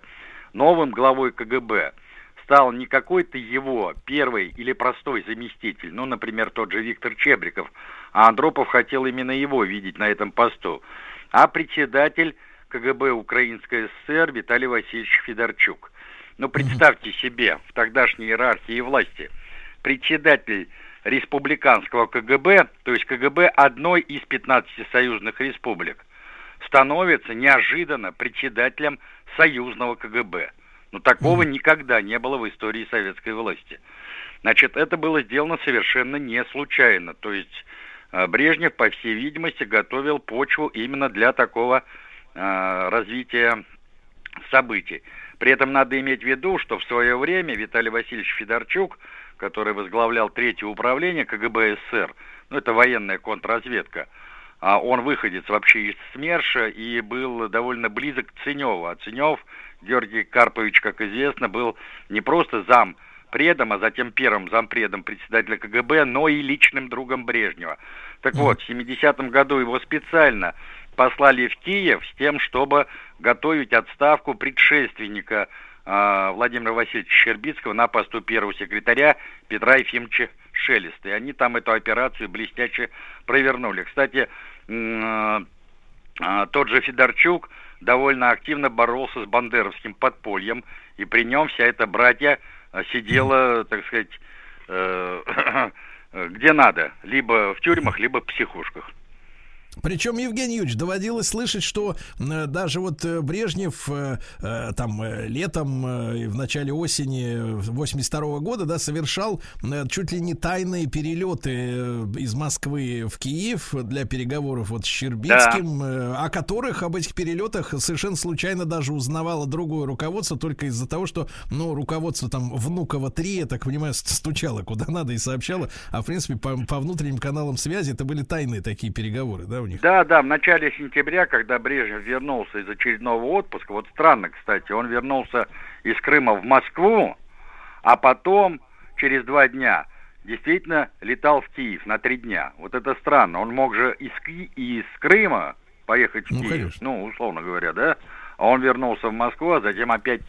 новым главой КГБ стал не какой-то его первый или простой заместитель, ну, например, тот же Виктор Чебриков, а Андропов хотел именно его видеть на этом посту, а председатель КГБ Украинской ССР Виталий Васильевич Федорчук. Ну, представьте себе, в тогдашней иерархии власти, председатель республиканского КГБ, то есть КГБ одной из 15 союзных республик, становится неожиданно председателем союзного КГБ. Но такого никогда не было в истории советской власти. Значит, это было сделано совершенно не случайно. То есть э, Брежнев, по всей видимости, готовил почву именно для такого э, развития событий. При этом надо иметь в виду, что в свое время Виталий Васильевич Федорчук, который возглавлял третье управление КГБ СССР, ну это военная контрразведка, а он выходец вообще из СМЕРШа и был довольно близок к Ценеву. А Ценев, Георгий Карпович, как известно, был не просто зам предом, а затем первым зампредом председателя КГБ, но и личным другом Брежнева. Так вот, в 70-м году его специально послали в Киев с тем, чтобы готовить отставку предшественника э, Владимира Васильевича Щербицкого на посту первого секретаря Петра Ефимовича Шелеста. И они там эту операцию блестяще провернули. Кстати, м, э, тот же Федорчук довольно активно боролся с бандеровским подпольем, и при нем вся эта братья э, сидела, так сказать, э, <coughs> где надо, либо в тюрьмах, либо в психушках. Причем, Евгений Юрьевич, доводилось слышать, что даже вот э, Брежнев э, э, там летом и в начале осени 82 года, да, совершал чуть ли не тайные перелеты из Москвы в Киев для переговоров вот с Щербицким, э, о которых, об этих перелетах совершенно случайно даже узнавало другое руководство, только из-за того, что, ну, руководство там Внуково 3, я так понимаю, ст- стучало куда надо и сообщало, а в принципе по, по внутренним каналам связи это были тайные такие переговоры, да, у них? Да, да, в начале сентября, когда Брежнев вернулся из очередного отпуска, вот странно, кстати, он вернулся из Крыма в Москву, а потом, через два дня, действительно летал в Киев на три дня. Вот это странно. Он мог же из, Ки- из Крыма поехать в Ну, Киев, конечно. ну, условно говоря, да? А он вернулся в Москву, а затем опять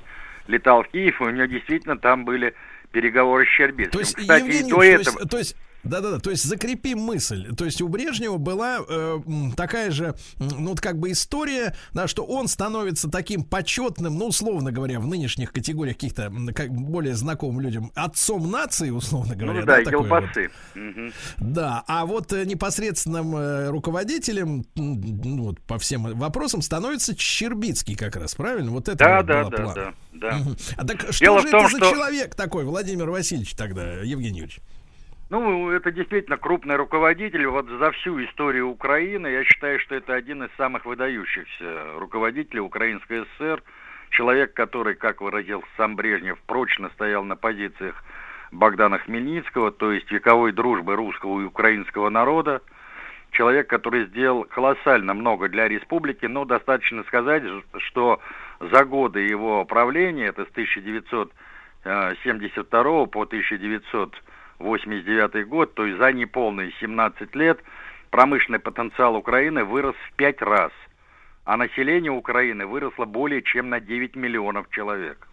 летал в Киев, и у него действительно там были переговоры с Щербицким. То есть, Кстати, Евгений и до этого... то есть, то есть да-да-да, то есть закрепим мысль. То есть у Брежнева была э, такая же, ну, как бы история, да, что он становится таким почетным, ну, условно говоря, в нынешних категориях каких-то как более знакомым людям, отцом нации, условно говоря. Ну да, и такой вот. Мгм. Да, а вот э, непосредственным э, руководителем, ну, вот по всем вопросам становится Щербицкий как раз, правильно? Вот это Да, вот да, да, план. да, да. Мгм. А так что Дело же том, это за что- человек такой, Владимир Васильевич тогда, Евгений Юрьевич? Ну, это действительно крупный руководитель. Вот за всю историю Украины я считаю, что это один из самых выдающихся руководителей Украинской ССР. Человек, который, как выразился сам Брежнев, прочно стоял на позициях Богдана Хмельницкого, то есть вековой дружбы русского и украинского народа. Человек, который сделал колоссально много для республики, но достаточно сказать, что за годы его правления, это с 1972 по 1989 год, то есть за неполные 17 лет, промышленный потенциал Украины вырос в 5 раз, а население Украины выросло более чем на 9 миллионов человек.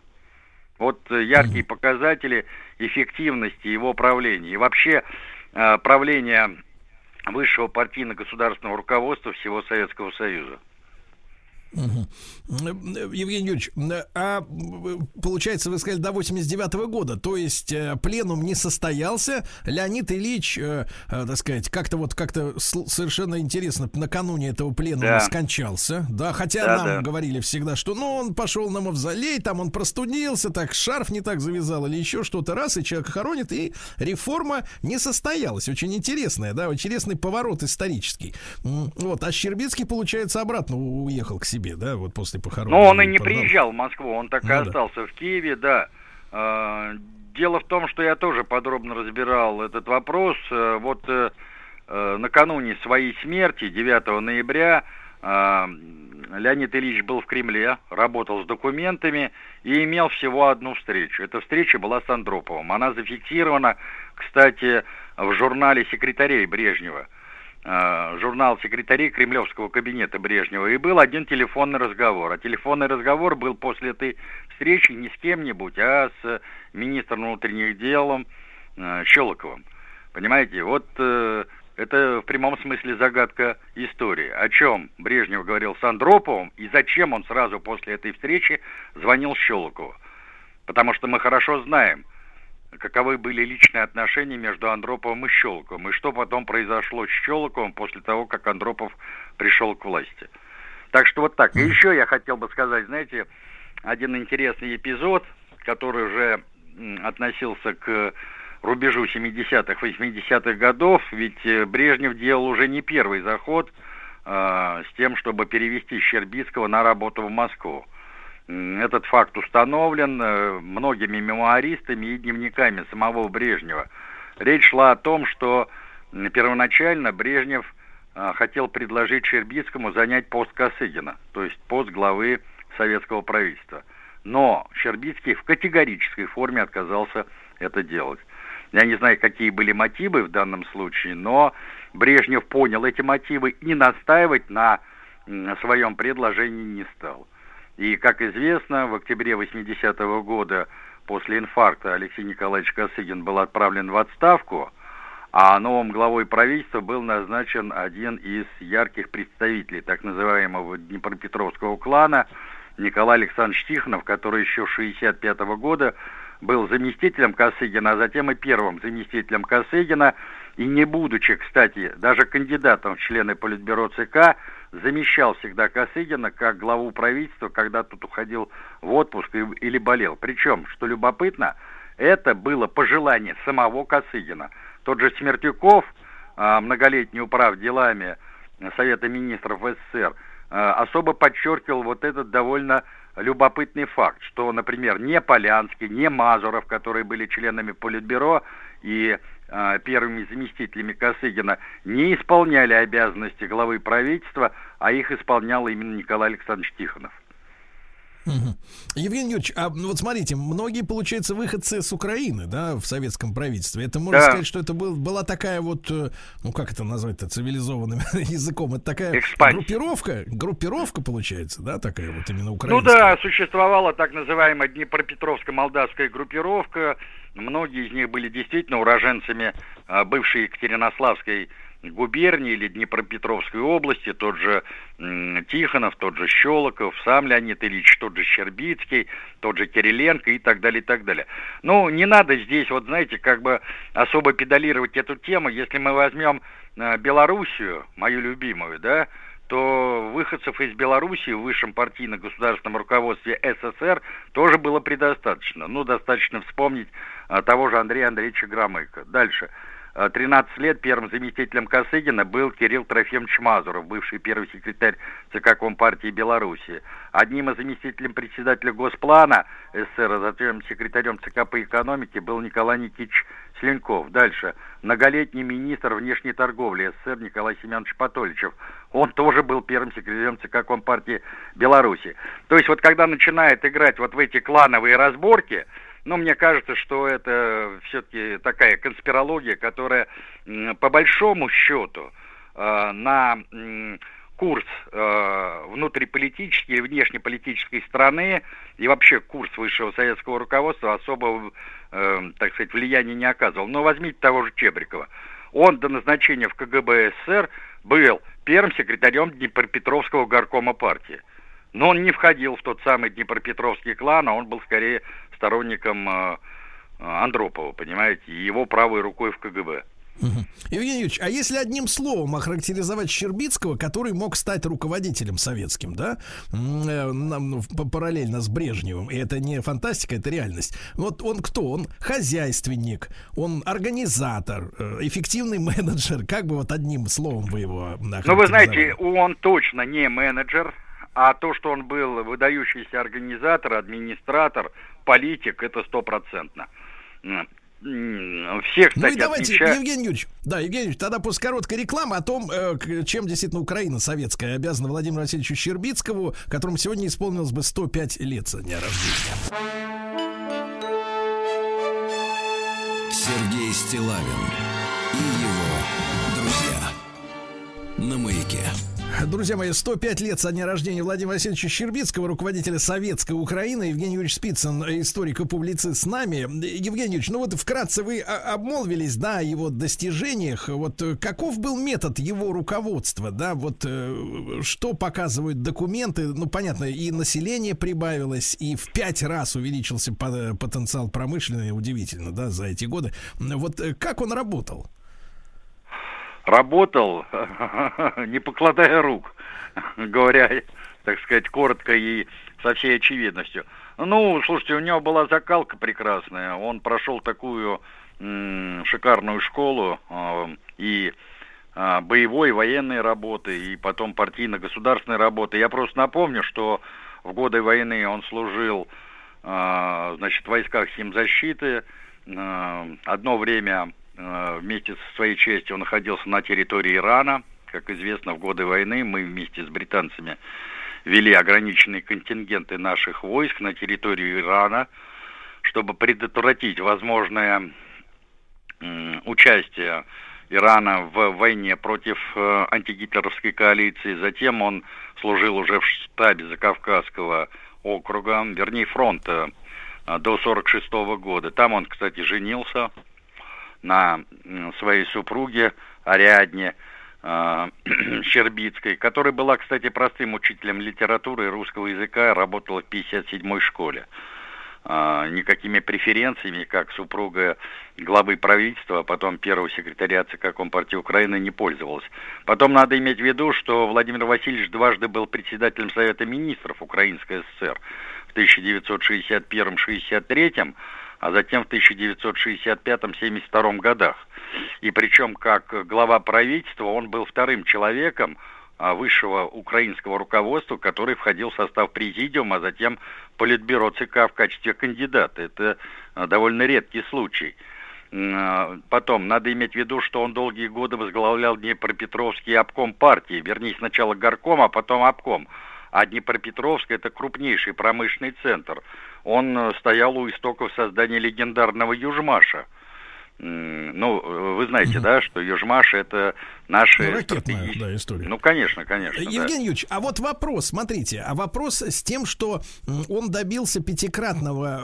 Вот э, яркие показатели эффективности его правления. И вообще э, правления высшего партийно-государственного руководства всего Советского Союза. Э, Евгений Юрьевич, а получается, вы сказали, до 89 года, то есть э, пленум не состоялся, Леонид Ильич, э, так сказать, как-то вот как-то совершенно интересно, накануне этого пленума Да. скончался, да, хотя Да, нам да. говорили всегда, что, ну, он пошел на мавзолей, там он простудился, так шарф не так завязал или еще что-то, раз, и человек хоронит, и реформа не состоялась, очень интересная, да, интересный поворот исторический, вот, а Щербицкий, получается, обратно уехал к себе, да, вот после похорон. Но он и не Продал. приезжал в Москву, он так и Ну да. остался в Киеве, да. Э, Дело в том, что я тоже подробно разбирал этот вопрос. Э, Вот э, э, накануне своей смерти, 9 ноября, э, Леонид Ильич был в Кремле, работал с документами и имел всего одну встречу. Эта встреча была с Андроповым. Она зафиксирована, кстати, в журнале секретарей Брежнева журнал секретарей Кремлевского кабинета Брежнева, и был один телефонный разговор. А телефонный разговор был после этой встречи не с кем-нибудь, а с министром внутренних дел э, Щелоковым. Понимаете, вот э, это в прямом смысле загадка истории. О чем Брежнев говорил с Андроповым и зачем он сразу после этой встречи звонил Щелокову. Потому что мы хорошо знаем, каковы были личные отношения между Андроповым и Щелоковым, и что потом произошло с Щелоковым после того, как Андропов пришел к власти. Так что вот так. И еще я хотел бы сказать, знаете, один интересный эпизод, который уже относился к рубежу 70-х, 80-х годов, ведь э, Брежнев делал уже не первый заход э, с тем, чтобы перевести Щербицкого на работу в Москву. Этот факт установлен э, многими мемуаристами и дневниками самого Брежнева. Речь шла о том, что первоначально Брежнев э, хотел предложить Щербицкому занять пост Косыгина, то есть пост главы советского правительства. Но Щербицкий в категорической форме отказался это делать. Я не знаю, какие были мотивы в данном случае, но Брежнев понял эти мотивы и настаивать на своем предложении не стал. И, как известно, в октябре 80-го года после инфаркта Алексей Николаевич Косыгин был отправлен в отставку, а новым главой правительства был назначен один из ярких представителей так называемого Днепропетровского клана Николай Александрович Тихонов, который еще с 65 года был заместителем Косыгина, а затем и первым заместителем Косыгина. И не будучи, кстати, даже кандидатом в члены Политбюро ЦК, замещал всегда Косыгина как главу правительства, когда тут уходил в отпуск или болел. Причем, что любопытно, это было пожелание самого Косыгина. Тот же Смертюков, а, многолетний управ делами Совета министров СССР, а, особо подчеркивал вот этот довольно любопытный факт, что, например, не Полянский, не Мазуров, которые были членами Политбюро и первыми заместителями Косыгина, не исполняли обязанности главы правительства, а их исполнял именно Николай Александрович Тихонов. Угу. Евгений Юрьевич, а ну вот смотрите, многие, получается, выходцы с Украины, да, в советском правительстве. Это можно да. сказать, что это был, была такая вот, э, ну как это назвать-то цивилизованным <laughs> языком, это такая Экспансия. группировка, группировка получается, да, такая вот именно украинская. Ну да, существовала так называемая Днепропетровско-молдавская группировка. Многие из них были действительно уроженцами а, бывшей Екатеринославской губернии или Днепропетровской области, тот же Тихонов, тот же Щелоков, сам Леонид Ильич, тот же Щербицкий, тот же Кириленко и так далее, и так далее. Ну, не надо здесь, вот знаете, как бы особо педалировать эту тему. Если мы возьмем э, Белоруссию, мою любимую, да, то выходцев из Белоруссии в высшем партийно-государственном руководстве СССР тоже было предостаточно. Ну, достаточно вспомнить а, того же Андрея Андреевича Громыка. Дальше. 13 э, лет первым заместителем Косыгина был Кирилл Трофимович Мазуров, бывший первый секретарь ЦК Компартии Беларуси. Одним из заместителей председателя Госплана СССР, а затем секретарем ЦК по экономике был Николай Никитич Слинков. Дальше. Многолетний министр внешней торговли СССР Николай Семенович Патоличев. Он тоже был первым секретарем ЦК Компартии Беларуси. То есть вот когда начинает играть вот в эти клановые разборки, но мне кажется, что это все-таки такая конспирология, которая по большому счету э, на курс э, внутриполитической и внешнеполитической страны и вообще курс высшего советского руководства особого, э, так сказать, влияния не оказывал. Но возьмите того же Чебрикова. Он до назначения в КГБ СССР был первым секретарем Днепропетровского горкома партии. Но он не входил в тот самый Днепропетровский клан, а он был скорее сторонником э, Андропова, понимаете, его правой рукой в КГБ. Угу. Евгений Юрьевич, а если одним словом охарактеризовать Щербицкого, который мог стать руководителем советским, да, э, ну, параллельно с Брежневым, и это не фантастика, это реальность. Вот он кто? Он хозяйственник, он организатор, э, эффективный <laughs> менеджер. Как бы вот одним словом вы его Ну, вы знаете, он точно не менеджер, а то, что он был выдающийся организатор, администратор, политик, это стопроцентно. Все, кстати, ну и давайте, отмечают... Евгений Юрьевич, да, Евгений Юрьевич, тогда после короткой рекламы о том, э, чем действительно Украина советская обязана Владимиру Васильевичу Щербицкому, которому сегодня исполнилось бы 105 лет со дня рождения. Сергей Стилавин и его друзья на маяке. Друзья мои, 105 лет со дня рождения Владимира Васильевича Щербицкого, руководителя Советской Украины. Евгений Юрьевич Спицын, историк и публицист с нами. Евгений Юрьевич, ну вот вкратце вы обмолвились, да, о его достижениях. Вот э, каков был метод его руководства, да, вот э, что показывают документы? Ну, понятно, и население прибавилось, и в пять раз увеличился потенциал промышленный, удивительно, да, за эти годы. Вот э, как он работал? Работал, <laughs> не покладая рук, <laughs> говоря, так сказать, коротко и со всей очевидностью. Ну, слушайте, у него была закалка прекрасная, он прошел такую шикарную школу э, и э, боевой, военной работы, и потом партийно-государственной работы. Я просто напомню, что в годы войны он служил э, значит, в войсках химзащиты, одно время вместе со своей частью он находился на территории Ирана. Как известно, в годы войны мы вместе с британцами вели ограниченные контингенты наших войск на территорию Ирана, чтобы предотвратить возможное участие Ирана в войне против э, антигитлеровской коалиции. Затем он служил уже в штабе Закавказского округа, вернее фронта э, до 1946 года. Там он, кстати, женился на своей супруге Ариадне э, <clears throat> Щербицкой, которая была, кстати, простым учителем литературы и русского языка, работала в 57-й школе. а, никакими преференциями, как супруга главы правительства, а потом первого секретаря ЦК Компартии Украины не пользовалась. Потом надо иметь в виду, что Владимир Васильевич дважды был председателем Совета Министров Украинской ССР в 1961-63, а затем в 1965-72 годах. И причем как глава правительства он был вторым человеком, а, высшего украинского руководства, который входил в состав президиума, а затем Политбюро ЦК в качестве кандидата. Это а, довольно редкий случай. А, потом, надо иметь в виду, что он долгие годы возглавлял Днепропетровский обком партии, вернее, сначала горком, а потом обком. А Днепропетровск – это крупнейший промышленный центр. Он стоял у истоков создания легендарного Южмаша – ну, вы знаете, да, что Южмаш это наши... Ну, ракетная, да, история. Ну, конечно, конечно. Евгений да. Юрьевич, а вот вопрос, смотрите, а вопрос с тем, что он добился пятикратного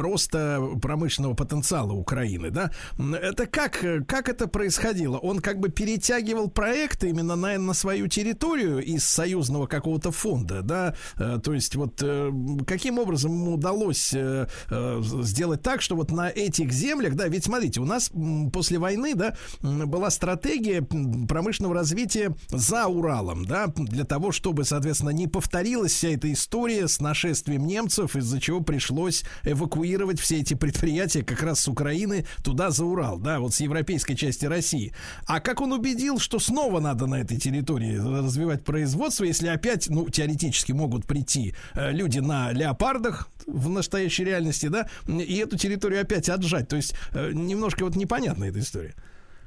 роста промышленного потенциала Украины, да? Это как, как это происходило? Он как бы перетягивал проекты именно на, на свою территорию из союзного какого-то фонда, да? Э, то есть вот э, каким образом ему удалось э, сделать так, что вот на этих землях, да, ведь смотрите, у нас после войны, да, была стратегия промышленного развития за Уралом, да, для того, чтобы, соответственно, не повторилась вся эта история с нашествием немцев, из-за чего пришлось эвакуировать все эти предприятия как раз с Украины туда, за Урал, да, вот с европейской части России. А как он убедил, что снова надо на этой территории развивать производство, если опять, ну, теоретически могут прийти э, люди на леопардах в настоящей реальности, да, и эту территорию опять отжать. То есть э, немножко вот непонятна эта история.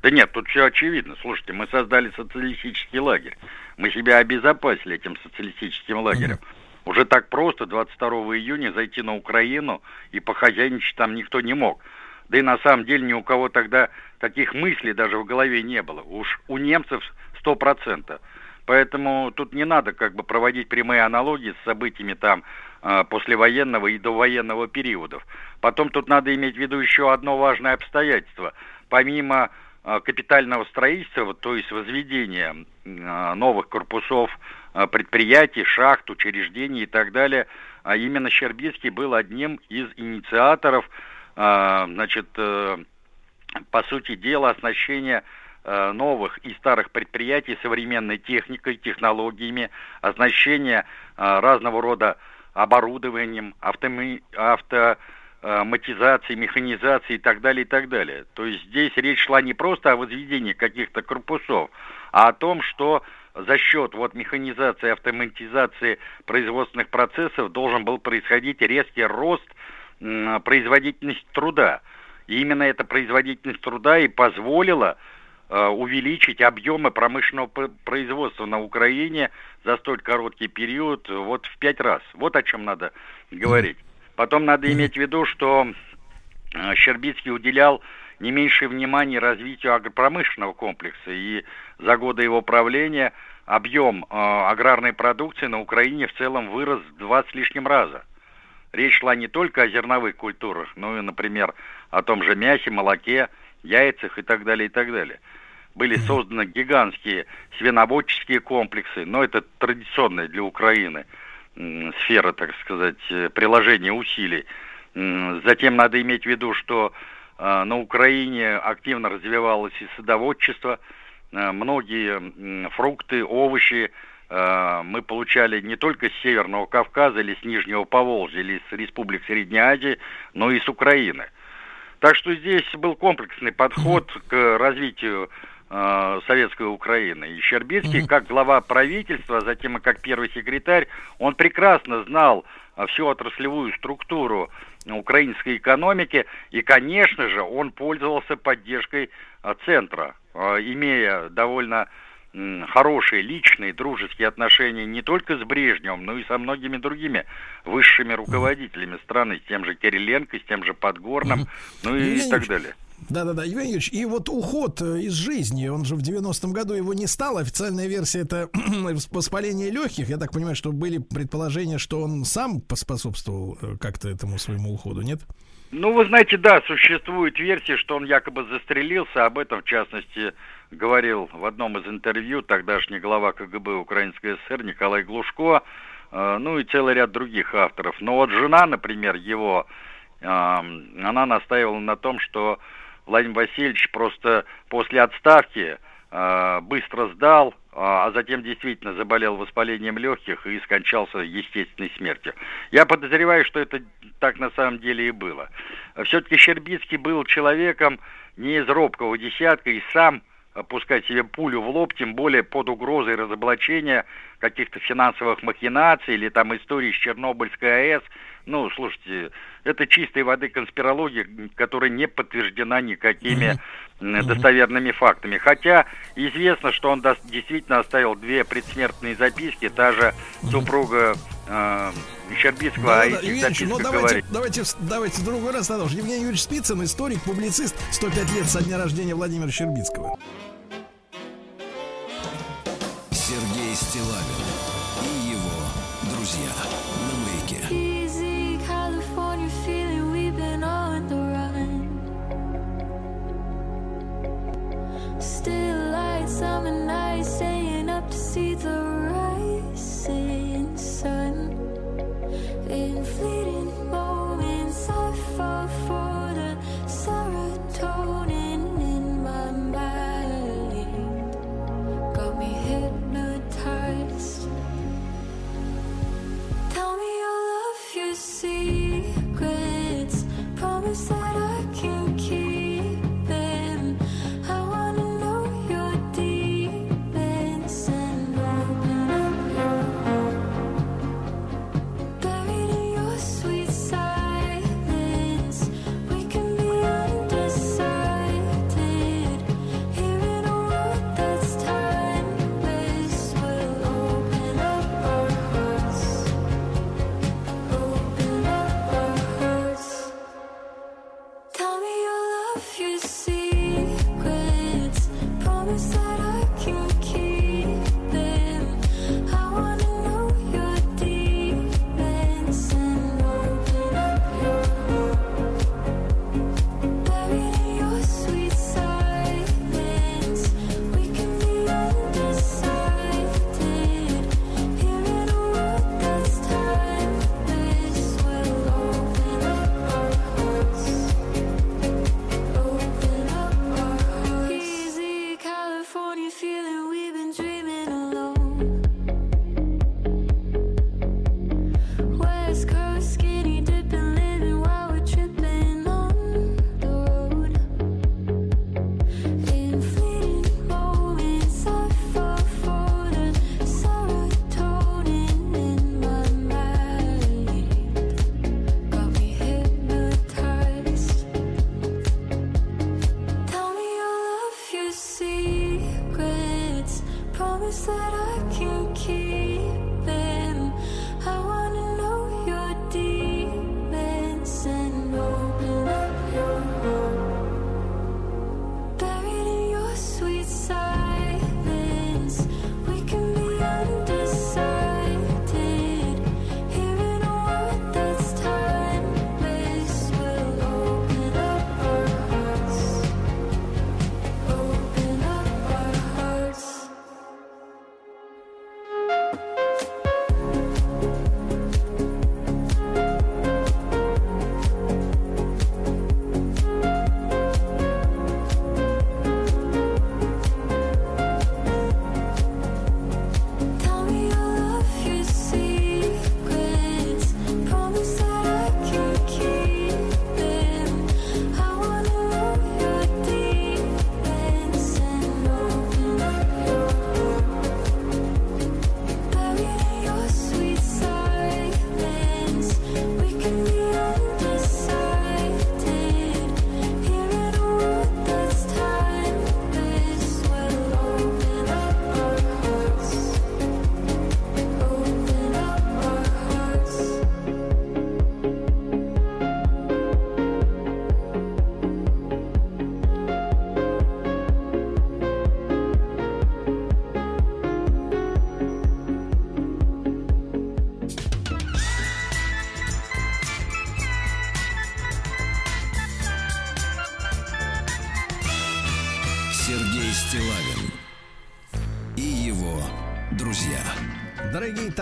Да нет, тут все очевидно. Слушайте, мы создали социалистический лагерь. Мы себя обезопасили этим социалистическим лагерем. Mm-hmm. Уже так просто 22 июня зайти на Украину и похозяйничать там никто не мог. Да и на самом деле ни у кого тогда таких мыслей даже в голове не было. Уж у немцев сто процентов. Поэтому тут не надо как бы проводить прямые аналогии с событиями там э, послевоенного и довоенного периодов. Потом тут надо иметь в виду еще одно важное обстоятельство. Помимо капитального строительства, то есть возведения э, новых корпусов э, предприятий, шахт, учреждений и так далее, а именно Щербицкий был одним из инициаторов, значит, по сути дела, оснащения новых и старых предприятий современной техникой, технологиями, оснащения разного рода оборудованием, автоми... авто матизации, механизации и так далее, и так далее. То есть здесь речь шла не просто о возведении каких-то корпусов, а о том, что за счет вот механизации, автоматизации производственных процессов должен был происходить резкий рост производительности труда. И именно эта производительность труда и позволила э, увеличить объемы промышленного производства на Украине за столь короткий период вот в пять раз. Вот о чем надо говорить. Потом надо иметь в виду, что э, Щербицкий уделял не меньшее внимание развитию агропромышленного комплекса, и за годы его правления объем э, аграрной продукции на Украине в целом вырос в два с лишним раза. Речь шла не только о зерновых культурах, но и, например, о том же мясе, молоке, яйцах и так далее, и так далее. Были созданы гигантские свиноводческие комплексы, но это традиционное для Украины – сфера, так сказать, э, приложения усилий. Затем надо иметь в виду, что э, на Украине активно развивалось и садоводчество, э, многие фрукты, овощи мы получали не только с Северного Кавказа или с Нижнего Поволжья или с республик Средней Азии, но и с Украины. Так что здесь был комплексный подход к развитию э, советской Украины. И Щербицкий, mm-hmm. как глава правительства, затем и как первый секретарь, он прекрасно знал э, всю отраслевую структуру украинской экономики, и, конечно же, он пользовался поддержкой э, центра, имея довольно хорошие личные дружеские отношения не только с Брежневым, но и со многими другими высшими руководителями страны, с тем же Кириленко, с тем же Подгорным, ну и, и так далее. Да-да-да, Евгений Юрьевич, и вот уход э, из жизни, он же в 90-м году его не стал, официальная версия это <clears throat> воспаление легких, я так понимаю, что были предположения, что он сам поспособствовал э, как-то этому своему уходу, нет? Ну, вы знаете, да, существует версия, что он якобы застрелился, об этом, в частности, говорил в одном из интервью тогдашний глава КГБ Украинской ССР Николай Глушко, э, ну и целый ряд других авторов. Но вот жена, например, его, она настаивала на том, что Владимир Васильевич просто после отставки э, быстро сдал, а затем действительно заболел воспалением легких и скончался естественной смертью. Я подозреваю, что это так на самом деле и было. Все-таки Щербицкий был человеком не из робкого десятка и сам пускать себе пулю в лоб, тем более под угрозой разоблачения каких-то финансовых махинаций или там истории с Чернобыльской АЭС. Ну, слушайте, это чистой воды конспирология, которая не подтверждена никакими mm-hmm. Достоверными фактами. Хотя известно, что он действительно оставил две предсмертные записки, та же супруга э, Щербицкого, да, а да, этих записках ну, давайте, говорит. Давайте, давайте в другой раз, Надо. Евгений Юрьевич Спицын, историк, публицист, 105 лет со дня рождения Владимира Щербицкого. Сергей Стилавин Light summer night, staying up to see the rising sun. In fleeting moments, I fall for the serotonin in my mind. Got me hypnotized. Tell me all of your secrets. Promise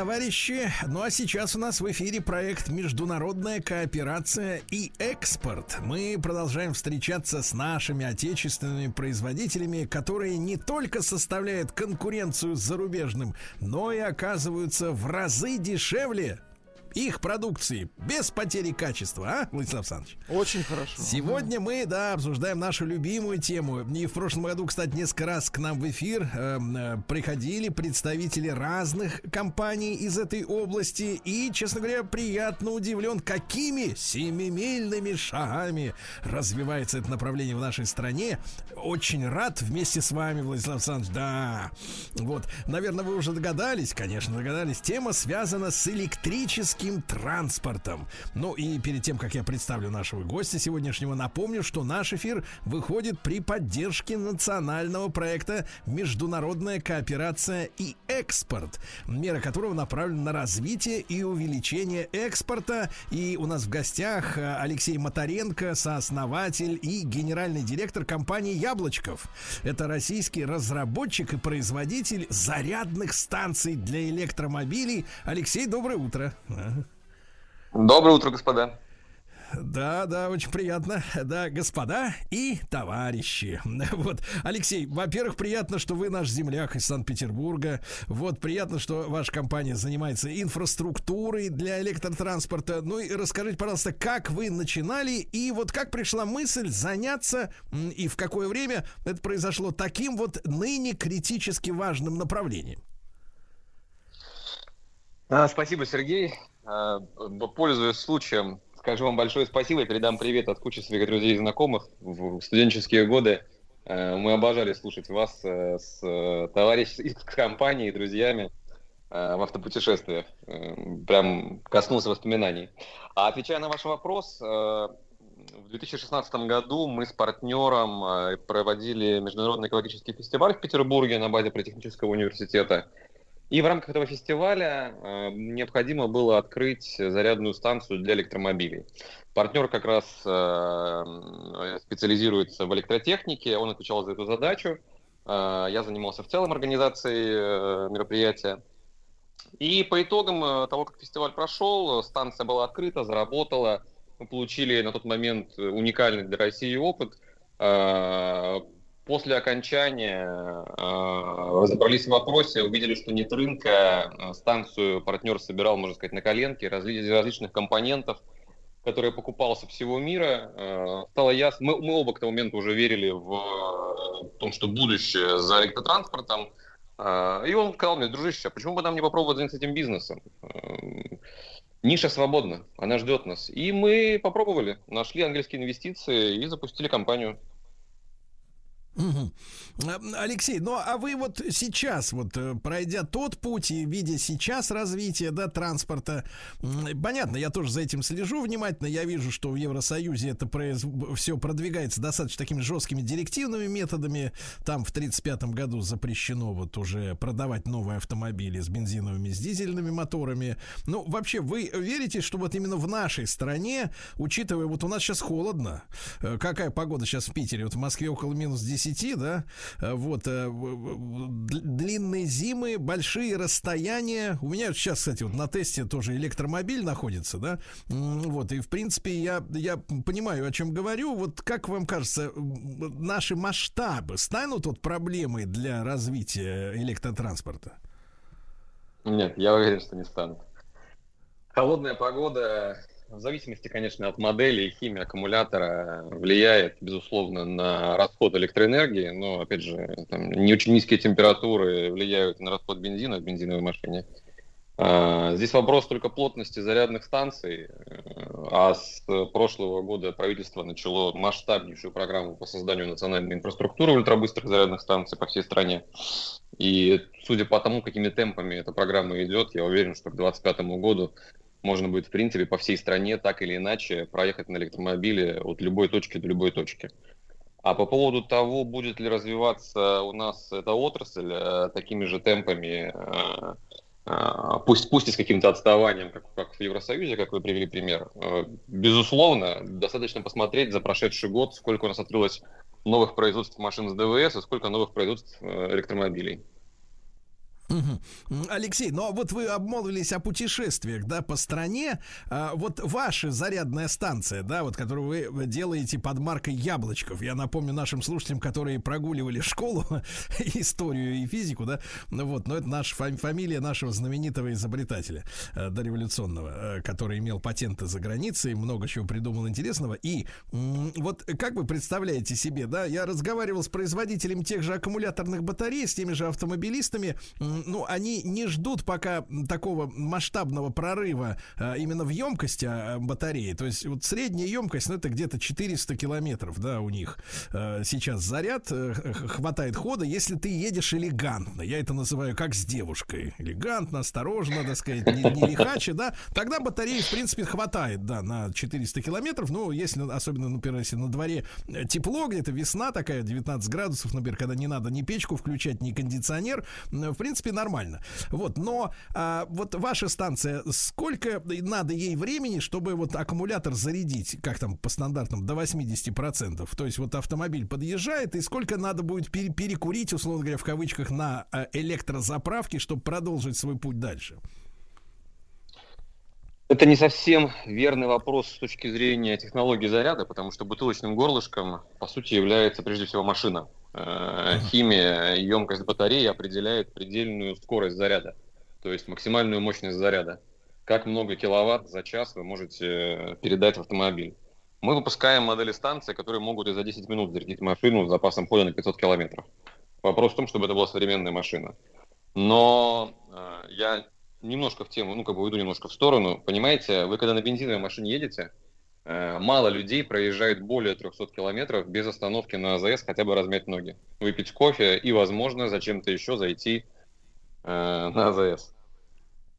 товарищи, ну а сейчас у нас в эфире проект «Международная кооперация и экспорт». Мы продолжаем встречаться с нашими отечественными производителями, которые не только составляют конкуренцию с зарубежным, но и оказываются в разы дешевле их продукции без потери качества, а, Владислав Александрович? Очень хорошо. Сегодня мы, да, обсуждаем нашу любимую тему. И в прошлом году, кстати, несколько раз к нам в эфир э, э, приходили представители разных компаний из этой области. И, честно говоря, приятно удивлен, какими семимильными шагами развивается это направление в нашей стране. Очень рад вместе с вами, Владислав Александрович, да. Вот, наверное, вы уже догадались, конечно, догадались. Тема связана с электрическим транспортом. Ну и перед тем, как я представлю нашего гостя сегодняшнего, напомню, что наш эфир выходит при поддержке национального проекта «Международная кооперация и экспорт», мера которого направлена на развитие и увеличение экспорта. И у нас в гостях э, Алексей Моторенко, сооснователь и генеральный директор компании «Яблочков». Это российский разработчик и производитель зарядных станций для электромобилей. Алексей, доброе утро. Доброе утро, господа. Да, да, очень приятно. Да, господа и товарищи. <laughs> Вот, Алексей, во-первых, приятно, что вы наш земляк из Санкт-Петербурга. Вот, приятно, что ваша компания занимается инфраструктурой для электротранспорта. Ну и расскажите, пожалуйста, как вы начинали и вот как пришла мысль заняться и в какое время это произошло таким вот ныне критически важным направлением? А, Спасибо, Сергей. А, Пользуясь случаем, скажу вам большое спасибо и передам привет от кучи своих друзей и знакомых. В студенческие годы э, мы обожали слушать вас э, с э, товарищами из <laughs> компании и друзьями э, в автопутешествиях. Э, Прям коснулся воспоминаний. А отвечая на ваш вопрос, э, в 2016 году мы с партнером э, проводили международный экологический фестиваль в Петербурге на базе Политехнического университета. И в рамках этого фестиваля э, необходимо было открыть зарядную станцию для электромобилей. Партнер как раз э, специализируется в электротехнике, он отвечал за эту задачу. Э, я занимался в целом организацией э, мероприятия. И по итогам э, того, как фестиваль прошел, станция была открыта, заработала. Мы получили на тот момент уникальный для России опыт. Э, После окончания э, разобрались в вопросе, увидели, что нет рынка, э, станцию партнер собирал, можно сказать, на коленке, из различных компонентов, которые покупал со всего мира. Э, стало ясно, мы, мы оба к тому моменту уже верили в э, том, что будущее за электротранспортом. Э, и он сказал мне, дружище, а почему бы нам не попробовать заняться этим бизнесом? Э, Ниша свободна, она ждет нас. И мы попробовали, нашли английские инвестиции и запустили компанию. А, Алексей, ну а вы вот сейчас, вот э, пройдя тот путь и видя сейчас развитие да, транспорта, понятно, я тоже за этим слежу внимательно, я вижу, что в Евросоюзе это все продвигается достаточно такими жесткими директивными методами, там в 1935 году запрещено вот уже продавать новые автомобили с бензиновыми, с дизельными моторами. Ну, вообще, вы верите, что вот именно в нашей стране, учитывая, вот у нас сейчас холодно, э, какая погода сейчас в Питере, вот в Москве около минус 10, да, Э, вот, э, длинные зимы, большие расстояния. У меня сейчас, кстати, вот на тесте тоже электромобиль находится, да, вот, и, в принципе, я, я понимаю, о чем говорю. Вот как вам кажется, наши масштабы станут вот проблемой для развития электротранспорта? Нет, я уверен, что не станут. Холодная погода, в зависимости, конечно, от модели и химии аккумулятора, влияет, безусловно, на расход электроэнергии, но, опять же, там, не очень низкие температуры влияют на расход бензина в бензиновой машине. А, Здесь вопрос только плотности зарядных станций, а с прошлого года правительство начало масштабнейшую программу по созданию национальной инфраструктуры ультрабыстрых зарядных станций по всей стране. И судя по тому, какими темпами эта программа идет, я уверен, что к 2025 году можно будет, в принципе, по всей стране так или иначе проехать на электромобиле от любой точки до любой точки. А по поводу того, будет ли развиваться у нас эта отрасль э, такими же темпами, э, э, пусть, пусть и с каким-то отставанием, как, как в Евросоюзе, как вы привели пример, э, безусловно, достаточно посмотреть за прошедший год, сколько у нас открылось новых производств машин с ДВС и сколько новых производств э, электромобилей. Алексей, ну а вот вы обмолвились о путешествиях, да, по стране. А, вот ваша зарядная станция, да, вот которую вы делаете под маркой Яблочков. Я напомню нашим слушателям, которые прогуливали <laughs> школу, историю и физику, да, ну вот, но это наша фам- фамилия нашего знаменитого изобретателя э, дореволюционного, э, который имел патенты за границей, много чего придумал интересного. И м, вот как вы представляете себе, да, я разговаривал с производителем тех же аккумуляторных батарей, с теми же автомобилистами, М, ну, они не ждут пока такого масштабного прорыва а, именно в емкости а, батареи. То есть вот средняя емкость, ну, это где-то 400 километров, да, у них э, сейчас заряд, х- хватает хода, если ты едешь элегантно. Я это называю как с девушкой. Элегантно, осторожно, так сказать, не, не лихаче, да. Тогда батареи, в принципе, хватает, да, на 400 километров. Ну, если, особенно, например, если на дворе э, тепло, где-то весна такая, 19 градусов, например, когда не надо ни печку включать, ни кондиционер, в принципе, нормально. Вот, но а, вот ваша станция, сколько надо ей времени, чтобы вот аккумулятор зарядить, как там по стандартам, до 80%? То есть вот автомобиль подъезжает, и сколько надо будет пере- перекурить, условно говоря, в кавычках, на а, электрозаправке, чтобы продолжить свой путь дальше? Это не совсем верный вопрос с точки зрения технологии заряда, потому что бутылочным горлышком, по сути, является прежде всего машина. Э, Химия, емкость батареи определяет предельную скорость заряда, то есть максимальную мощность заряда. Как много киловатт за час вы можете э, передать в автомобиль. Мы выпускаем модели станции, которые могут и за 10 минут зарядить машину с запасом хода на 500 километров. Вопрос в том, чтобы это была современная машина. Но э, я немножко в тему, ну, как бы уйду немножко в сторону. Понимаете, вы когда на бензиновой машине едете, э, мало людей проезжает более 300 километров без остановки на АЗС, хотя бы размять ноги, выпить кофе и, возможно, зачем-то еще зайти э, на АЗС.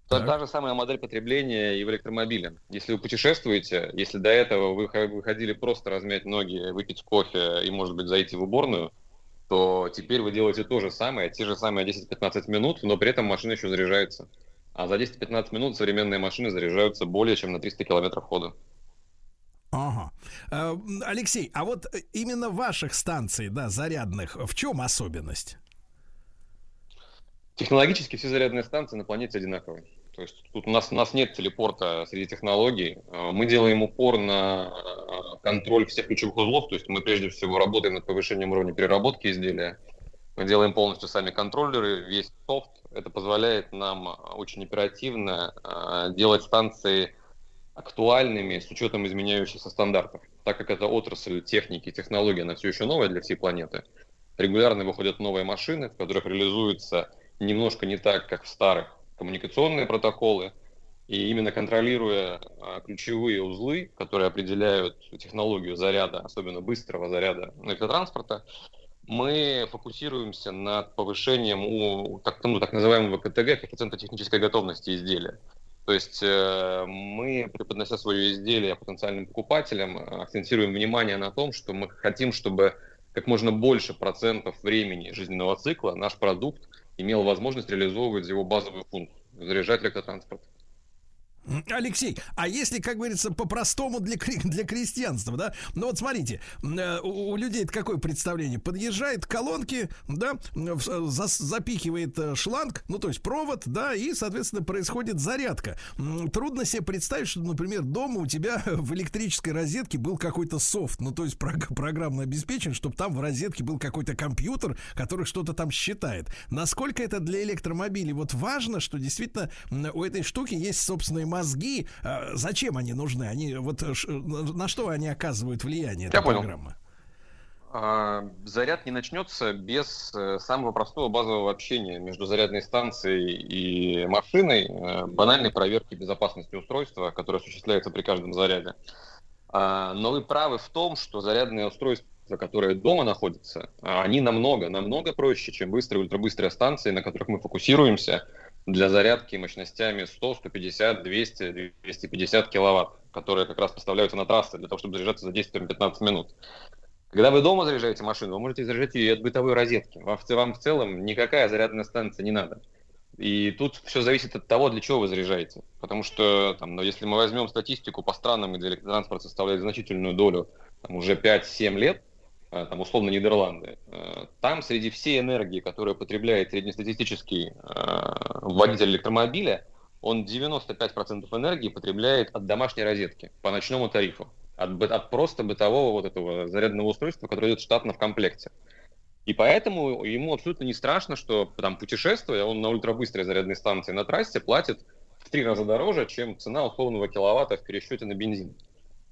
Та, та же самая модель потребления и в электромобиле. Если вы путешествуете, если до этого вы выходили просто размять ноги, выпить кофе и, может быть, зайти в уборную, то теперь вы делаете то же самое, те же самые 10-15 минут, но при этом машина еще заряжается. А за 10-15 минут современные машины заряжаются более чем на 300 километров хода. Ага. Э, Алексей, а вот именно ваших станций, да, зарядных, в чем особенность? Технологически все зарядные станции на планете одинаковые. То есть тут у нас, у нас нет телепорта среди технологий. Э, Мы делаем упор на э, контроль всех ключевых узлов. То есть мы прежде всего работаем над повышением уровня переработки изделия. Мы делаем полностью сами контроллеры, весь софт. Это позволяет нам э, очень оперативно э, делать станции актуальными с учетом изменяющихся стандартов. Так как это отрасль техники и технологий, она все еще новая для всей планеты. Регулярно выходят новые машины, в которых реализуется немножко не так, как в старых коммуникационные протоколы. И именно контролируя а, ключевые узлы, которые определяют технологию заряда, особенно быстрого заряда электротранспорта, мы фокусируемся над повышением у так, ну, так называемого КТГ, коэффициента технической готовности изделия. То есть э, мы, преподнося свое изделие потенциальным покупателям, акцентируем внимание на том, что мы хотим, чтобы как можно больше процентов времени жизненного цикла наш продукт имел возможность реализовывать его базовую функцию – заряжать электротранспорт. Алексей, а если, как говорится, по-простому для, <laughs> для крестьянства, да? Ну вот смотрите, э, у, у людей какое представление? Подъезжает к колонке, да, э, зас- запихивает э, шланг, ну то есть провод, да, и, соответственно, происходит зарядка. Трудно себе представить, что, например, дома у тебя <laughs> в электрической розетке был какой-то софт, ну то есть прог- <laughs> программно обеспечен, чтобы там в розетке был какой-то компьютер, который что-то там считает. Насколько это для электромобилей вот важно, что действительно у этой штуки есть собственные мозги. А Зачем они нужны? Они вот э, ш- на что они оказывают влияние? Я понял. программа? Заряд не начнется без э, самого простого базового общения между зарядной станцией и машиной, э, банальной проверки безопасности устройства, которое осуществляется при каждом заряде. А, Но вы правы в том, что зарядные устройства, которые дома находятся, а, они намного, намного проще, чем быстрые, ультрабыстрые станции, на которых мы фокусируемся для зарядки мощностями 100, 150, 200, 250 киловатт, которые как раз поставляются на трассы для того, чтобы заряжаться за 10-15 минут. Когда вы дома заряжаете машину, вы можете заряжать ее от бытовой розетки. Вам вам в целом никакая зарядная станция не надо. И тут все зависит от того, для чего вы заряжаете. Потому что, там, ну, если мы возьмем статистику по странам, где электротранспорт составляет значительную долю, там, уже 5-7 лет, там условно Нидерланды, э, там среди всей энергии, которую потребляет среднестатистический э, водитель электромобиля, он 95% энергии потребляет от домашней розетки по ночному тарифу, от, от просто бытового вот этого зарядного устройства, которое идет штатно в комплекте. И поэтому ему абсолютно не страшно, что там путешествуя, он на ультрабыстрой зарядной станции на трассе платит в три раза дороже, чем цена условного киловатта в пересчете на бензин.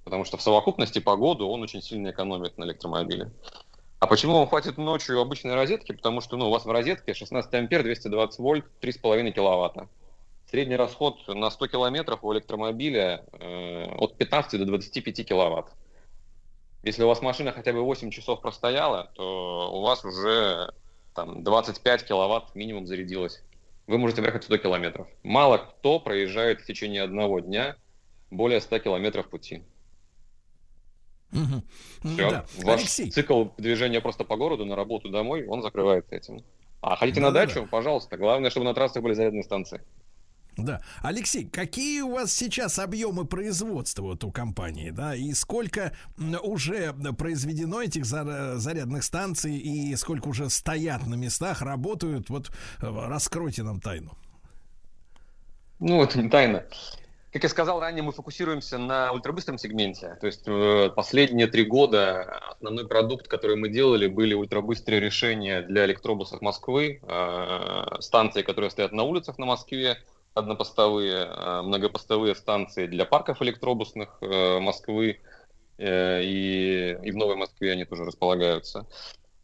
Потому что в совокупности по году он очень сильно экономит на электромобиле. А почему вам хватит ночью обычной розетки? Потому что ну, у вас в розетке 16 ампер, 220 вольт, 3,5 киловатта. Средний расход на 100 километров у электромобиля э, от 15 до 25 киловатт. Если у вас машина хотя бы 8 часов простояла, то у вас уже там 25 киловатт минимум зарядилось. Вы можете проехать 100 километров. Мало кто проезжает в течение одного дня более 100 километров пути. Все. Да. Ваш Алексей, цикл движения просто по городу, на работу, домой, он закрывается этим. А хотите на Да-да-да. дачу? Пожалуйста. Главное, чтобы на трассах были зарядные станции. Да. Алексей, какие у вас сейчас объемы производства вот у компании, да, и сколько уже произведено этих зар- зарядных станций и сколько уже стоят на местах, работают? Вот э, раскройте нам тайну. Ну, это не тайна. Как я сказал ранее, мы фокусируемся на ультрабыстром сегменте. То есть э, последние три года основной продукт, который мы делали, были ультрабыстрые решения для электробусов Москвы, э, станции, которые стоят на улицах на Москве, однопостовые, э, многопостовые станции для парков электробусных Москвы, и, и в Новой Москве они тоже располагаются.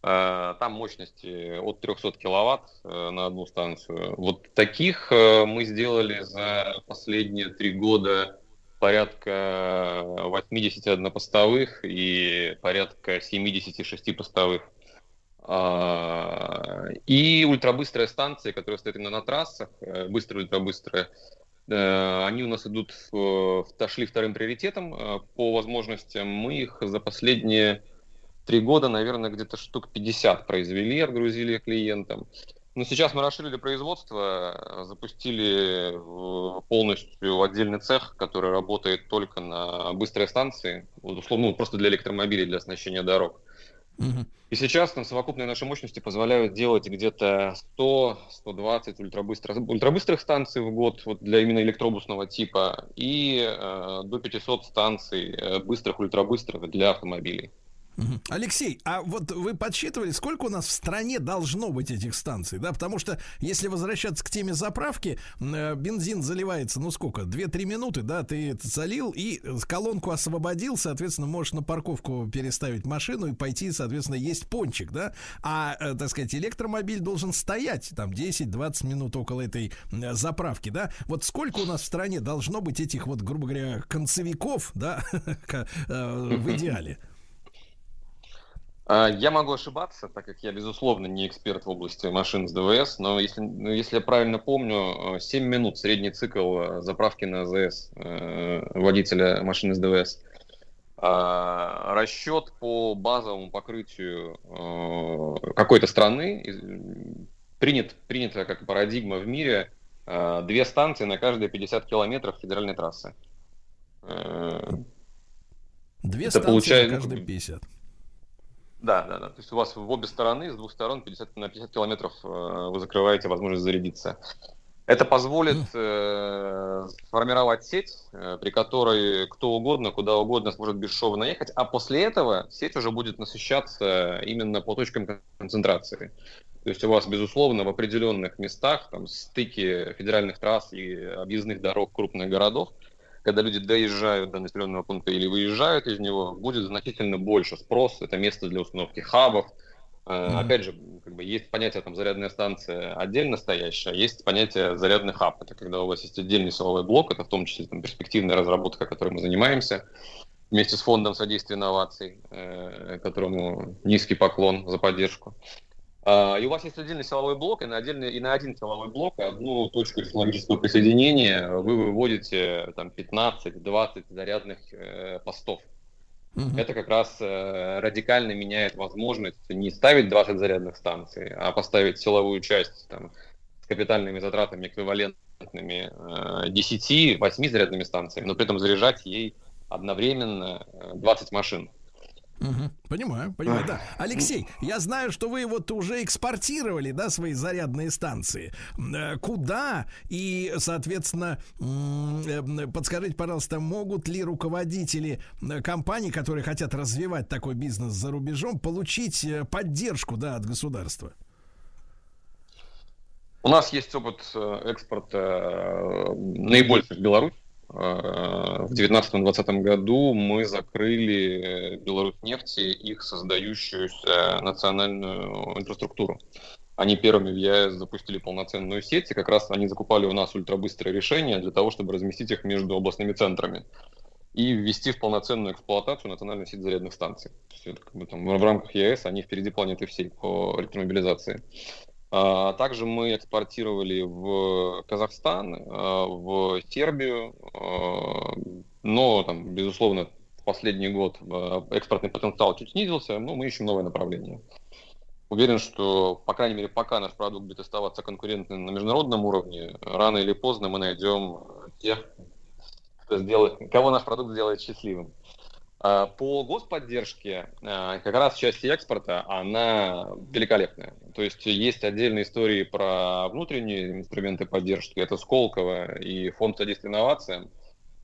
Э, Там мощности от 300 киловатт э, на одну станцию. Вот таких э, мы сделали за последние три года порядка 80 однопостовых и порядка 76 постовых. А, И ультрабыстрые станции, которые стоят именно на трассах, быстрые ультрабыстрые, э, они у нас идут, шли вторым приоритетом по возможностям. Мы их за последние три года, наверное, где-то штук 50 произвели, отгрузили клиентам. Но сейчас мы расширили производство, запустили э, полностью отдельный цех, который работает только на быстрой станции, условно, ну, просто для электромобилей, для оснащения дорог. И сейчас там совокупные наши мощности позволяют делать где-то 100-120 ультрабыстро- ультрабыстрых станций в год вот для именно электробусного типа и э, до 500 станций э, быстрых ультрабыстрых для автомобилей. Алексей, а вот вы подсчитывали, сколько у нас в стране должно быть этих станций, да? Потому что если возвращаться к теме заправки, э, бензин заливается, ну сколько, 2-3 минуты, да, ты это залил и колонку освободил, соответственно, можешь на парковку переставить машину и пойти, соответственно, есть пончик, да? А, э, так сказать, электромобиль должен стоять там 10-20 минут около этой заправки, да? Вот сколько у нас в стране должно быть этих вот, грубо говоря, концевиков, да, <laughs> э, в идеале? А, Я могу ошибаться, так как я, безусловно, не эксперт в области машин с ДВС, но если, ну, если я правильно помню, э, 7 минут средний цикл э, заправки на АЗС э, водителя машины с ДВС. А, Расчет по базовому покрытию э, какой-то страны принят, принята как парадигма в мире э, две станции на каждые 50 километров федеральной трассы. Э, Две Это станции получает- на каждые 50. Да, да, да. То есть у вас в обе стороны, с двух сторон 50 на 50 километров э, вы закрываете возможность зарядиться. Это позволит э, сформировать сеть, э, при которой кто угодно, куда угодно сможет бесшовно ехать, а после этого сеть уже будет насыщаться именно по точкам кон- концентрации. То есть у вас, безусловно, в определенных местах, там, стыки федеральных трасс и объездных дорог крупных городов, когда люди доезжают до населенного пункта или выезжают из него, будет значительно больше спрос. Это место для установки хабов. Мгм. Опять же, как бы есть понятие там зарядная станция отдельно стоящая, а есть понятие зарядный хаб. Это когда у вас есть отдельный силовой блок, это в том числе там, перспективная разработка, которой мы занимаемся вместе с фондом содействия инноваций, э, которому низкий поклон за поддержку. А, И у вас есть отдельный силовой блок, и на, отдельный, и на один силовой блок, одну точку технологического присоединения вы выводите там 15-20 зарядных э, постов. Это как раз э, радикально меняет возможность не ставить 20 зарядных станций, а поставить силовую часть там, с капитальными затратами эквивалентными э, 10-8 зарядными станциями, но при этом заряжать ей одновременно э, 20 машин. Мгм. Понимаю, понимаю, да. Алексей, я знаю, что вы вот уже экспортировали, да, свои зарядные станции. Э, Куда? И, соответственно, э, подскажите, пожалуйста, могут ли руководители компаний, которые хотят развивать такой бизнес за рубежом, получить э, поддержку, да, от государства? У нас есть опыт экспорта наибольший в Беларусь. В 2019-2020 году мы закрыли э, Беларусь нефти, их создающуюся национальную инфраструктуру. Они первыми в ЕАЭС запустили полноценную сеть, и как раз они закупали у нас ультрабыстрые решения для того, чтобы разместить их между областными центрами и ввести в полноценную эксплуатацию национальную сеть зарядных станций. Есть это как бы там в рамках ЕАЭС они впереди планеты всей по электромобилизации. А, Также мы экспортировали в Казахстан, а, в Сербию, а, но, там, безусловно, последний год экспортный потенциал чуть снизился, но мы ищем новое направление. Уверен, что, по крайней мере, пока наш продукт будет оставаться конкурентным на международном уровне, рано или поздно мы найдем тех, кто сделает, кого наш продукт сделает счастливым. А, По господдержке а, как раз часть экспорта, она великолепная. То есть есть отдельные истории про внутренние инструменты поддержки. Это Сколково и Фонд содействия инновациям.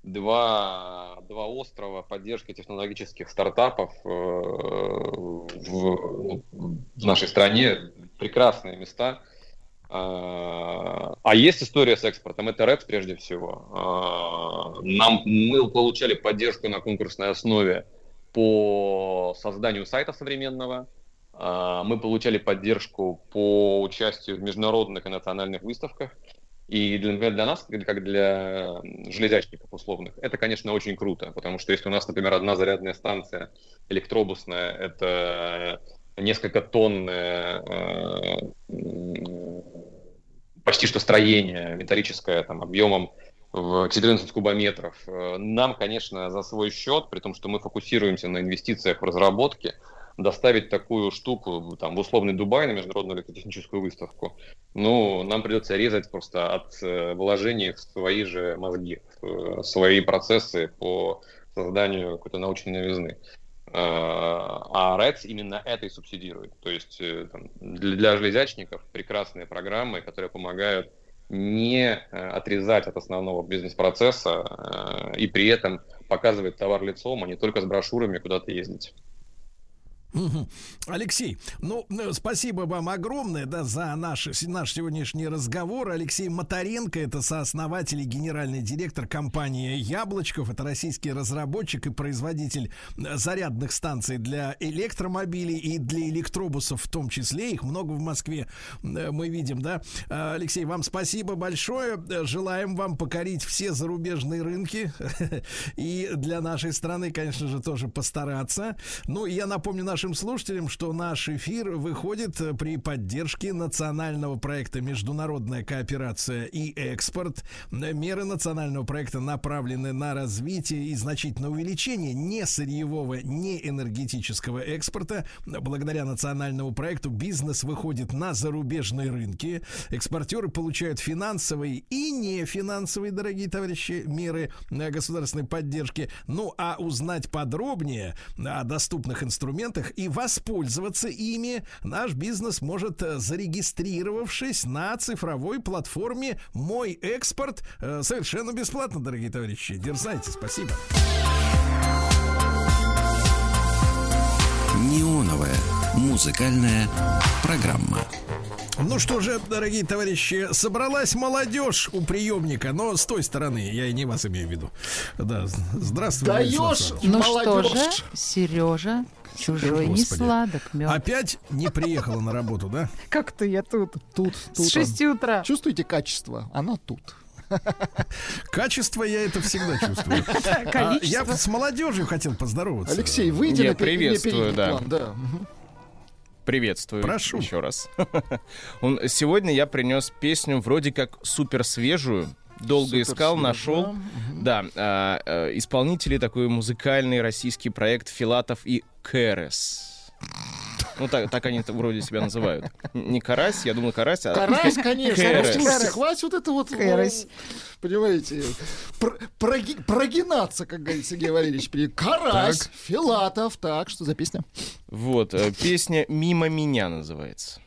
Два, два острова поддержки технологических стартапов э, в, в нашей стране. Прекрасные места. А а есть история с экспортом, это РЭП прежде всего. А, Нам, мы получали поддержку на конкурсной основе по созданию сайта современного. А, Мы получали поддержку по участию в международных и национальных выставках. И для, для нас, как для железячников условных, это, конечно, очень круто, потому что если у нас, например, одна зарядная станция электробусная, это несколько тонн э, м, почти что строение металлическое, там, объемом в 14 кубометров. Э, Нам, конечно, за свой счет, при том, что мы фокусируемся на инвестициях в разработке, доставить такую штуку там, в условный Дубай на международную электротехническую выставку, ну, нам придется резать просто от э, вложений в свои же мозги, в э, свои процессы по созданию какой-то научной новизны. А РЭЦ именно это и субсидирует. То есть э, там, для, для железячников прекрасные программы, которые помогают не э, отрезать от основного бизнес-процесса э, и при этом показывать товар лицом, а не только с брошюрами куда-то ездить. Алексей, ну, э, спасибо вам огромное, да, за наш, наш сегодняшний разговор. Алексей Моторенко, это сооснователь и генеральный директор компании Яблочков. Это российский разработчик и производитель э, зарядных станций для электромобилей и для электробусов в том числе. Их много в Москве э, мы видим, да. Э, Алексей, вам спасибо большое. Желаем вам покорить все зарубежные рынки. <laughs> И для нашей страны, конечно же, тоже постараться. Ну, я напомню нашим слушателям, что наш эфир выходит э, при поддержке национального проекта «Международная кооперация и экспорт». Э, Меры национального проекта направлены на развитие и значительное увеличение не сырьевого, не энергетического экспорта. Благодаря национальному проекту бизнес выходит на зарубежные рынки. Экспортеры получают финансовые и нефинансовые, дорогие товарищи, меры государственной поддержки. Ну, а узнать подробнее о доступных инструментах и воспользоваться ими наш бизнес может, э, зарегистрировавшись на цифровой платформе «Мой экспорт» э, совершенно бесплатно, дорогие товарищи. Дерзайте, спасибо. Неоновая музыкальная программа. Ну что же, дорогие товарищи, собралась молодежь у приемника, но с той стороны, я и не вас имею в виду. Да, здравствуйте. Даешь, Александрович. Ну что же, молодежь. Сережа, чужой не сладок мед. Опять не приехала на работу, да? <laughs> Как-то я тут. Тут, тут. С 6 утра. Чувствуете качество? Она тут. <laughs> Качество я это всегда чувствую. <laughs> А, я с молодежью хотел поздороваться. Алексей, выйди Я на приветствую, да. план. Да. мгм. Приветствую Прошу. еще раз. Он- Сегодня я принес песню вроде как супер свежую. Долго Супер искал, свежая, нашел. мгм. Да, а, а, исполнители такой музыкальный российский проект Филатов и Кэрес. Ну, так, так они это вроде себя называют. Не карась, я думаю, карась, а... Карась, <laughs> конечно. Ну, слушайте, хватит вот это вот... Кэрось. понимаете, пр- проги- прогинаться, как говорит Сергей Валерьевич. Карась, Так. Филатов. Так, что за песня? Вот, э, песня «Мимо меня» называется.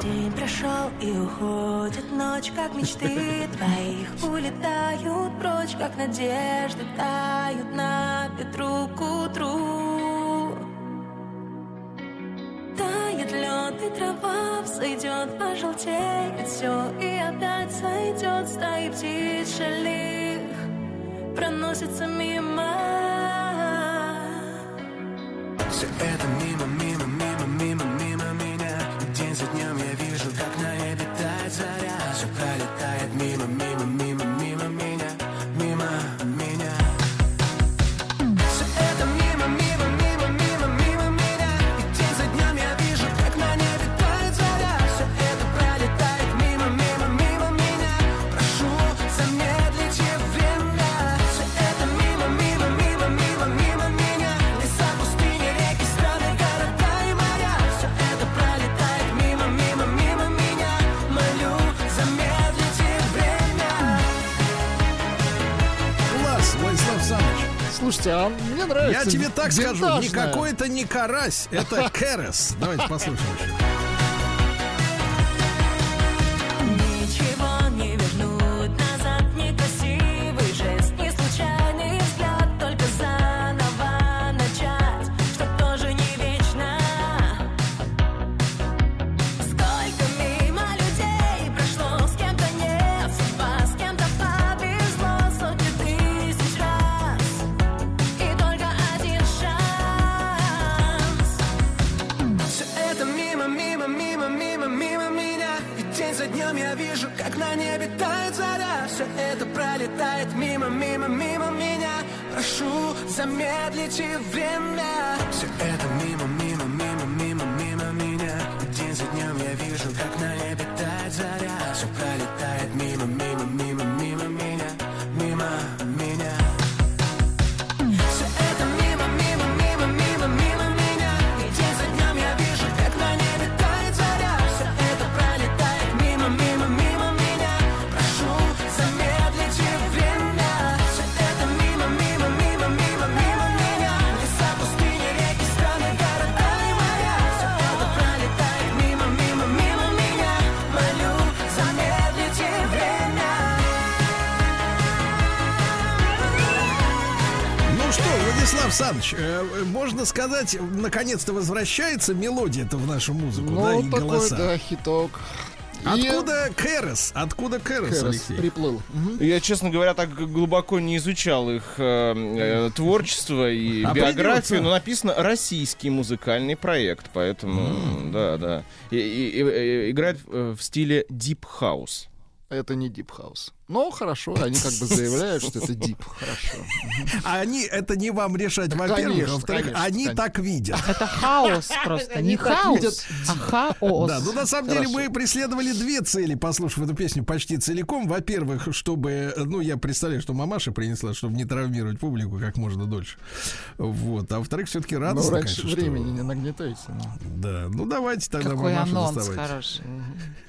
День прошел и уходит ночь, как мечты твоих улетают прочь, как надежды тают на ветру к утру. Тает лед и трава, взойдет, пожелтеет все и опять сойдет стаи птиц шалих, проносится мимо. Все это мимо, мимо, Слушайте, а мне нравится. Я тебе так скажу, никакой это не карась, это керес. Давайте послушаем Владислав Саныч, э, э, можно сказать, наконец-то возвращается мелодия-то в нашу музыку, Ну, да, и такой, голоса. да, хиток. И Откуда Керес? Откуда Керес, Кэрос Алексей? приплыл. Мгм. Я, честно говоря, так глубоко не изучал их э, э, творчество и А биографию, но написано российский музыкальный проект, поэтому да, да. И, и- и- и играет э, в стиле deep house. Это не Deep House. Но хорошо, они как бы заявляют, что это Deep. Хорошо. А они, это не вам решать, во-первых, во-вторых, они конечно. так видят. Это хаос просто, не Они так хаос, видят. а хаос. Да, ну на самом деле мы преследовали две цели, послушав эту песню почти целиком. Во-первых, чтобы, ну, я представляю, что мамаша принесла, чтобы не травмировать публику как можно дольше. Вот. А во-вторых, все-таки Но радостно, Ну, раньше конечно, что- времени не нагнетайте. ну. Да, ну давайте тогда Какой мамашу анонс доставайте. хороший.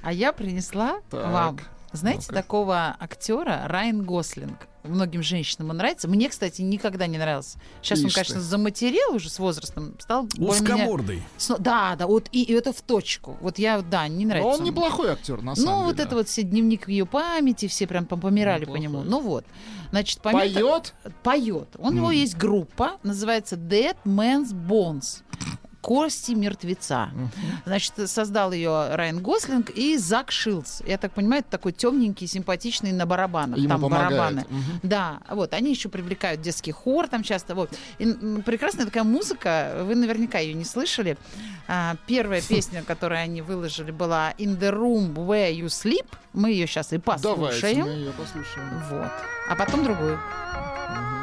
А я принесла Так, вам, знаете, такого актера Райан Гослинг. Многим женщинам он нравится. Мне, кстати, никогда не нравился. Сейчас он, Ишь ты. конечно, заматерел уже с возрастом, стал Узкомордый. Сно- Да, да, вот и, и это в точку. Вот я, да, не Но нравится. он неплохой актер, на Ну, самом вот деле. это вот все дневник ее памяти, все прям пом- помирали по нему. Ну вот. Значит, помимо- Поет? Поет. У него есть группа, называется Dead Man's Bones. Кости мертвеца. Значит, создал ее Райан Гослинг и Зак Шилдс. Я так понимаю, это такой темненький, симпатичный на барабанах. Ему там помогает. барабаны. Мгм. Да, вот, они еще привлекают детский хор там часто. Вот. И, прекрасная такая музыка, вы наверняка ее не слышали. А, первая песня, которую они выложили, была In the Room Where You Sleep. Мы ее сейчас и Давайте послушаем. мы ее послушаем. Вот. А потом другую. I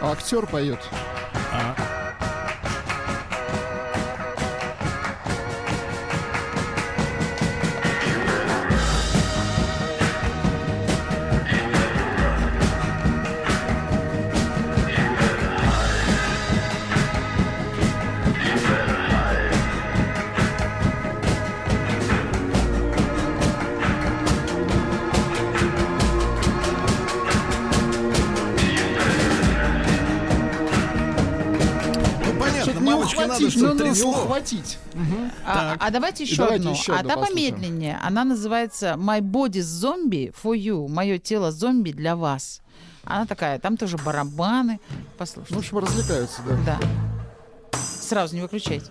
А актер поет. Кажется, Ну, ну, трясло. ухватить. А, Так. а давайте еще давайте одну. еще а одну та послушаем. помедленнее. Она называется My Body Zombie for You. Мое тело зомби для вас. Она такая, там тоже барабаны. Послушайте. В общем, развлекаются, да. Да. Сразу не выключайте.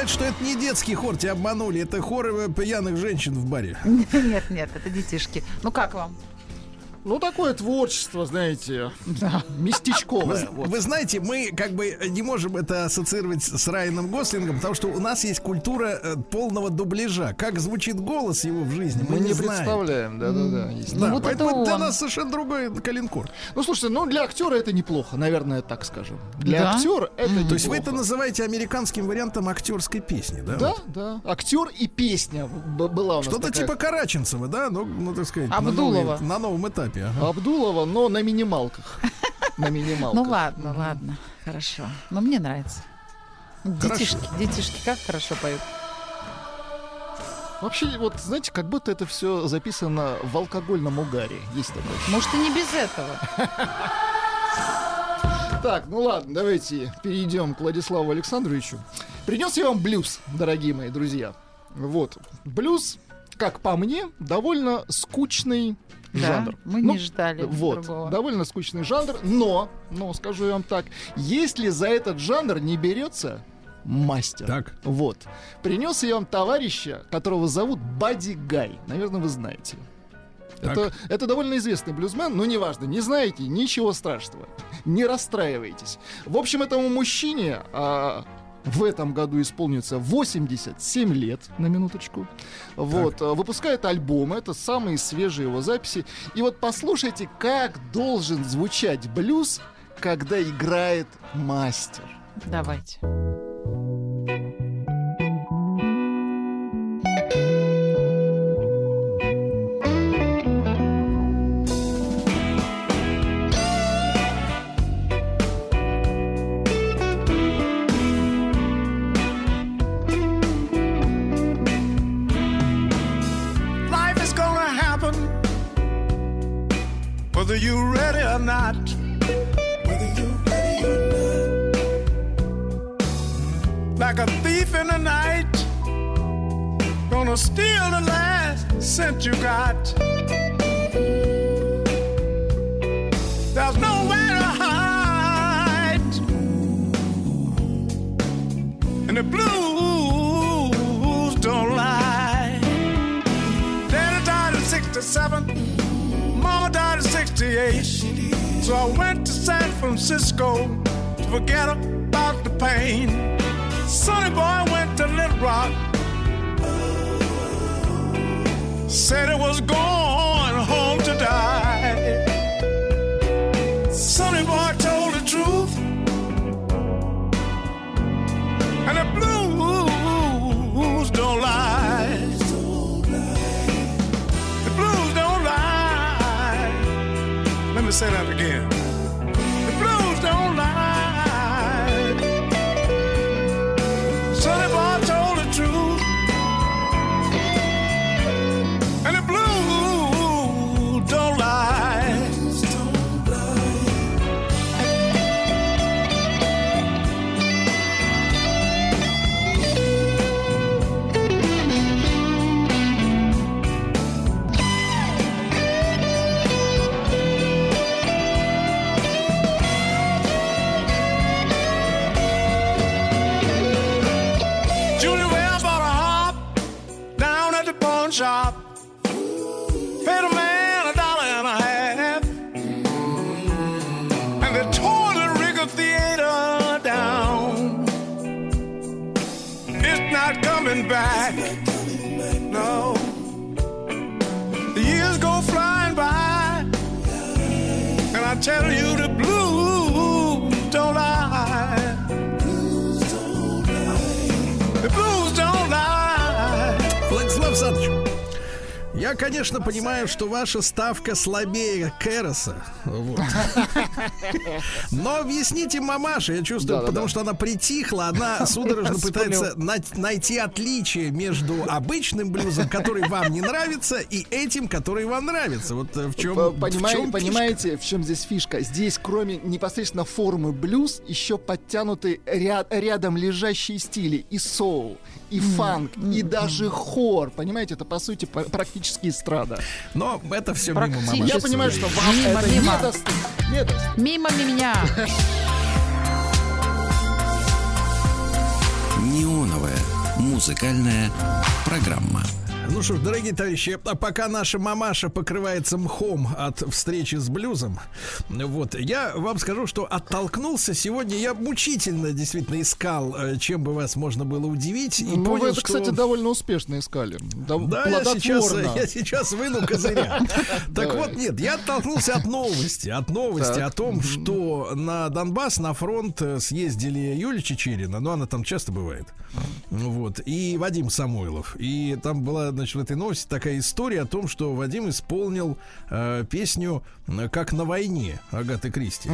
Сказать, что это не детский хор, тебя обманули. Это хор э, пьяных женщин в баре. <laughs> Нет, нет, это детишки. Ну как вам? Ну, такое творчество, знаете, Вы, местечковое. вот. вы знаете, мы как бы не можем это ассоциировать с Райаном Гослингом, потому что у нас есть культура э, полного дубляжа. Как звучит голос его в жизни, мы, Мы не знаем. представляем, да-да-да. есть Да, Ну, вот поэтому это для нас совершенно другой калинкор. Ну, слушайте, ну для актера это неплохо, наверное, так скажем. Для Да? актера это То есть вы это называете американским вариантом актерской песни, да? Да, да. Актер и песня была у нас Что-то такая. типа Караченцева, да? Ну, ну так сказать, на, Абдулова. новой- на новом этапе. Ага. Абдулова, но на минималках. На минималках. Ну ладно, ладно, хорошо. Но мне нравится. Детишки, детишки, как хорошо поют. Вообще, вот, знаете, как будто это все записано в алкогольном угаре. Есть такое. Может, и не без этого. Так, ну ладно, давайте перейдем к Владиславу Александровичу. Принес я вам блюз, дорогие мои друзья. Вот. Блюз, как по мне, довольно скучный Да, жанр. мы Ну, не ждали Вот, другого. довольно скучный жанр, но, но, скажу я вам так, если за этот жанр не берется мастер. Так. Вот. Принес я вам товарища, которого зовут Бадди Гай. Наверное, вы знаете. Так. Это, это довольно известный блюзмен, но неважно, не знаете, ничего страшного. Не расстраивайтесь. В общем, этому мужчине а, в этом году исполнится 87 лет, на минуточку. Вот, а, выпускает альбом, это самые свежие его записи. И вот послушайте, как должен звучать блюз, когда играет мастер. Давайте. Gonna steal the last cent you got. There's nowhere to hide, and the blues don't lie. Daddy died at 67, Mama died at 68. So I went to San Francisco to forget about the pain. Sonny boy went to Little Rock, said it was going я, конечно, понимаю, что ваша ставка слабее Кэроса. Вот. <laughs> Но объясните мамаше, я чувствую, Да-да-да. потому что она притихла, она судорожно <laughs> пытается на- найти отличие между обычным блюзом, который вам не нравится, и этим, который вам нравится. Вот э, в чем, П- в чем понимаете, в чем здесь фишка? Здесь, кроме непосредственно формы блюз, еще подтянуты ряд- рядом лежащие стили и соул, и фанк, и даже хор. Понимаете, это по сути практически эстрада. Но это все мимо мамаши. Я понимаю, что вам Мимо, это мимо. не даст. Не даст. Мимо меня. Неоновая музыкальная программа. Ну что ж, дорогие товарищи, а пока наша мамаша покрывается мхом от встречи с блюзом, вот, я вам скажу, что оттолкнулся сегодня, я мучительно действительно искал, э, чем бы вас можно было удивить, и Ну, понял, вы это, что... кстати, довольно успешно искали. Дов- Да, я сейчас, плодотворно. я сейчас выну козыря. <laughs> Так вот, нет, я оттолкнулся от новости, от новости о том, что на Донбасс, на фронт э, съездили Юлия Чечерина, но она там часто бывает, вот, и Вадим Самойлов. И там была, значит, в этой новости такая история о том, что Вадим исполнил э, песню «Как на войне» Агаты Кристи.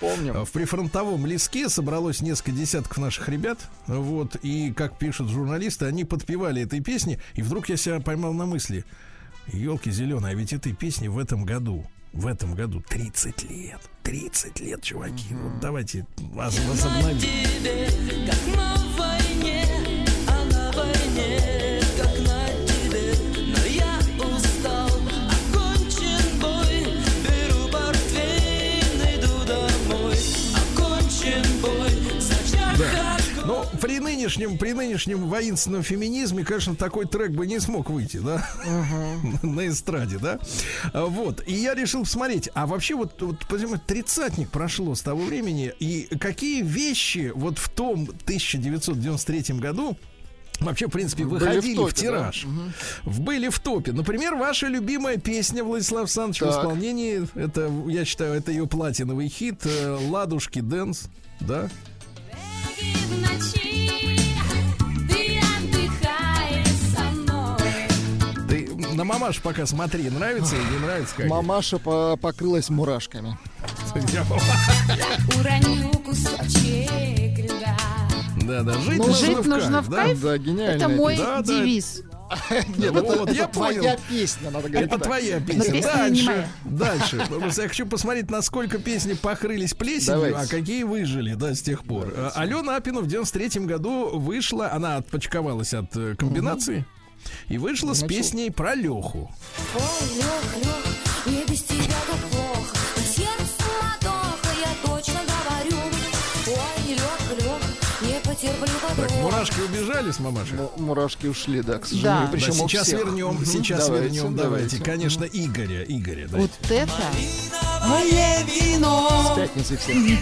Помню. В прифронтовом леске собралось несколько десятков наших ребят, вот, и, как пишут журналисты, они подпевали этой песни, и вдруг я себя поймал на мысли, елки зеленые, а ведь этой песни в этом году, в этом году 30 лет, 30 лет, чуваки, вот давайте вас возобновим. Да. При нынешнем, при нынешнем воинственном феминизме, конечно, такой трек бы не смог выйти, да? На эстраде, да? А, Вот. И я решил посмотреть, а вообще вот, вот понимаете, тридцатник прошло с того времени, и какие вещи вот в том 1993 году Вообще, в принципе, в выходили в, топе, да? тираж. В- Были в топе. Например, ваша любимая песня, Владислав Александрович, в Так. исполнении, это, я считаю, это ее платиновый хит э, «Ладушки Дэнс», да? На мамаш пока смотри, нравится или не нравится? Как? Мамаша по- покрылась мурашками. Уроню кусочек льда. Да, да, жить, Ну, нужно, Жить в нужно кайф, в да? кайф. Да, гениально. Это мой Да, да. <laughs> Нет, Ну это, я твоя понял. песня, надо говорить. Это твоя песня. не Дальше, дальше. Просто Я хочу посмотреть, насколько песни покрылись плесенью, а какие выжили, да, с тех пор. А, Алена Апина в 93 году вышла, она отпочковалась от э, комбинации. И вышла с песней про Леху. Ой, Лёх, Лёх, мне без тебя мурашки убежали с мамашей? Му- Мурашки ушли, да, к сожалению. Да. Причем Да, сейчас всех. вернем, Мгм. сейчас Давайте, вернем, давайте. давайте. Конечно, Игоря, Игоря. Вот давайте. это. Мое вино, С пятницы всех. Где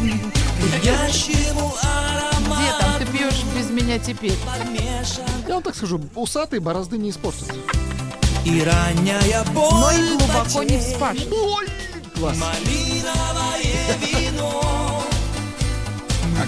там ты пьешь без меня теперь? помешан. Я вам так скажу, усатые борозды не испортят. И ранняя боль Но и глубоко не ночей. вспашет. Класс. Малиновое вино.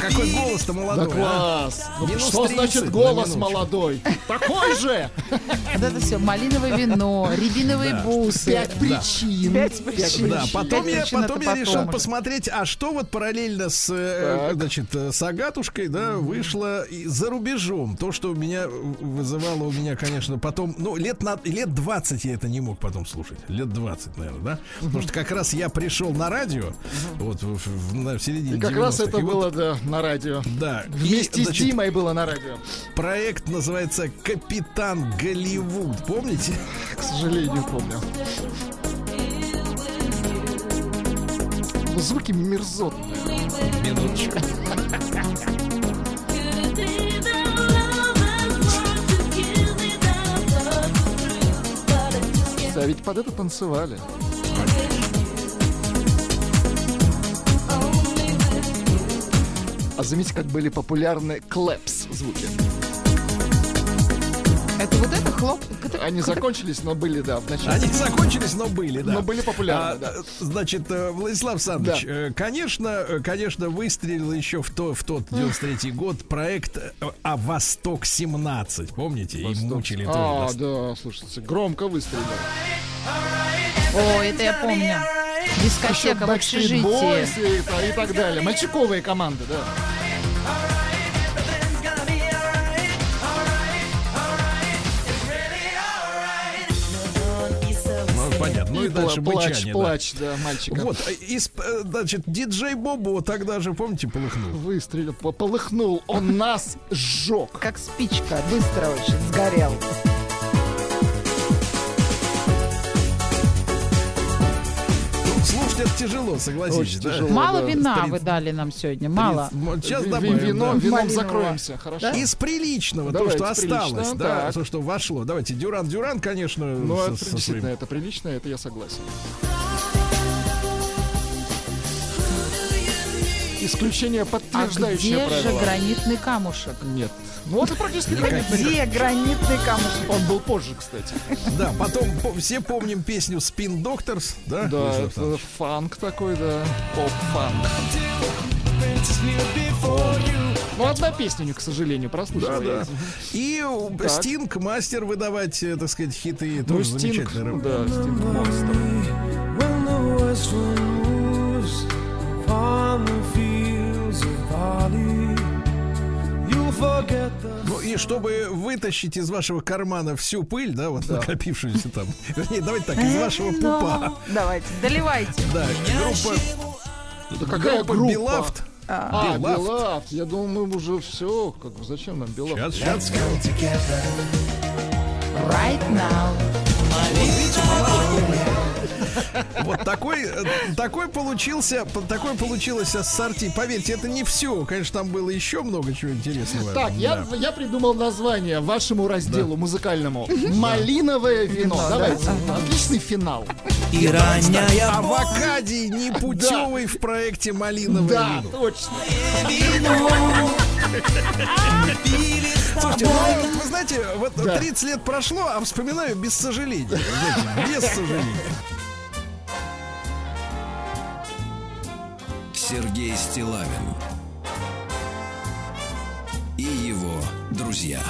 А какой голос-то Да молодой, а? класс. Ну, Минус что 30 значит на голос молодой? Такой же! Вот это все. Малиновое вино, рябиновые Да. бусы. Пять причин. Пять причин. Да, потом я, потом я решил посмотреть, а что вот параллельно с, э, значит, с Агатушкой, да, вышло и за рубежом. То, что меня вызывало у меня, конечно, потом, ну, лет, на, лет 20 я это не мог потом слушать. Лет 20, наверное, да? Потому что как раз я пришел на радио, вот в, в- в середине И как раз 90-х, это и вот, было, да, на радио. да. И, Вместе с значит, Димой было на радио. Проект называется «Капитан Голливуд». Помните? К сожалению, помню. Ну, Звуки мерзотные. Минуточку. Да, ведь под это танцевали. А заметьте, как были популярны клэпс звуки. Это вот это хлоп... Они закончились, но были, да, в начале. Они закончились, но были, да. Но были популярны, А, да. Значит, э, Владислав Александрович, Да. э, конечно, э, конечно, выстрелил еще в, то, в тот 93 год проект «А Восток-17». Помните? И мучили А, тоже. да, слушайте, громко выстрелили. О, это я помню. Дискотека в общежитии. Boys и, та- и так далее. Мальчиковые команды, да. Ну, понятно. Ну и, И дальше пла- плач, мычание, да. плач, да, мальчика. Вот, э, из, э, значит, диджей Бобо тогда же, помните, полыхнул? Выстрелил, по- полыхнул. Он нас сжег. Как спичка, быстро очень сгорел. Это тяжело, согласитесь, Очень да? тяжело. Мало да. вина Тридцать- вы дали нам сегодня, мало. Сейчас Ви- добавим, вино- да. вином закроемся, хорошо. Из приличного, Давайте, то, что прилично, осталось, да, так. то, что вошло. Давайте, Дюран Дюран, конечно, Ну, это своим- это прилично, это я согласен. Исключение, А подтверждающее где же правило. гранитный камушек? Нет. Ну, вот и практически гранитный. Где гранитный камушек? Он был позже, кстати. Да, потом по- все помним песню Spin Doctors, да? Да, это фанк такой, да. Поп-фанк. Ну, одна песня, к сожалению, Да, прослушала. да. я. И Так. Стинг мастер выдавать, э, так сказать, хиты. Ну, тоже Стинг, да, Стинг монстр. Ну и чтобы вытащить из вашего кармана всю пыль, да, вот накопившуюся там. <laughs> Вернее, давайте так, из вашего пупа. Давайте, доливайте. Да, группа, Это какая группа группа? Белафт. А, Белафт. Белафт. Я думал, мы уже все. Как, зачем нам Белафт? Сейчас, сейчас. Right now. Вот такой, э, такой получился, такой получилось ассорти. Поверьте, это не все. Конечно, там было еще много чего интересного. Так, я, Да. я придумал название вашему разделу музыкальному. Малиновое вино. Давайте. Отличный финал. и ранняя Авокадий непутевый в проекте «Малиновое Да, вино». точно. Слушайте, ну, вы знаете, вот 30 лет прошло, а вспоминаю без сожаления. Знаете, без сожаления. Сергей Стилавин. И его друзья.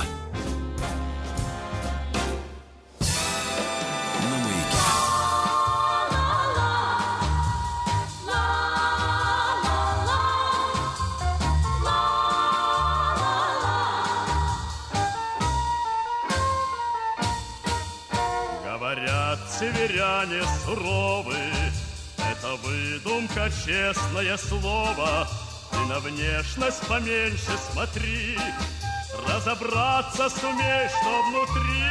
Говорят, северяне суровы, это выдумка, честное слово. Ты на внешность поменьше смотри, разобраться сумей, что внутри.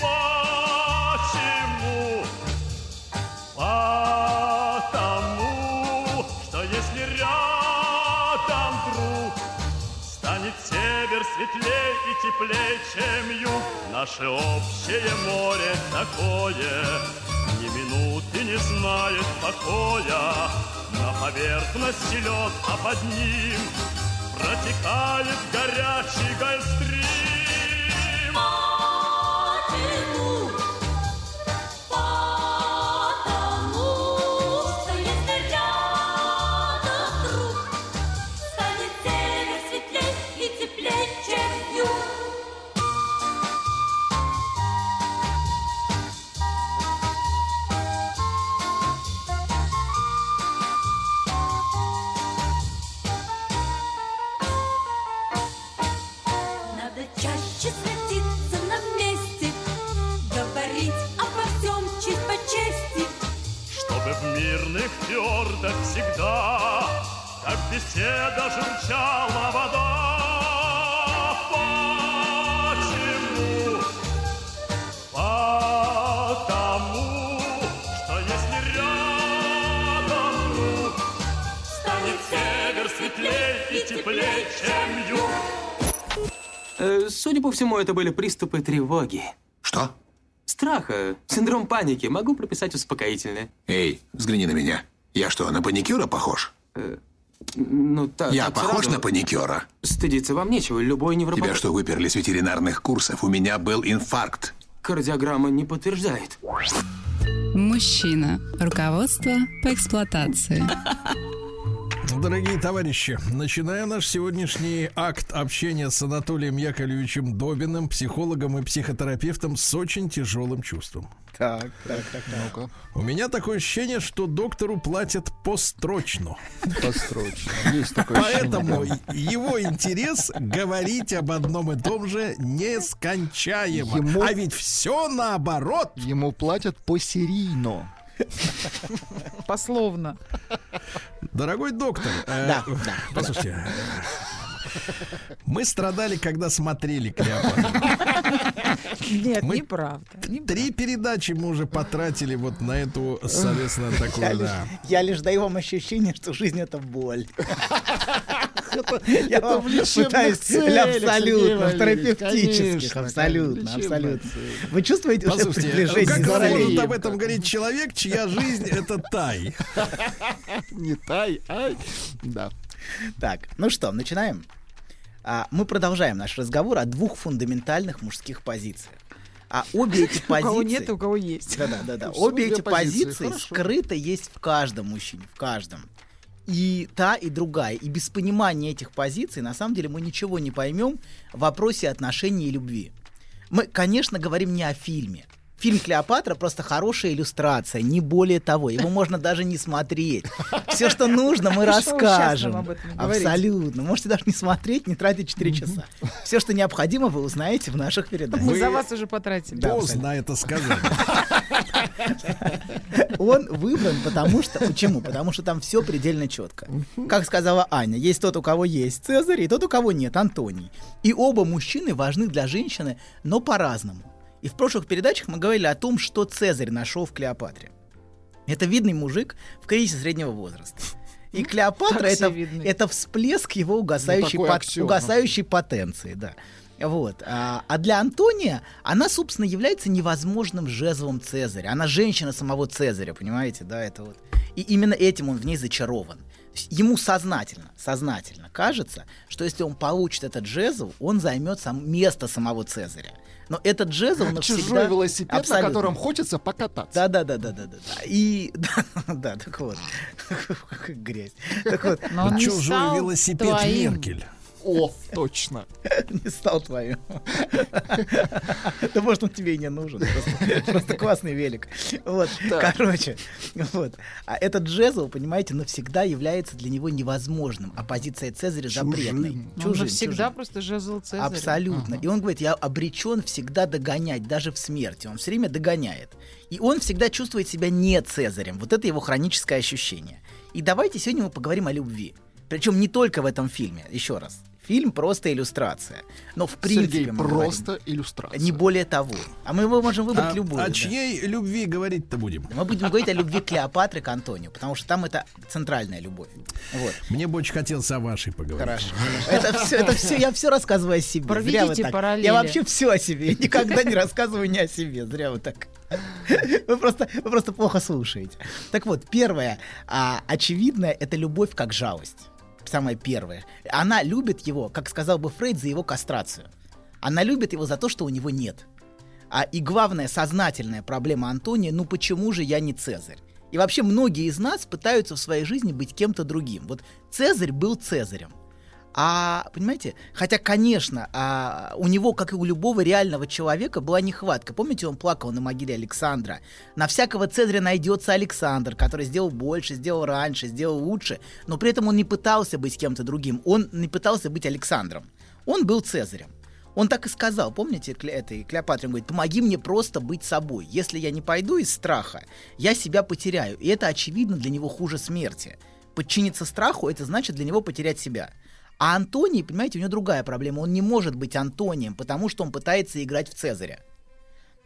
Почему? Потому, что если рядом друг Станет север светлей и теплей, чем юг Наше общее море такое не знает покоя. На поверхности лед, а под ним Протекает горячий гольфстрим Это были приступы тревоги. Что? Страха, синдром паники. Могу прописать успокоительное. Эй, взгляни на меня. Я что, на паникюра похож? Ну, так. Я так похож сразу. на паникера? Стыдиться вам нечего. Любой невропат... Тебя что, выперли с ветеринарных курсов? У меня был инфаркт. Кардиограмма не подтверждает. Мужчина. Руководство по эксплуатации. <laughs> Дорогие товарищи, начиная наш сегодняшний акт общения с Анатолием Яковлевичем Добиным, психологом и психотерапевтом с очень тяжелым чувством. Так, так, так, ну-ка. У меня такое ощущение, что доктору платят построчно. Построчно. Есть такое Поэтому ощущение, его интерес говорить об одном и том же нескончаемо. Ему- А ведь все наоборот. Ему платят посерийно. Пословно. Дорогой доктор, э, Да, да, послушайте, мы страдали, когда смотрели Клеопатру. Нет, Мы неправда. Три передачи мы уже потратили вот на эту, соответственно, Я такую, лишь, да. я лишь даю вам ощущение, что жизнь это боль. <laughs> Я вам пытаюсь абсолютно, терапевтических, абсолютно, абсолютно. Вы чувствуете уже приближение как может об этом говорить человек, чья жизнь это тай? <laughs> Не тай, ай. Да. Так, ну что, начинаем? А, мы продолжаем наш разговор о двух фундаментальных мужских позициях. А обе эти <laughs> У кого позиции... нет, у кого есть. Да-да, да-да. Всего Обе эти позиции, позиции хорошо. скрыто есть в каждом мужчине, в каждом. И та, и другая. И без понимания этих позиций, на самом деле, мы ничего не поймем в вопросе отношений и любви. Мы, конечно, говорим не о фильме. Фильм «Клеопатра» просто хорошая иллюстрация, не более того. Его можно даже не смотреть. Все, что нужно, мы расскажем. Абсолютно. Можете даже не смотреть, не тратить 4 часа. Все, что необходимо, вы узнаете в наших передачах. Мы за вас уже потратили. Поздно это сказать. Он выбран, потому что... Почему? Потому что там все предельно четко. Как сказала Аня, есть тот, у кого есть Цезарь, и тот, у кого нет, Антоний. И оба мужчины важны для женщины, но по-разному. И в прошлых передачах мы говорили о том, что Цезарь нашел в Клеопатре. Это видный мужик в кризисе среднего возраста. И Клеопатра это, это всплеск его угасающей, Ну, пот- угасающей потенции, да. Вот. А, а для Антония она, собственно, является невозможным жезлом Цезаря. Она женщина самого Цезаря, понимаете, да, это вот. И именно этим он в ней зачарован. Ему сознательно, сознательно кажется, что если он получит этот жезл, он займет сам место самого Цезаря. Но этот жезл навсегда... Чужой велосипед, Абсолютно. на котором хочется покататься. Да, да, да, да, да, да, да. И <laughs> да, да, так вот, <laughs> грязь. Так вот, не Чужой велосипед. Меркель. О, точно. <laughs> не стал твоим. Да может он тебе и не нужен. Просто, классный велик. Вот, короче, вот. А этот жезл, понимаете, навсегда является для него невозможным. А позиция Цезаря запретной. Он же всегда просто жезл Цезаря. Абсолютно. И он говорит, я обречен всегда догонять, даже в смерти. Он все время догоняет. И он всегда чувствует себя не Цезарем. Вот это его хроническое ощущение. И давайте сегодня мы поговорим о любви. Причем не только в этом фильме. Еще раз. Фильм просто иллюстрация. Но в принципе Сергей, мы говорим, просто иллюстрация. не более того. А мы его можем выбрать А, любую. о да. чьей любви говорить-то будем? Мы будем говорить о любви Клеопатры к Антонию, потому что там это центральная любовь. Вот. Мне бы очень хотелось о вашей поговорить. Хорошо. Это все, это все, я все рассказываю о себе. Проведите Зря вы так. параллели. Я вообще все о себе. Никогда не рассказываю не о себе. Зря вы так. Вы просто, вы просто плохо слушаете. Так вот, первое, а, очевидное, это любовь как жалость. Самое первое. Она любит его, как сказал бы Фрейд, за его кастрацию. Она любит его за то, что у него нет. А и главная сознательная проблема Антония, ну почему же я не Цезарь? И вообще многие из нас пытаются в своей жизни быть кем-то другим. Вот Цезарь был Цезарем. А, понимаете, хотя, конечно, а, у него, как и у любого реального человека, была нехватка. Помните, он плакал на могиле Александра? На всякого Цезаря найдется Александр, который сделал больше, сделал раньше, сделал лучше, но при этом он не пытался быть кем-то другим, он не пытался быть Александром. Он был Цезарем. Он так и сказал, помните, этой Клеопатре, он говорит, помоги мне просто быть собой. Если я не пойду из страха, я себя потеряю. И это, очевидно, для него хуже смерти. Подчиниться страху, это значит для него потерять себя. А Антоний, понимаете, у него другая проблема. Он не может быть Антонием, потому что он пытается играть в Цезаря.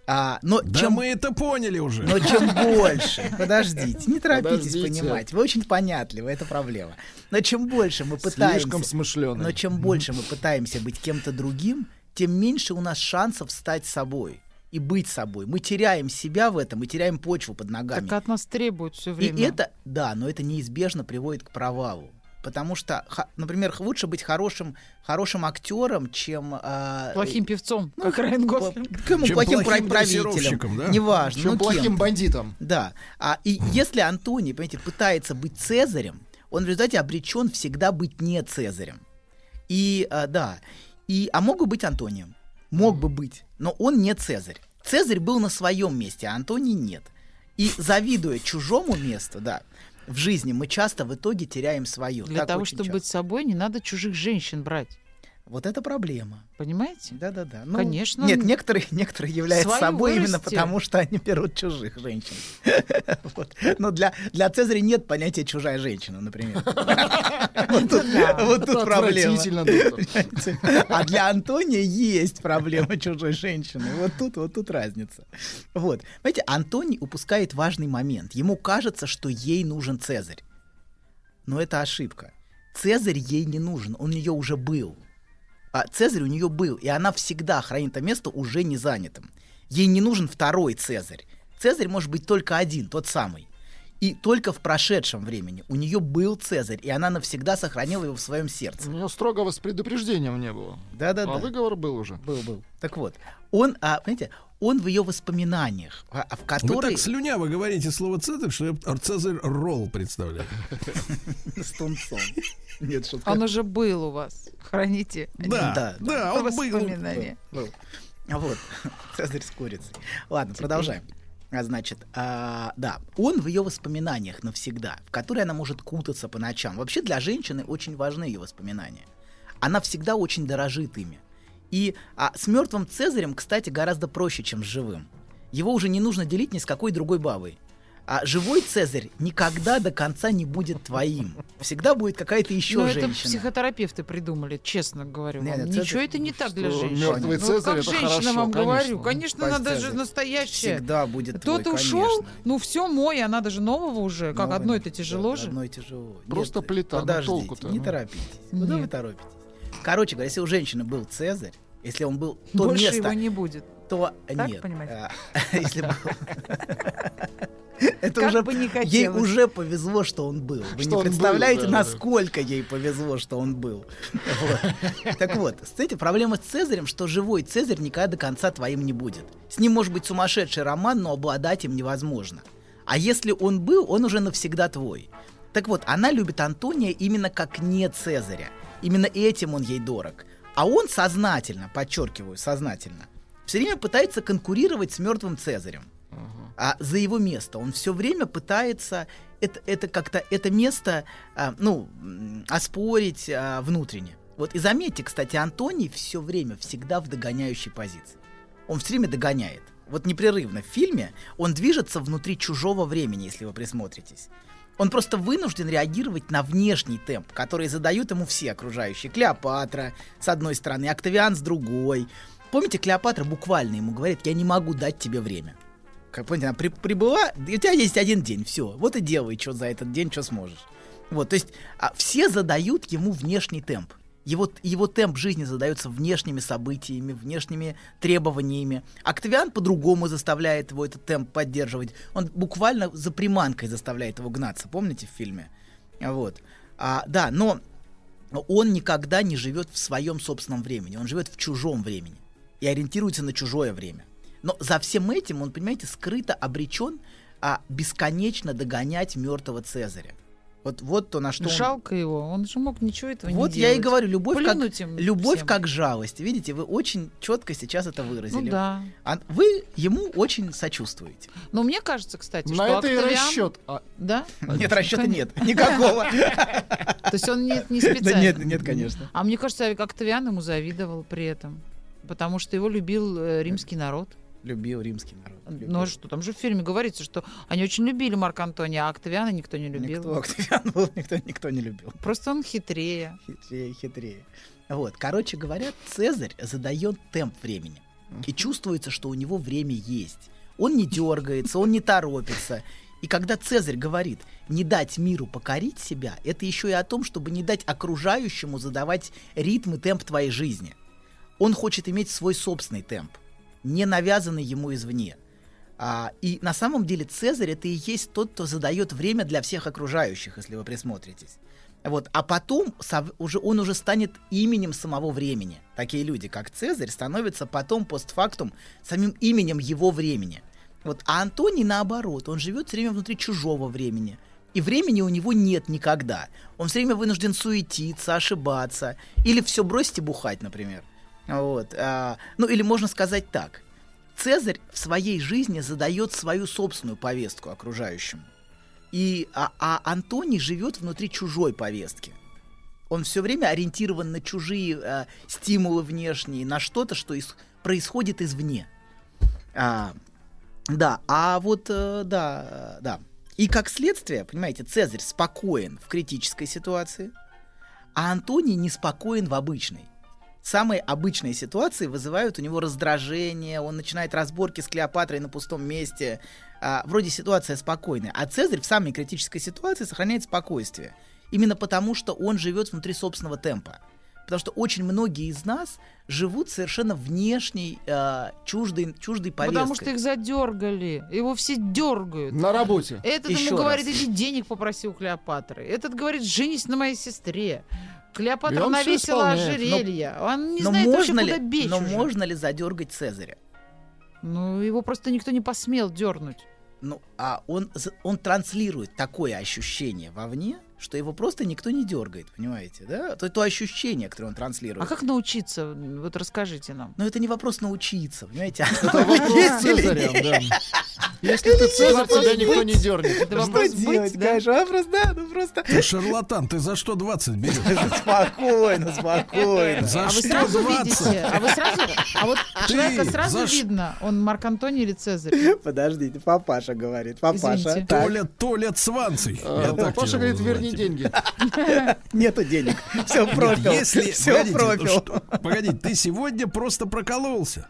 А, но Да чем, мы это поняли уже. но чем <laughs> больше, подождите, не торопитесь Подождите. понимать, вы очень понятливы, это проблема. Но чем больше мы пытаемся, Слишком смышлёный. но чем больше мы пытаемся быть кем-то другим, тем меньше у нас шансов стать собой и быть собой. Мы теряем себя в этом, мы теряем почву под ногами. Так от нас требуют все И время. это, да, но это неизбежно приводит к провалу. Потому что, например, лучше быть хорошим, хорошим актером, чем... а, Плохим певцом, ну, как Райан Гослинг. кем, Чем плохим плохим правителем. да? Неважно. Чем ну, плохим кем. бандитом. Да. А, и если Антоний, понимаете, пытается быть Цезарем, он в результате обречен всегда быть не Цезарем. И а, да. И, а мог бы быть Антонием. Мог бы быть. Но он не Цезарь. Цезарь был на своем месте, а Антоний нет. И завидуя чужому месту, да, в жизни мы часто в итоге теряем свое. Для Так того, чтобы часто. быть собой, не надо чужих женщин брать. Вот это проблема. Понимаете? Да-да-да. Ну, Конечно. Нет, некоторые, некоторые являются Свою собой именно вырасти. потому, что они берут чужих женщин. <laughs> Вот. Но для, для Цезаря нет понятия чужая женщина, например. <laughs> Вот тут, вот тут проблема. А для Антония есть проблема чужой женщины. Вот тут, вот тут разница. Вот. Понимаете, Антоний упускает важный момент. Ему кажется, что ей нужен Цезарь. Но это ошибка. Цезарь ей не нужен, он у нее уже был. А Цезарь у нее был, и она всегда хранит это место уже не занятым. Ей не нужен второй Цезарь. Цезарь может быть только один, тот самый. И только в прошедшем времени у нее был Цезарь, и она навсегда сохранила его в своем сердце. У нее строгого с предупреждением не было. Да-да-да. А выговор был уже. Был, был. Так вот, он, а, понимаете, он в ее воспоминаниях, а, а в Вы которой... так слюняво говорите слово Цезарь, что я Цезарь ролл представляю. С тунцом. Нет, шутка. Он уже был у вас. Храните. Да, да, он был. А Вот, <laughs> Цезарь с курицей. Ладно, продолжаем. А, Значит, а, да, он в ее воспоминаниях навсегда, в которые она может кутаться по ночам. Вообще для женщины очень важны ее воспоминания. Она всегда очень дорожит ими. И а, с мертвым Цезарем, кстати, гораздо проще, чем с живым. Его уже не нужно делить ни с какой другой бабой. А живой Цезарь никогда до конца не будет твоим. Всегда будет какая-то еще Ну, это женщина. психотерапевты придумали, честно говорю. Нет, нет, Ничего Цезарь- это не так для женщин. мёртвый Ну, Цезарь как это женщина хорошо, вам конечно. говорю. Конечно, Пасть надо же Цезарь настоящее. Всегда будет твой, Кто-то ушел, конечно. ну все мой, а надо же нового уже. Как Новый, одно это да, тяжело же. Одно и тяжело. Просто Нет, плита, ну Подождите, толку-то, не ну. торопитесь. Куда вы Нет. торопитесь? Короче говоря, если у женщины был Цезарь, если он был то Больше место, его не будет. то Так нет. понимаете? А, <laughs> Если был... <laughs> Это Как уже бы не ей уже повезло, что он был. Вы Что не он был, представляете, да, да. насколько ей повезло, что он был. Вот. Так вот, кстати, проблема с Цезарем, что живой Цезарь никогда до конца твоим не будет. С ним может быть сумасшедший роман, но обладать им невозможно. А если он был, он уже навсегда твой. Так вот, она любит Антония именно как не Цезаря. Именно этим он ей дорог. А он сознательно, подчеркиваю, сознательно, все время пытается конкурировать с мертвым Цезарем а, за его место. Он все время пытается это, это как-то это место, а, ну, оспорить а, внутренне. Вот и заметьте, кстати, Антоний все время всегда в догоняющей позиции. Он все время догоняет. Вот непрерывно в фильме он движется внутри чужого времени, если вы присмотритесь. Он просто вынужден реагировать на внешний темп, который задают ему все окружающие. Клеопатра с одной стороны, Октавиан с другой. Помните, Клеопатра буквально ему говорит, я не могу дать тебе время. Как помните, она при- прибыла, у тебя есть один день, все. Вот и делай, что за этот день, что сможешь. Вот, то есть а, все задают ему внешний темп. Его, его темп жизни задается внешними событиями, внешними требованиями. Октавиан по-другому заставляет его этот темп поддерживать. Он буквально за приманкой заставляет его гнаться. Помните в фильме? Вот. А, да, но он никогда не живет в своем собственном времени. Он живет в чужом времени и ориентируется на чужое время. Но за всем этим он, понимаете, скрыто обречен а, бесконечно догонять мертвого Цезаря. Вот, вот то, на что он- Жалко его, он же мог ничего этого не Вот делать. я и говорю, любовь как, Плюнуть им любовь всем. как жалость. Видите, вы очень четко сейчас это выразили. Ну да. А вы ему очень сочувствуете. Но мне кажется, кстати, На что это и Октавиан- расчет. А, Да? Нет, расчета нет. Никакого. То есть он не, не Да специально? нет, нет, конечно. А мне кажется, Октавиан ему завидовал при этом. Потому что его любил э, римский народ. Любил римский народ. любил. Ну а что, там же в фильме говорится, что они очень любили Марка Антония, а Октавиана никто не любил. Никто <laughs> Октавиан был, никто, никто не любил. Просто он хитрее. Хитрее, хитрее. Вот, короче говоря, Цезарь задает темп времени. И чувствуется, что у него время есть. Он не дергается, он не торопится. И когда Цезарь говорит не дать миру покорить себя, это еще и о том, чтобы не дать окружающему задавать ритм и темп твоей жизни. Он хочет иметь свой собственный темп, не навязанный ему извне. А, и на самом деле Цезарь это и есть тот, кто задает время для всех окружающих, если вы присмотритесь. Вот, а потом сов- уже, он уже станет именем самого времени. Такие люди, как Цезарь, становятся потом постфактум самим именем его времени. Вот, а Антоний наоборот, он живет все время внутри чужого времени. И времени у него нет никогда. Он все время вынужден суетиться, ошибаться. Или все бросить и бухать, например. Вот. а, ну, или можно сказать так. Цезарь в своей жизни задает свою собственную повестку окружающим. И, а, а Антоний живет внутри чужой повестки. Он все время ориентирован на чужие э, стимулы внешние, на что-то, что ис- происходит извне. А, да, а вот, э, да, э, да. И как следствие, понимаете, Цезарь спокоен в критической ситуации, а Антоний неспокоен в обычной. Самые обычные ситуации вызывают у него раздражение, он начинает разборки с Клеопатрой на пустом месте. А, вроде ситуация спокойная. А Цезарь в самой критической ситуации сохраняет спокойствие. Именно потому, что он живет внутри собственного темпа. Потому что очень многие из нас живут совершенно внешней, э, чуждой, чуждой повесткой. Потому что их задергали. Его все дергают. На работе. Этот Еще ему говорит, раз. иди денег попроси у Клеопатры. Этот говорит, женись на моей сестре. Клеопатра навесила ожерелье. Он не но знает вообще, можно ли, куда бечь Но уже. можно ли задергать Цезаря? Ну, его просто никто не посмел дернуть. Ну, а он, он транслирует такое ощущение вовне, что его просто никто не дергает, понимаете, да? То, то ощущение, которое он транслирует. А как научиться? Вот расскажите нам. Но это не вопрос научиться, понимаете? Это <laughs> вопрос Есть или Цезаря, нет? да. Если ты Цезарь, тебя никто не дернет. Что делать, конечно? Вопрос, да, ну просто... Ты шарлатан, ты за что 20 берешь? <laughs> Спокойно, спокойно. За а вы что сразу 20? видите, а вы сразу, а вот человека сразу видно, он Марк Антоний или Цезарь. Подождите, папаша говорит, папаша. Толя, Толя Цванций. А, Я так Паша тебя говорит, верни деньги. <laughs> Нету денег. Все. Если, Все профиль. что- погодите, ты сегодня просто прокололся.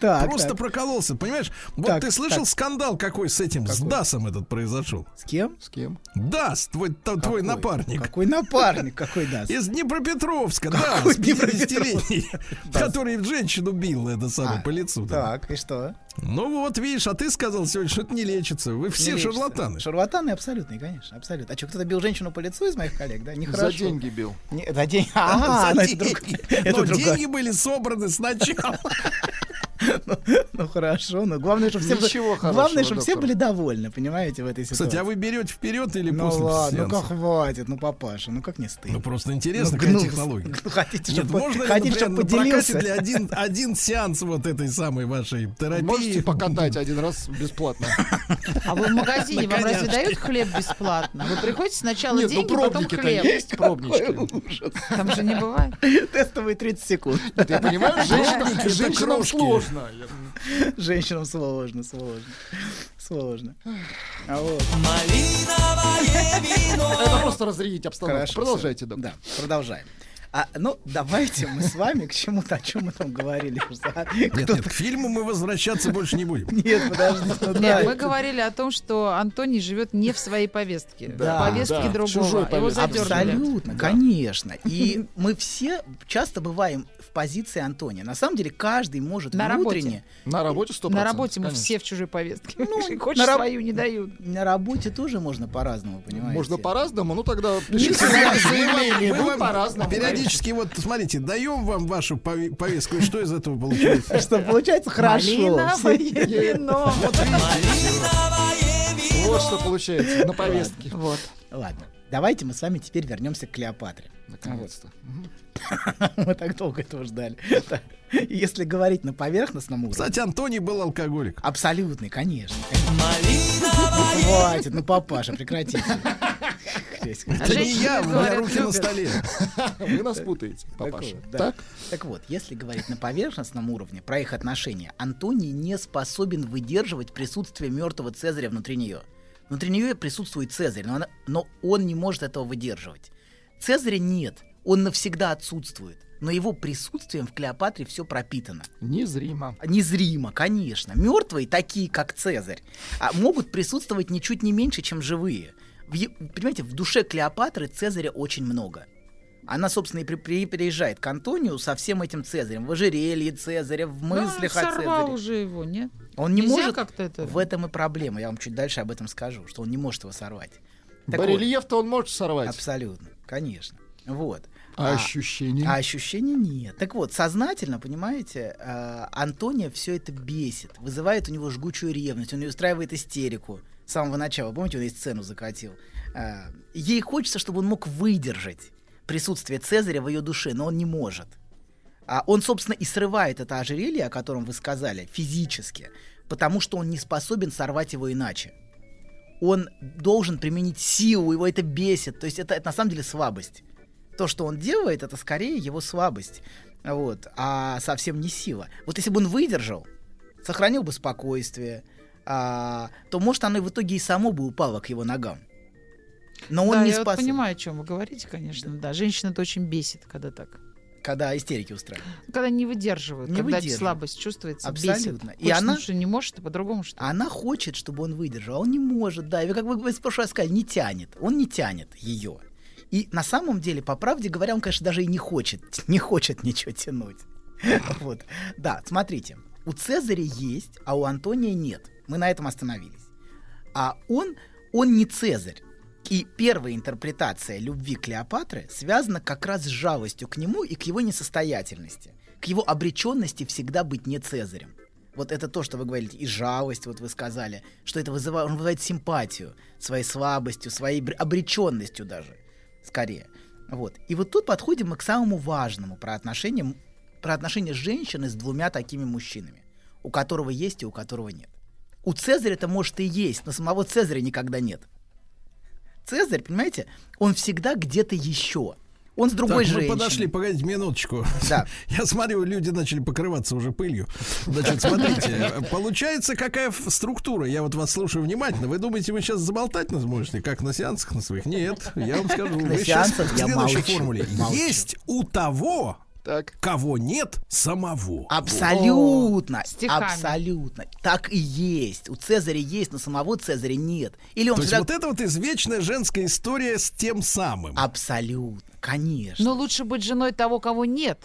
Так, просто так. прокололся, понимаешь? Вот Так, ты слышал так. скандал какой с этим, с Дасом этот произошел? С кем? С кем? Дас, твой, т- твой напарник. Какой напарник, какой даст? Из Днепропетровска, Какой да, с 50-летний, который женщину бил, это самое, А, по лицу. да. Так, и что? Ну вот, видишь, а ты сказал сегодня, что это не лечится. Вы все Не лечится. шарлатаны. Шарлатаны абсолютные, конечно, абсолютно. А что, кто-то бил женщину по лицу из моих коллег, да? За Нехорошо. деньги бил. Не, за деньги. <laughs> А, За ну, это деньги. друг- Но деньги были собраны сначала. <laughs> <laughs> Ну хорошо, но главное, чтобы все, Ничего были- главное, чтобы все были довольны, понимаете, в этой ситуации. Кстати, а вы берете вперед или Ну после ладно, ну как хватит, ну папаша, ну как не стыдно. Ну просто интересно, Ну, какая гнус. технология. Ну, <laughs> хотите, Нет, чтобы- можно ли, хотите, чтобы поделился? для один, один сеанс вот этой самой вашей терапии? Можете покатать <laughs> один раз бесплатно. А вы в магазине вам разве дают хлеб бесплатно? Вы приходите сначала Нет, ну деньги, потом хлеб. есть, пробнички. Там же не бывает. Тестовые 30 секунд. Ты понимаешь, женщинам, Это женщинам крошки. Сложно. Женщинам сложно, сложно. Сложно. А вот. Это просто разрядить обстановку. Хорошо, Продолжайте, доктор. Да, продолжаем. А, ну, давайте мы с вами к чему-то, о чем мы там говорили. уже? Нет, нет, к фильму мы возвращаться больше не будем. Нет, подождите. ну Нет, да, мы говорили о том, что Антоний живет не в своей повестке. Да, в повестке да, другого. чужой Его повестке. Абсолютно, конечно. И <laughs> мы все часто бываем позиции Антония. На самом деле каждый может На внутренне... На работе 100%. На работе мы конечно. все в чужой повестке. Ну, <laughs> Хочешь на свою не дают. На работе тоже можно по-разному, понимаете? Можно по-разному, ну тогда пишите заявление, Мы по-разному. Периодически, вот смотрите, даем вам вашу пове- повестку, и что из этого получается? Что получается хорошо. Малиновое Все- вино. Вот что получается на повестке. Вот. Ладно, давайте мы с вами теперь вернемся к Клеопатре. Наконец-то. <laughs> Мы так долго этого ждали. Если говорить на поверхностном уровне. Кстати, Антоний был алкоголик. Абсолютный, конечно. Хватит, ну папаша, прекратите. Это не я, у меня руки на столе. <laughs> Вы нас путаете, папаша. Так? Так вот, если говорить на поверхностном уровне про их отношения, Антоний не способен выдерживать присутствие мертвого Цезаря внутри нее. Внутри нее присутствует Цезарь, но, она- но он не может этого выдерживать. Цезаря нет, он навсегда отсутствует, но его присутствием в Клеопатре все пропитано. Незримо. Незримо, конечно. Мертвые, такие как Цезарь, а могут присутствовать ничуть не меньше, чем живые. В понимаете, в душе Клеопатры Цезаря очень много. Она, собственно, и при- при- приезжает к Антонию со всем этим Цезарем. В ожерелье Цезаря, в мыслях о Ну, сорвал Цезаре. уже его, нет? Он не Нельзя может... как-то это... В этом и проблема. Я вам чуть дальше об этом скажу, что он не может его сорвать. Так вот, Барельеф-то он может сорвать. Абсолютно. конечно. Вот. А ощущения? А ощущений нет. Так вот, сознательно, понимаете, а, Антония все это бесит, вызывает у него жгучую ревность, он ее устраивает истерику с самого начала. Помните, он ей сцену закатил. А, Ей хочется, чтобы он мог выдержать присутствие Цезаря в ее душе, но он не может. А он, собственно, и срывает это ожерелье, о котором вы сказали, физически, потому что он не способен сорвать его иначе. Он должен применить силу, его это бесит. То есть это, это на самом деле слабость. То, что он делает, это скорее его слабость. Вот, а совсем не сила. Вот если бы он выдержал, сохранил бы спокойствие, а, то, может, оно в итоге и само бы упало к его ногам. Но он да, не я вот способен. понимаю, о чем вы говорите, конечно, да. Женщина это очень бесит, когда так. Когда истерики устраивают. Когда не выдерживают, Не когда выдерживают. слабость чувствуется, Абсолютно. бесит. И она- что не может, и по-другому что Она хочет, чтобы он выдержал, а он не может, да. И вы как вы в прошлый сказали, не тянет. Он не тянет ее. И на самом деле, по правде говоря, он, конечно, даже и не хочет, <laughs> не хочет ничего тянуть. <laughs> Вот. Да, смотрите, у Цезаря есть, а у Антония нет. Мы на этом остановились. А он, он не Цезарь. И первая интерпретация любви Клеопатры связана как раз с жалостью к нему и к его несостоятельности, к его обреченности всегда быть не Цезарем. Вот это то, что вы говорите, и жалость, вот вы сказали, что это вызывает, он вызывает симпатию своей слабостью, своей бр- обреченностью даже, скорее. Вот. И вот тут подходим мы к самому важному про отношения, про отношения женщины с двумя такими мужчинами, у которого есть и у которого нет. У Цезаря это может и есть, но самого Цезаря никогда нет. Цезарь, понимаете, он всегда где-то еще. Он с другой так, мы подошли, погодите минуточку. Да. <laughs> Я смотрю, люди начали покрываться уже пылью. Значит, смотрите, получается, какая структура. Я вот вас слушаю внимательно. Вы думаете, вы сейчас заболтать нас можете, как на сеансах на своих? Нет, я вам скажу. Вы сейчас сеансах в следующей формуле. Есть у того, кого нет самого. Абсолютно, Стихами. абсолютно. Так и есть. У Цезаря есть, но самого Цезаря нет. Или он То есть всегда- вот это вот извечная женская история с тем самым. Абсолютно, конечно. Но лучше быть женой того, кого нет,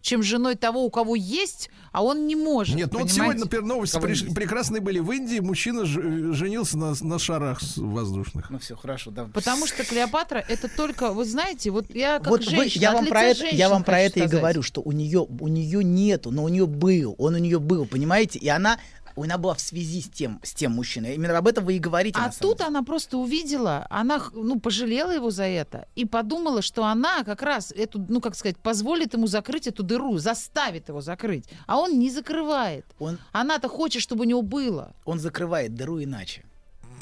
чем женой того, у кого есть, а он не может. Нет, ну вот сегодня, например, новости приш- прекрасные были. В Индии мужчина ж- женился на, на шарах воздушных. Ну все, хорошо, да. Потому что Клеопатра это только, вы знаете, вот я как Вот вы- женщина, я от вам про это, я вам про это и сказать. говорю, что у нее, у нее нету, но у нее был, он у нее был, понимаете? И она, она была в связи с тем, с тем мужчиной. Именно об этом вы и говорите. А тут она просто увидела, она ну пожалела его за это и подумала, что она как раз эту, ну как сказать, позволит ему закрыть эту дыру, заставит его закрыть, а он не закрывает. Он- Она-то хочет, чтобы у него было. Он закрывает дыру иначе.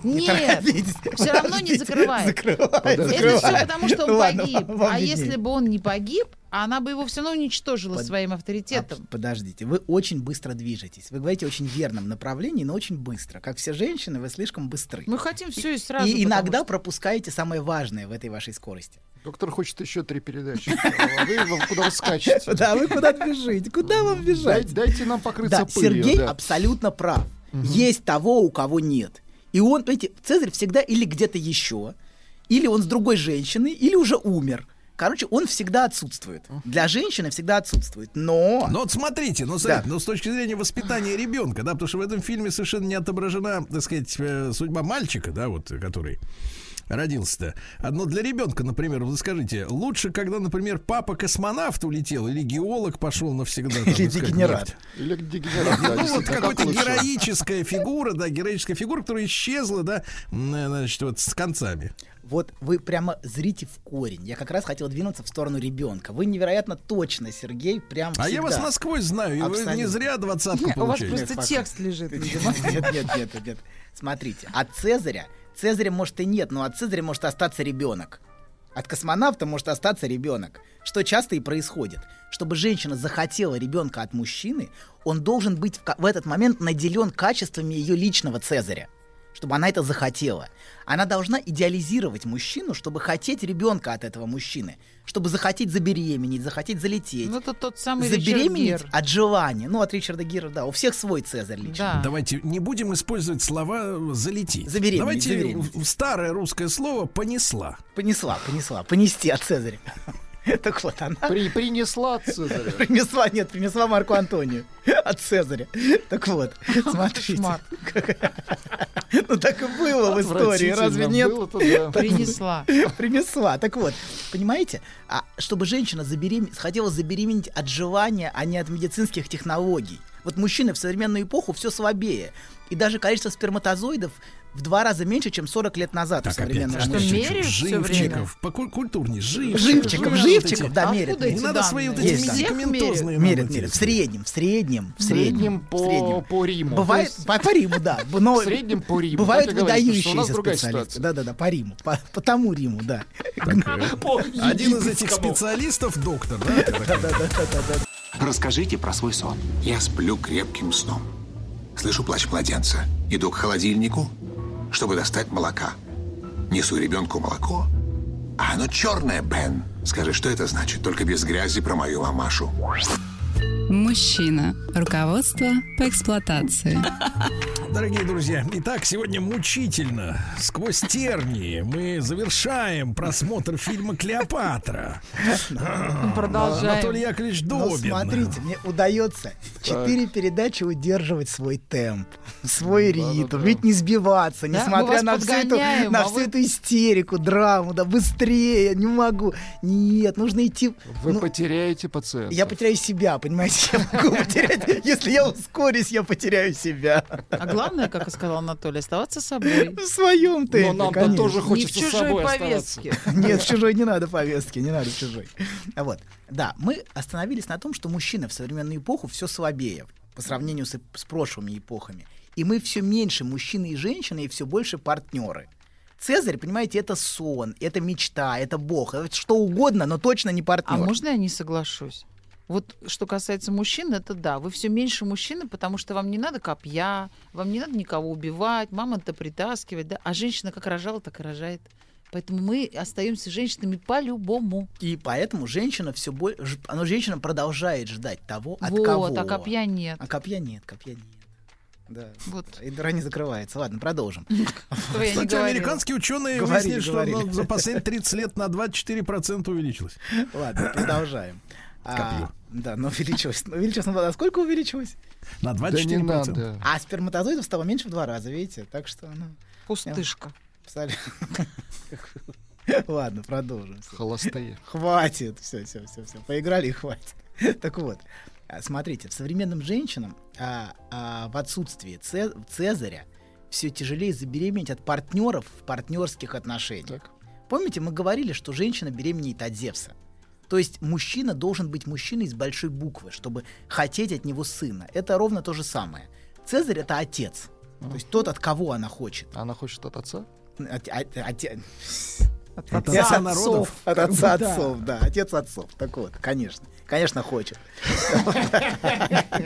Нет, <laughs> все равно не закрывает. Закрывает, Это все потому, что он Ну ладно, погиб. вам- вам а виднее. если бы он не погиб, она бы его все равно уничтожила Под- своим авторитетом. Подождите, вы очень быстро движетесь. Вы говорите очень верном направлении, но очень быстро. Как все женщины, вы слишком быстры. Мы хотим все и сразу. и иногда что- пропускаете самое важное в этой вашей скорости. Доктор хочет еще три передачи. А вы куда вы скачете? Да, вы куда бежите? Куда вам бежать? Дайте, нам покрыться Да, пылью. Сергей абсолютно прав. Есть того, у кого нет. И он, понимаете, Цезарь всегда или где-то еще, или он с другой женщиной, или уже умер. Короче, он всегда отсутствует. Для женщины всегда отсутствует. Но... Но вот смотрите, ну, смотрите, ну, с точки зрения воспитания ребенка, да, потому что в этом фильме совершенно не отображена, так сказать, э, судьба мальчика, да, вот, который родился-то. Одно для ребенка, например, вы скажите, лучше, когда, например, папа космонавт улетел или геолог пошел навсегда. там, Или дегенерат. Или дегенерат, Ну, вот какая-то героическая фигура, да, героическая фигура, которая исчезла, да, э, значит, вот с концами. Вот вы прямо зрите в корень. Я как раз хотел двинуться в сторону ребенка. Вы невероятно точно, Сергей, прям А я вас всегда. насквозь знаю, и вы не зря двадцатку У вас просто Нет, текст лежит, видимо. Нет, нет, нет, нет. Смотрите, от Цезаря, Цезаря может и нет, но от Цезаря может остаться ребенок. От космонавта может остаться ребенок. Что часто и происходит. Чтобы женщина захотела ребенка от мужчины, он должен быть в, в этот момент наделен качествами ее личного Цезаря. Чтобы она это захотела. Она должна идеализировать мужчину, чтобы хотеть ребенка от этого мужчины. Чтобы захотеть забеременеть, захотеть залететь. Ну, это тот самый Ричард Забеременеть Гир. от желания. Ну, от Ричарда Гира, да. У всех свой Цезарь лично. Давайте не будем использовать слова залететь. Забеременеть, Давайте забеременеть. старое русское слово понесла. Понесла, понесла. Понести от Цезаря. <laughs> Так вот, она... При- принесла от Цезаря. Принесла, нет, принесла Марку Антонию от Цезаря. Так вот, <laughs> смотрите. <laughs> Ну так и было в истории, разве нет? Принесла. <laughs> Принесла. Так вот, понимаете, а чтобы женщина заберем... хотела забеременеть от желания, а не от медицинских технологий. Вот мужчины в современную эпоху все слабее. И даже количество сперматозоидов в два раза меньше, чем 40 лет назад у Так, опять, современного что мужчины. время? Живчиков, покультурнее, живчиков. Живчиков, живчиков, да, откуда мерят. Не надо данные? свои вот эти медикаментозные Мерят, мерят. В среднем, в среднем, в среднем. в по, среднем. по Риму. Бывает, по, по Риму, да. <laughs> Но В среднем по Риму. Бывают у выдающиеся специалисты. Да-да-да, по Риму. По, по тому Риму, да. <laughs> Один из этих специалистов доктор, да? <laughs> Да-да-да. Расскажите про свой сон. Я сплю крепким сном. Слышу плач младенца. Иду к холодильнику, чтобы достать молока. Несу ребенку молоко. А оно черное, Бен. Скажи, что это значит? Только без грязи про мою мамашу. Мужчина. Руководство по эксплуатации. Дорогие друзья, итак, сегодня мучительно, сквозь тернии, мы завершаем просмотр фильма «Клеопатра». Продолжаем. Анатолий Яковлевич Но Добин. смотрите, мне удается четыре передачи удерживать свой темп, свой ритм, ведь не сбиваться, несмотря на всю, эту, подгоняем, на а всю эту истерику, драму, да быстрее, не могу. Нет, нужно идти. Вы ну, потеряете пациента. я потеряю себя, понимаете, я могу потерять. Если я ускорюсь, я потеряю себя. А главное, как и сказал Анатолий, оставаться собой. В своем темпе, Но нам-то конечно. тоже Не в хочется с чужой собой повестке. оставаться. Нет, в чужой не надо повестки, не надо в чужой. А Вот, да, мы остановились на том, что мужчины в современную эпоху все слабее по сравнению с, с прошлыми эпохами. И мы все меньше мужчины и женщины, и все больше партнеры. Цезарь, понимаете, это сон, это мечта, это бог, это что угодно, но точно не партнер. А можно я не соглашусь? Вот что касается мужчин, это да, вы все меньше мужчины, потому что вам не надо копья, вам не надо никого убивать, мама-то притаскивать, да, а женщина как рожала, так и рожает. Поэтому мы остаемся женщинами по-любому. И поэтому женщина все больше, она женщина продолжает ждать того, от вот, кого. а копья нет. А копья нет, копья нет. Да. Вот. И дыра не закрывается. Ладно, продолжим. <laughs> Кстати, американские ученые выяснили, что ну, за последние 30 лет на 24% увеличилось. Ладно, продолжаем. А, Копье. да, но увеличилось. <laughs> Но увеличилось, ну, а сколько увеличилось? На Да не 24%. надо. А сперматозоидов стало меньше в два раза, видите? Так что, ну, Пустышка. абсолютно. <laughs> Ладно, продолжим. Холостые. Хватит. Все, все, все, все. Поиграли и хватит. <laughs> Так вот, а, смотрите, в современным женщинам а, а, в отсутствии Це- Цезаря все тяжелее забеременеть от партнеров в партнерских отношениях. Помните, мы говорили, что женщина беременеет от Зевса. То есть мужчина должен быть мужчиной с большой буквы, чтобы хотеть от него сына. Это ровно то же самое. Цезарь это отец. То есть тот, от кого она хочет. Она хочет от отца? От, от- От Отец отца отцов. народов. От отца отцов, да. Отец отцов. Так вот, конечно. Конечно, хочет.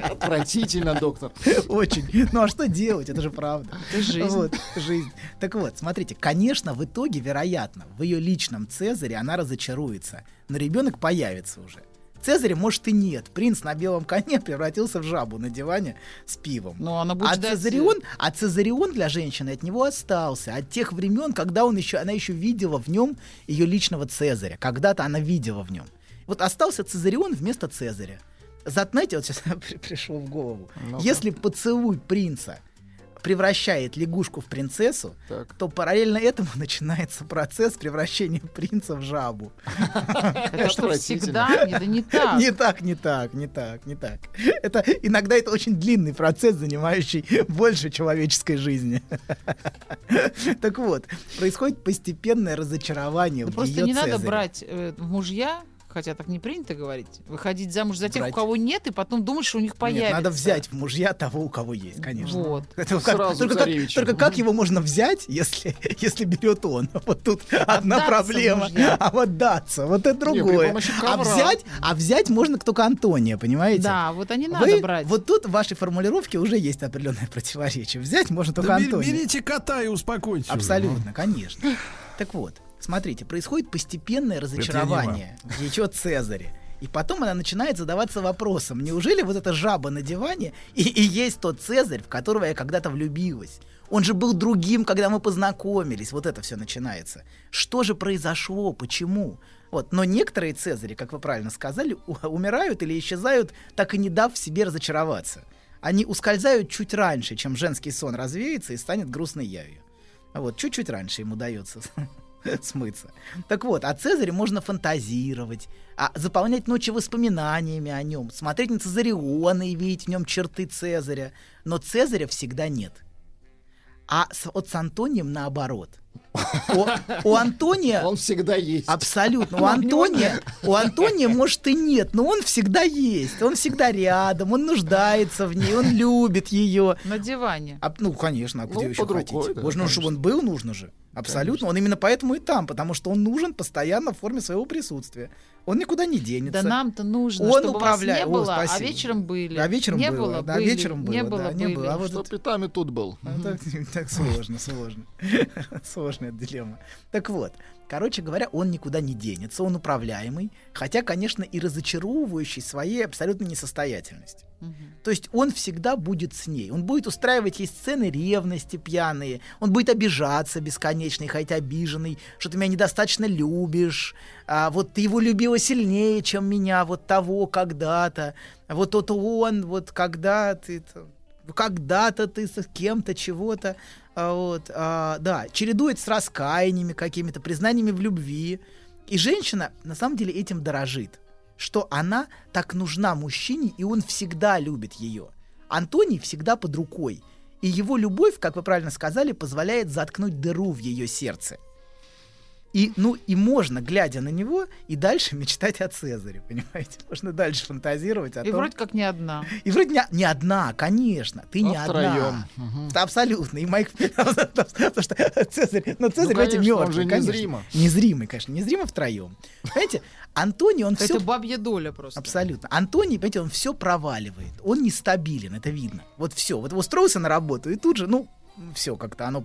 Отвратительно, доктор. Очень. Ну а что делать? Это же правда. Это жизнь. Вот, жизнь. Так вот, смотрите, конечно, в итоге, вероятно, в ее личном Цезаре она разочаруется, но ребенок появится уже. Цезаря, может, и нет. Принц на белом коне превратился в жабу на диване с пивом. Но она будет а ждать- Цезарион, а Цезарион для женщины от него остался. От тех времен, когда он еще, она еще видела в нем ее личного Цезаря. Когда-то она видела в нем. Вот остался Цезарион вместо Цезаря. Знаете, вот сейчас <laughs> пришло в голову. Ну-ка. Если поцелуй принца превращает лягушку в принцессу, Так. то параллельно этому <laughs> начинается процесс превращения принца в жабу. Это всегда? <laughs> Не, да не так. Не так, не так, не так, не так. Это иногда это очень длинный процесс, занимающий больше человеческой жизни. Так вот, происходит постепенное разочарование в просто не надо брать э, мужья, хотя так не принято говорить, выходить замуж за тех, Брать. у кого нет, и потом думать, что у них появится. Нет, надо взять в мужья того, у кого есть, конечно. Вот. <laughs> Это как- Сразу только, как, только как его можно взять, если, <laughs> если берет он? <laughs> Вот тут одна Отдаться проблема. мужьям. А вот даться, вот это другое. помощи А взять, а взять можно только Антония, понимаете? Да, вот они надо Вы- брать. Вот тут в вашей формулировке уже есть определенное противоречие. Взять можно только Да Антония. берите кота и успокойтесь. уже, Абсолютно, конечно. Так вот, смотрите, происходит постепенное разочарование в ее Цезаре. И потом она начинает задаваться вопросом, неужели вот эта жаба на диване и, и есть тот Цезарь, в которого я когда-то влюбилась? Он же был другим, когда мы познакомились. Вот это все начинается. Что же произошло? Почему? Вот. Но некоторые Цезари, как вы правильно сказали, умирают или исчезают, так и не дав себе разочароваться. они ускользают чуть раньше, чем женский сон развеется и станет грустной явью. Вот, чуть-чуть раньше ему удается <laughs> <laughs> смыться. Так вот, о Цезаре можно фантазировать, а заполнять ночи воспоминаниями о нем, смотреть на Цезариона и видеть в нем черты Цезаря. Но Цезаря всегда нет. А с, вот с Антонием наоборот. У, у Антония... Он всегда есть. Абсолютно. У <laughs> Антония, у Антония, может, и нет, но он всегда есть. Он всегда рядом, он нуждается в ней, он любит ее. На диване. А, ну, конечно, а где Ну, еще хотите? рукой, да, Можно, чтобы он был, нужно же. Абсолютно. Он именно поэтому и там, потому что он нужен постоянно в форме своего присутствия. Он никуда не денется. Да нам-то нужно, Он чтобы управляет. вас не О, было, а спасибо. вечером были. А вечером не было, было, да, были, вечером не было, было, да, не были. было. А вот Что питами тут был. <laughs> А, Так, так сложно, сложно. <laughs> Сложная дилемма. Так вот, короче говоря, он никуда не денется, он управляемый, хотя, конечно, и разочаровывающий своей абсолютно несостоятельностью. То есть он всегда будет с ней. Он будет устраивать ей сцены ревности пьяные. Он будет обижаться бесконечно, хотя обиженный, что ты меня недостаточно любишь. А вот ты его любила сильнее, чем меня, вот того когда-то. Вот тот он, вот когда ты... т- Когда-то ты с кем-то чего-то, а, вот, а, да, чередует с раскаяниями какими-то, признаниями в любви. И женщина на самом деле этим дорожит что она так нужна мужчине, и он всегда любит ее. Антоний всегда под рукой, и его любовь, как вы правильно сказали, позволяет заткнуть дыру в ее сердце. И, ну, и можно, глядя на него, и дальше мечтать о Цезаре, понимаете? <laughs> Можно дальше фантазировать о И том... вроде как не одна. И вроде не, не одна, конечно, ты не А одна. втроем. Да, Абсолютно. И Майк... <laughs> Потому что Цезарь, ну, Цезарь, Ну, конечно, он мертвый, же конечно. незримо. Незримый, конечно, незримо втроем. Понимаете, Антоний, он Это все... бабья доля просто. Абсолютно. Антоний, понимаете, он все проваливает. Он нестабилен, это видно. Вот все. Вот устроился на работу, и тут же, ну, все как-то оно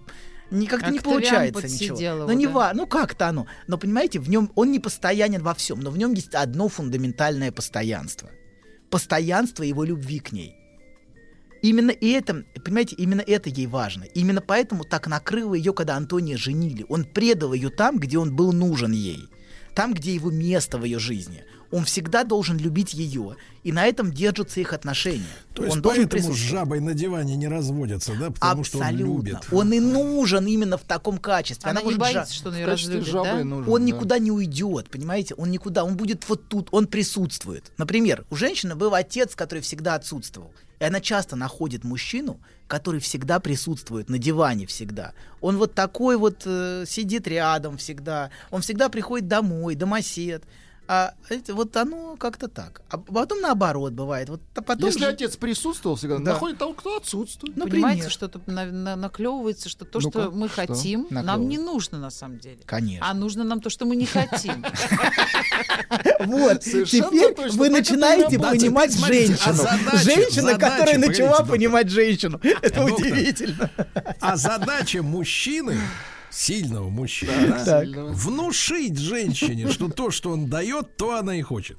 как-то не Октавиан получается ничего. его, Ну, не да. ва- ну как-то оно. Но понимаете, в нем он не постоянен во всем, но в нем есть одно фундаментальное постоянство. Постоянство его любви к ней. Именно это, понимаете, именно это ей важно. Именно поэтому так накрыло ее, когда Антония женили. Он предал ее там, где он был нужен ей. Там, где его место в ее жизни. Он всегда должен любить ее. И на этом держатся их отношения. То есть он должен поэтому с присутствовать. жабой на диване не разводятся, да? Потому что он Абсолютно. любит. Он и нужен именно в таком качестве. Она не может боится, жа- что он ее разлюбит, да? нужен, он да. никуда не уйдет, понимаете? Он никуда, он будет вот тут, он присутствует. Например, у женщины был отец, который всегда отсутствовал. И она часто находит мужчину, который всегда присутствует, на диване всегда. Он вот такой вот э, сидит рядом всегда. Он всегда приходит домой, домосед. А это, вот оно как-то так. А потом наоборот бывает. Вот а потом Если же- отец присутствовал всегда, Да. находит того, кто отсутствует. Ну, Понимаете, что-то на- на- наклевывается, что то, Ну-ка, что мы что? хотим, нам не нужно на самом деле. Конечно. А нужно нам то, что мы не хотим. <laughs> Вот, теперь вы начинаете работает. понимать женщину. а Женщина, которая начала понимать женщину. <laughs> Это удивительно. А задача мужчины, сильного мужчины, да, Так. внушить женщине, что то, что он дает, то она и хочет.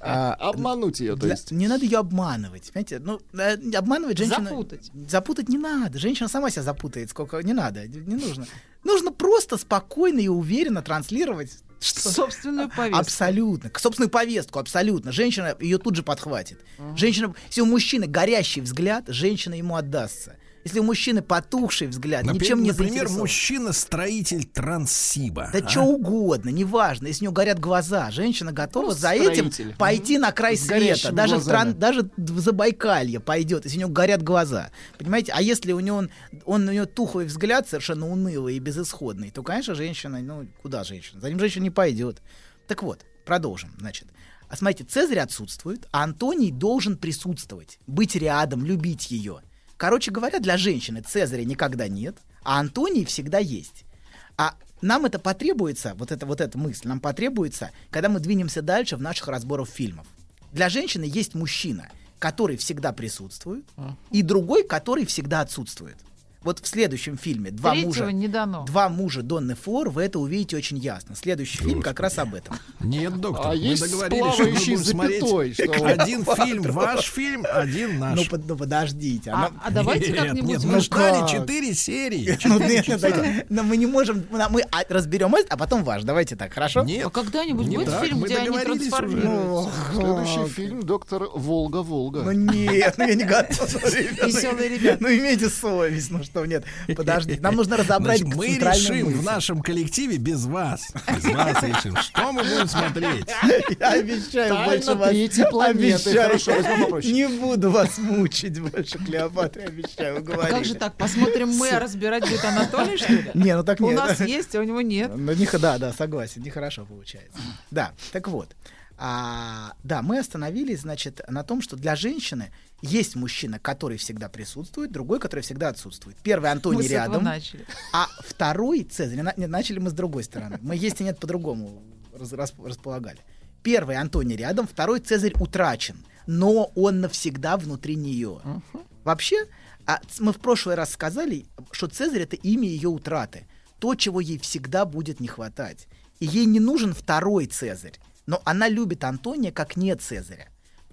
А, Обмануть ее, то есть. Не надо ее обманывать. Понимаете? Ну, э, обманывать женщину... Запутать. Запутать не надо. Женщина сама себя запутает. Сколько... Не надо. Не нужно. Нужно просто спокойно и уверенно транслировать что- Собственную повестку. Абсолютно. К собственную повестку, абсолютно. Женщина ее тут же подхватит. Женщина, если у мужчины горящий взгляд, женщина ему отдастся. Если у мужчины потухший взгляд, Например, ничем не например, мужчина-строитель Транссиба. Да а? что угодно, неважно, если у нее горят глаза, женщина готова Просто за этим строитель. пойти на край света, даже в, глазами. тран- даже в Забайкалье пойдет, если у него горят глаза. Понимаете? А если у него он, он у нее тухлый взгляд, совершенно унылый и безысходный, то, конечно, женщина, ну, куда женщина? За ним женщина не пойдет. Так вот, продолжим, значит. А смотрите, Цезарь отсутствует, а Антоний должен присутствовать, быть рядом, любить ее. Короче говоря, для женщины Цезаря никогда нет, а Антоний всегда есть. А нам это потребуется, вот эта вот эта мысль, нам потребуется, когда мы двинемся дальше в наших разборах фильмов. Для женщины есть мужчина, который всегда присутствует, и другой, который всегда отсутствует. Вот в следующем фильме «Два Третьего мужа». не дано. Два мужа Донны Фор, вы это увидите очень ясно. Следующий фильм как раз об этом. <laughs> Нет, доктор, А мы есть договорились, что мы будем смотреть запятой, что- один фильм ваш фильм, один наш. Ну, под- ну, подождите. А, она- а давайте как-нибудь... нет, мы ждали как? четыре серии. Ну, нет. Но мы не можем, мы а, разберем это, а потом ваш. Давайте так, хорошо? Нет, А когда-нибудь будет фильм, где они трансформируются? Следующий фильм «Доктор Волга-Волга». Ну нет, ну я не готов. <laughs> Веселые ребята. Ну имейте совесть, ну что нет. <laughs> Подождите, нам нужно разобрать Значит, мы решим в мысль. нашем коллективе без вас. Без вас решим. Что мы будем смотреть? Я обещаю Тайна больше вас. планеты. Обещаю, Хорошо. Не буду вас мучить больше, Клеопатра, обещаю, А говорили. как же так? Посмотрим мы, а разбирать будет Анатолий, что ли? Не, ну так У нет. нас есть, а у него нет. Ну, не, да, да, согласен, нехорошо получается. Да, так вот. А, да, мы остановились, значит, на том, что для женщины есть мужчина, который всегда присутствует, другой, который всегда отсутствует. Первый Антоний Мы рядом, начали. а второй Цезарь. Не, начали мы с другой стороны. Мы есть и нет по-другому раз- рас- располагали. Первый Антоний рядом, второй Цезарь утрачен, но он навсегда внутри нее. Вообще, а, мы в прошлый раз сказали, что Цезарь это имя ее утраты, то, чего ей всегда будет не хватать. И ей не нужен второй Цезарь, но она любит Антония как не Цезаря.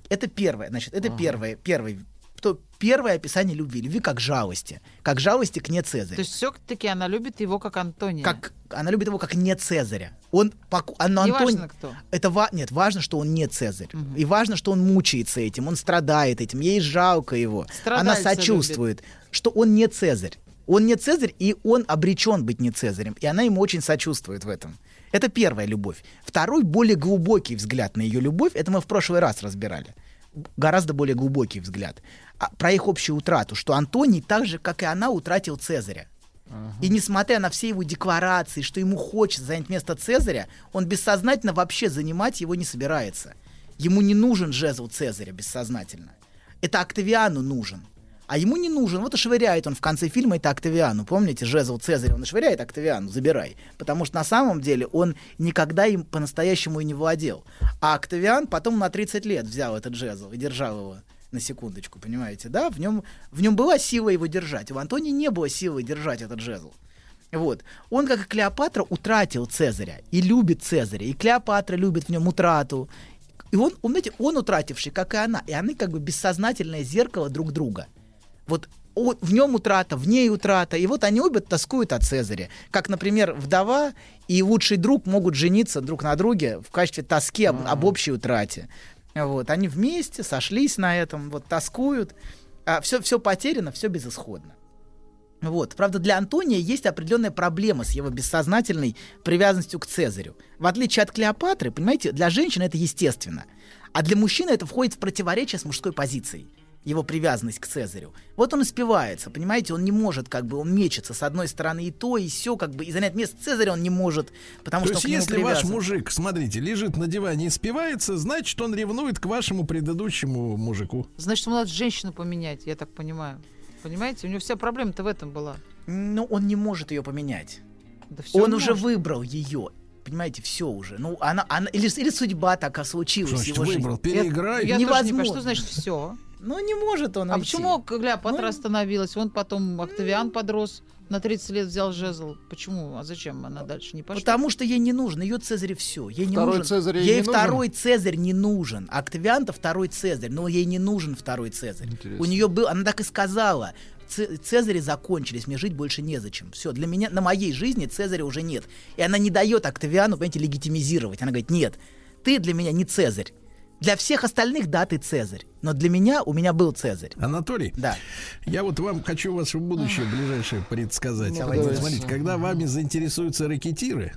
Это первое, значит, это первое, первый, то первое описание любви, любви как жалости, как жалости к не Цезарю. То есть все-таки она любит его как Антония. Как она любит его как не Цезаря. Он поку- а, но Неважно Антоний- кто. Это ва- нет, важно, что он не Цезарь. И важно, что он мучается этим, он страдает этим, ей жалко его. Она Страдальца сочувствует, что он не Цезарь. Он не Цезарь, и он обречен быть не Цезарем. И она ему очень сочувствует в этом. Это первая любовь. Второй, более глубокий взгляд на ее любовь, это мы в прошлый раз разбирали. Гораздо более глубокий взгляд. А, про их общую утрату, что Антоний так же, как и она, утратил Цезаря. И несмотря на все его декларации, что ему хочется занять место Цезаря, он бессознательно вообще занимать его не собирается. Ему не нужен жезл Цезаря бессознательно. Это Октавиану нужен. А ему не нужен. Вот и швыряет он в конце фильма это Октавиану. Помните, жезл Цезаря? Он и швыряет Октавиану, забирай. Потому что на самом деле он никогда им по-настоящему и не владел. А Октавиан потом на 30 лет взял этот жезл и держал его на секундочку, понимаете, да? В нем, в нем была сила его держать. У Антония не было силы держать этот жезл. Вот. Он, как и Клеопатра, утратил Цезаря и любит Цезаря. И Клеопатра любит в нем утрату. И он, он, знаете, он утративший, как и она. И они как бы бессознательное зеркало друг друга. Вот в нем утрата, в ней утрата. И вот они обе тоскуют о Цезаре. Как, например, вдова и лучший друг могут жениться друг на друге в качестве тоски об, об общей утрате. Вот. Они вместе сошлись на этом, вот тоскуют. А все, все потеряно, все безысходно. Вот. Правда, для Антония есть определенная проблема с его бессознательной привязанностью к Цезарю. В отличие от Клеопатры, понимаете, для женщины это естественно. А для мужчины это входит в противоречие с мужской позицией. Его привязанность к Цезарю. Вот он и спивается, понимаете, он не может, как бы, он мечется с одной стороны и то, и все, как бы, и занять место Цезаря он не может, потому То что есть, он к нему если ваш привязан. мужик, смотрите, лежит на диване и спивается, значит, он ревнует к вашему предыдущему мужику. Значит, ему надо женщину поменять, я так понимаю. Понимаете, у него вся проблема-то в этом была. Ну, он не может ее поменять. Да всё он уже может. выбрал ее. Понимаете, все уже. Ну, она, она или, или судьба такая случилась Что значит его выбрал? Переиграй. Я тоже не понимаю, Невозможно. что значит все. Ну, не может он А уйти. почему Клеопатра остановилась? Он потом Октавиан подрос, на 30 лет взял жезл. Почему? А зачем она дальше не пошла? Потому что ей не нужно, ее Цезарь все. Ей не Второй нужен. Цезарь ей ей не нужен? второй Цезарь не нужен. Октавиан-то второй Цезарь, но ей не нужен второй Цезарь. У нее был, она так и сказала. «Ц- Цезари закончились, мне жить больше незачем. Все, для меня, на моей жизни Цезаря уже нет. И она не дает Октавиану, понимаете, легитимизировать. Она говорит, нет, ты для меня не Цезарь. Для всех остальных, да, ты Цезарь. Но для меня, у меня был Цезарь. Анатолий, Да. я вот вам хочу ваше будущее ближайшее предсказать. Ну, давайте. смотрите, когда вами заинтересуются рэкетиры,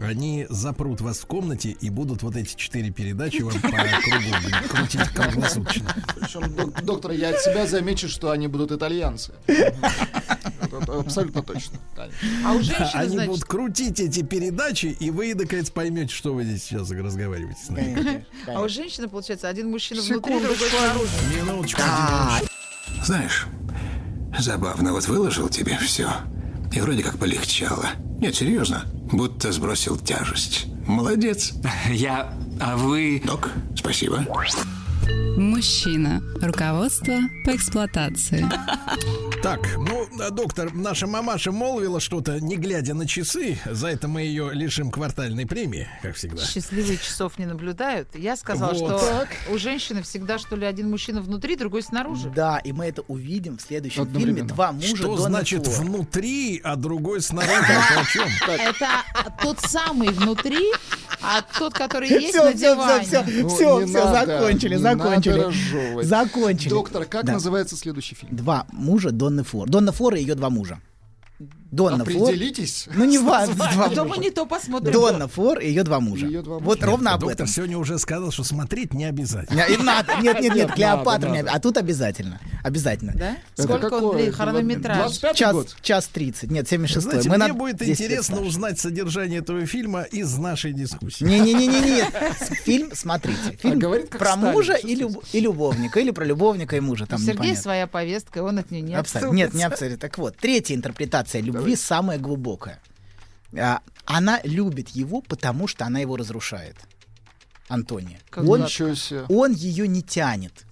они запрут вас в комнате и будут вот эти четыре передачи вам по кругу крутить круглосуточно. Причем, док- доктор, я от себя замечу, что они будут итальянцы. <laughs> Абсолютно точно. Конечно. А у женщины, Они значит, будут крутить эти передачи, и вы, наконец, поймете, что вы здесь сейчас разговариваете с нами. а у женщины, получается, один мужчина внутри, Секундочку. другой снаружи. Минуточку. Да. Знаешь, забавно, вот выложил тебе все. И вроде как полегчало. Нет, серьезно, будто сбросил тяжесть. Молодец. <laughs> Я... А вы... Док, спасибо. Мужчина. Руководство по эксплуатации. Так, ну, а, доктор, наша мамаша молвила что-то, не глядя на часы. За это мы ее лишим квартальной премии, как всегда. Счастливые часов не наблюдают. Я сказала, Вот. что Так. у женщины всегда, что ли, один мужчина внутри, другой снаружи. Да, и мы это увидим в следующем Одновременно. фильме «Два мужа Что Донны значит Флор». внутри, а другой снаружи? Это о чем? <laughs> Это тот самый внутри, а тот, который <laughs> есть на диване. Ну, не всё, надо, закончили, не закончили. Закончили. Доктор, как называется следующий фильм? Два мужа Донны Флор. Донна Флор и ее два мужа. Донна Флор. Определитесь. Ну, не важно. <laughs> два А то мы мужа. не то посмотрим. Донна Флор и ее два мужа. Вот ровно об этом. сегодня уже сказал, что смотреть не обязательно. И надо. Нет, нет, нет, Нет, Клеопатра. не А тут обязательно. Обязательно. Да? Сколько он? Хронометраж? Час, час 30. Нет, 76 Знаете, Мы мне будет 10 лет интересно узнать содержание этого фильма из нашей дискуссии. Не-не-не-не, фильм, смотрите, фильм говорит, как про мужа и, люб- и любовника, или про любовника и мужа, там непонятно. своя повестка, и он от нее не. Нет, не абсолютно. Так вот, третья интерпретация любви самая глубокая. А, Она любит его, потому что она его разрушает. Антония. Как он, он ее не тянет.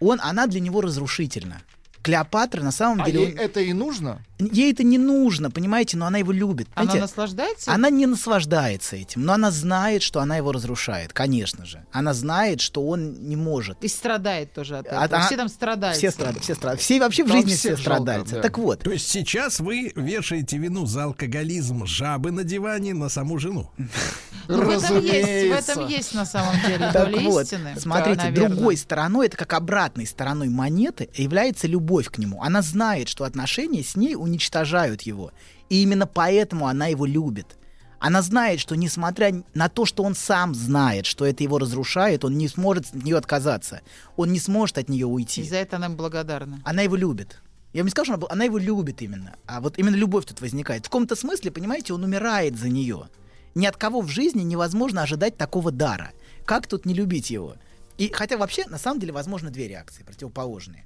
Он, она для него разрушительна. Клеопатра на самом А деле... ей он- это и нужно? Ей это не нужно, понимаете, но она его любит. Она Понимаете? наслаждается? Она не наслаждается этим, но она знает, что она его разрушает, конечно же. Она знает, что он не может. И страдает тоже от этого. А- а- Все там страдают. Все страдают, все страдают. Все вообще в Там жизни всех все страдают. да. Так вот, То есть сейчас вы вешаете вину за алкоголизм жабы на диване на саму жену. Ну, в, этом есть, в этом есть на самом деле доля вот, истины. смотрите, другой стороной, это как обратной стороной монеты, является любовь к нему. Она знает, что отношения с ней уничтожают его. И именно поэтому она его любит. Она знает, что несмотря на то, что он сам знает, что это его разрушает, он не сможет от нее отказаться. Он не сможет от нее уйти. И за это она им благодарна. Она его любит. Я вам не скажу, что она, она его любит именно. А вот именно любовь тут возникает. В каком-то смысле, понимаете, он умирает за нее. Ни от кого в жизни невозможно ожидать такого дара. Как тут не любить его? И хотя вообще, на самом деле, возможно две реакции, противоположные.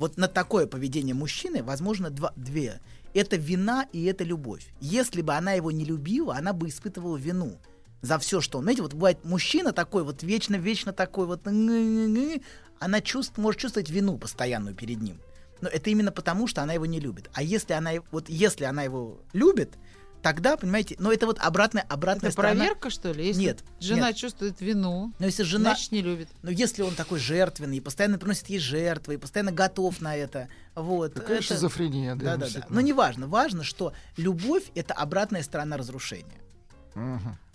Вот на такое поведение мужчины возможно два, две. Это вина и это любовь. Если бы она его не любила, она бы испытывала вину за все, что он. Знаете, вот бывает мужчина такой, вот вечно-вечно такой, вот она чувств, может чувствовать вину постоянную перед ним. Но это именно потому, что она его не любит. А если она, вот если она его любит, тогда, понимаете, но это вот обратная, обратная Это сторона. проверка, что ли? Если Нет, жена нет. чувствует вину, Но если жена... значит, не любит. Но если он такой жертвенный, и постоянно приносит ей жертвы, и постоянно готов на это, вот. Такая это- шизофрения, да, Да, да, да. действительно. Но не важно. Важно, что любовь — это обратная сторона разрушения.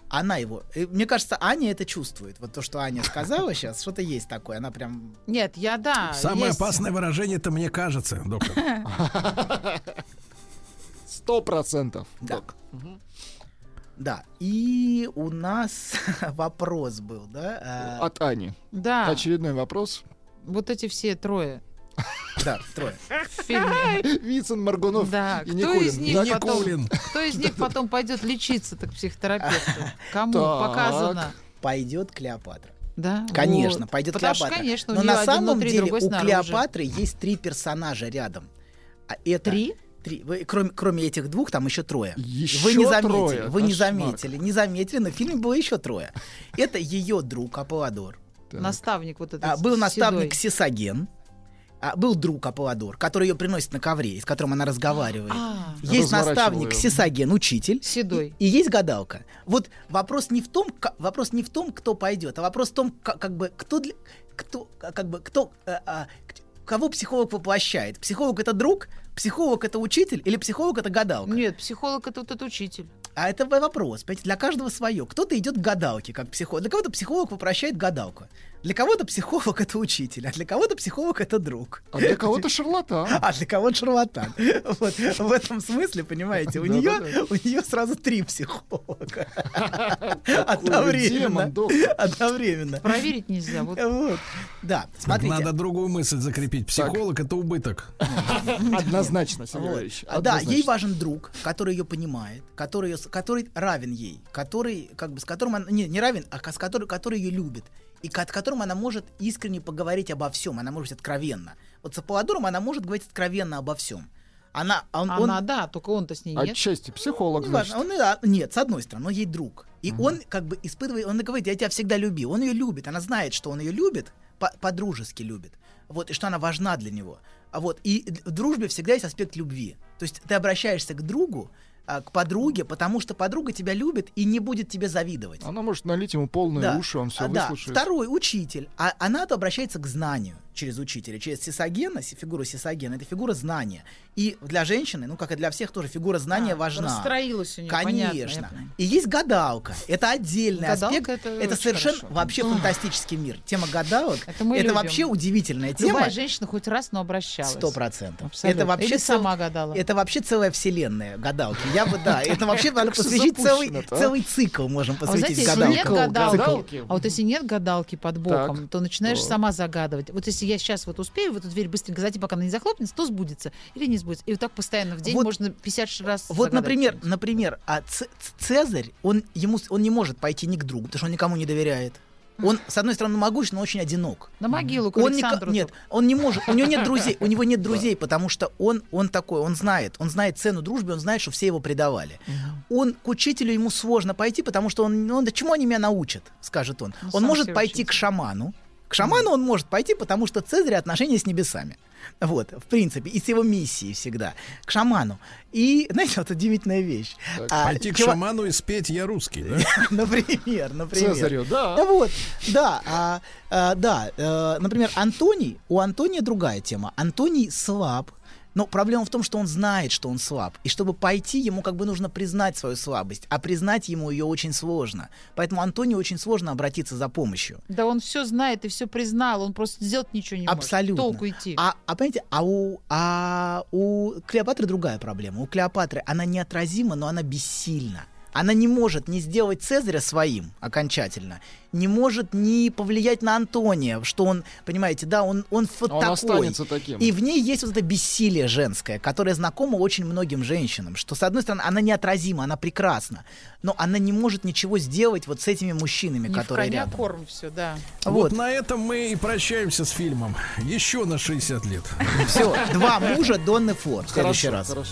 Она его... э, Мне кажется, Аня это чувствует. Вот то, что Аня сказала сейчас, что-то есть такое. Она прям... Нет, я да. Самое есть. опасное выражение это мне кажется, доктор. <laughs> Сто процентов. Да. Да. И у нас <laughs> вопрос был, да? а, От Ани. Да. Очередной вопрос. Вот эти все трое. Да, трое. В фильме. Вицин, Маргунов Да, и кто Никулин. из них И потом, Никулин. кто из них потом пойдет лечиться так к психотерапевту? Кому Так. показано? Пойдет Клеопатра. Да. Конечно, вот. пойдет Потому Клеопатра. Что, конечно, Но на самом внутри, деле у снаружи. Клеопатры есть три персонажа рядом. А это Три? Три. Вы, кроме, кроме этих двух, там еще трое. Еще вы не заметили, трое? вы не Кошмар. заметили, не заметили, но в фильме было еще трое. Это ее друг Аполлодор. Наставник вот этот А, был наставник седой. Сосиген. А, был друг Аполлодор, который ее приносит на ковре, с которым она разговаривает. А. есть наставник. Сосиген, учитель. Седой. И, и есть гадалка. Вот вопрос не в том, ка- вопрос не в том, кто пойдет, а вопрос в том, как, как бы кто для, кто а, как бы кто а, а, к- кого психолог воплощает. Психолог это друг, психолог это учитель или психолог это гадалка. Нет, психолог это этот учитель. А это вопрос, понимаете, для каждого свое. Кто-то идет к гадалке, как психолог. Для кого-то психолог воплощает гадалку. Для кого-то психолог это учитель, а для кого-то психолог это друг. А для <laughs> кого-то шарлатан. А для кого-то шарлатан. <laughs> Вот в этом смысле, понимаете, у нее у нее сразу три психолога. <laughs> Одновременно. Одновременно. Проверить нельзя. Вот. Вот. Да, смотрите. Надо другую мысль закрепить. Психолог это убыток. Однозначно, А, Да, ей важен друг, который ее понимает, который, с- который равен ей, который, как бы, с которым она, не, не равен, а с который, который ее любит, и с которым она может искренне поговорить обо всем, она может быть откровенно. Вот с Аполлодором она может говорить откровенно обо всем. Она, он, он- Она, да, только он-то с ней нет. Отчасти психолог, не значит. важно, он, а, нет, с одной стороны, он ей друг. И он как бы испытывает, он говорит, я тебя всегда любил, он ее любит, она знает, что он ее любит, по- по-дружески любит. Вот, и что она важна для него. А вот, и в дружбе всегда есть аспект любви. То есть ты обращаешься к другу, а, к подруге, потому что подруга тебя любит и не будет тебе завидовать. Она может налить ему полные Да. уши, он все А, да. выслушает. Второй учитель. А она-то обращается к знанию через учителя, через сисагена, си- фигуру сисагена. Это фигура знания. И для женщины, ну как и для всех тоже, фигура знания А, важна. расстроилась у понятно, я Конечно. понимаю. и есть гадалка. Это отдельный Гадалка аспект. это очень совершенно хорошо. вообще фантастический мир. Тема гадалок. Это мы любим. вообще удивительная тема. Любая женщина хоть раз, но обращалась. Сто процентов. Это вообще Или цел- сама гадала. Это вообще целая вселенная гадалки. Я бы, да, <laughs> это вообще надо посвятить целый, а? целый цикл можем А посвятить гадалкам. а вот если нет гадалки под боком, то начинаешь сама загадывать. Вот если я сейчас вот успею в эту дверь быстренько зайти, пока она не захлопнется, то сбудется или не сбудется. И вот так постоянно в день Вот- можно 50 раз Вот, например, например, а Ц- Цезарь, он ему, он не может пойти ни к другу, потому что он никому не доверяет. Он, с одной стороны, могущ, но очень одинок. На могилу к Он не, нет, он не может, у него нет друзей, <laughs> у него нет друзей, потому что он, он такой, он знает, он знает цену дружбы, он знает, что все его предавали. Он к учителю ему сложно пойти, потому что он, он да чему они меня научат, скажет он. Ну, он может пойти к шаману. К шаману он может пойти, потому что Цезарь отношения с небесами. Вот, в принципе, и с его миссией всегда. К шаману. И, знаете, вот удивительная вещь. А, Пойти к шаману и спеть «Я русский», да? <laughs> Например, например. Цезарю, да. Вот, да, а, а, да. э, например, Антоний, у Антония другая тема. Антоний слаб, но проблема в том, что он знает, что он слаб. И чтобы пойти, ему как бы нужно признать свою слабость. А признать ему ее очень сложно. Поэтому Антонию очень сложно обратиться за помощью. Да он все знает и все признал, он просто сделать ничего не Абсолютно. может. Толку идти. А, а понимаете, а у, а у Клеопатры другая проблема. У Клеопатры она неотразима, но она бессильна. Она не может не сделать Цезаря своим окончательно, не может не повлиять на Антония, что он, понимаете, да, он, он вот Он такой. останется таким. И в ней есть вот это бессилие женское, которое знакомо очень многим женщинам, что, с одной стороны, она неотразима, она прекрасна, но она не может ничего сделать вот с этими мужчинами, Не в которые коня рядом. корм все, да. Вот. на этом мы и прощаемся с фильмом. Еще на 60 лет. Все, два мужа Донны Фор. В следующий раз. хорошо.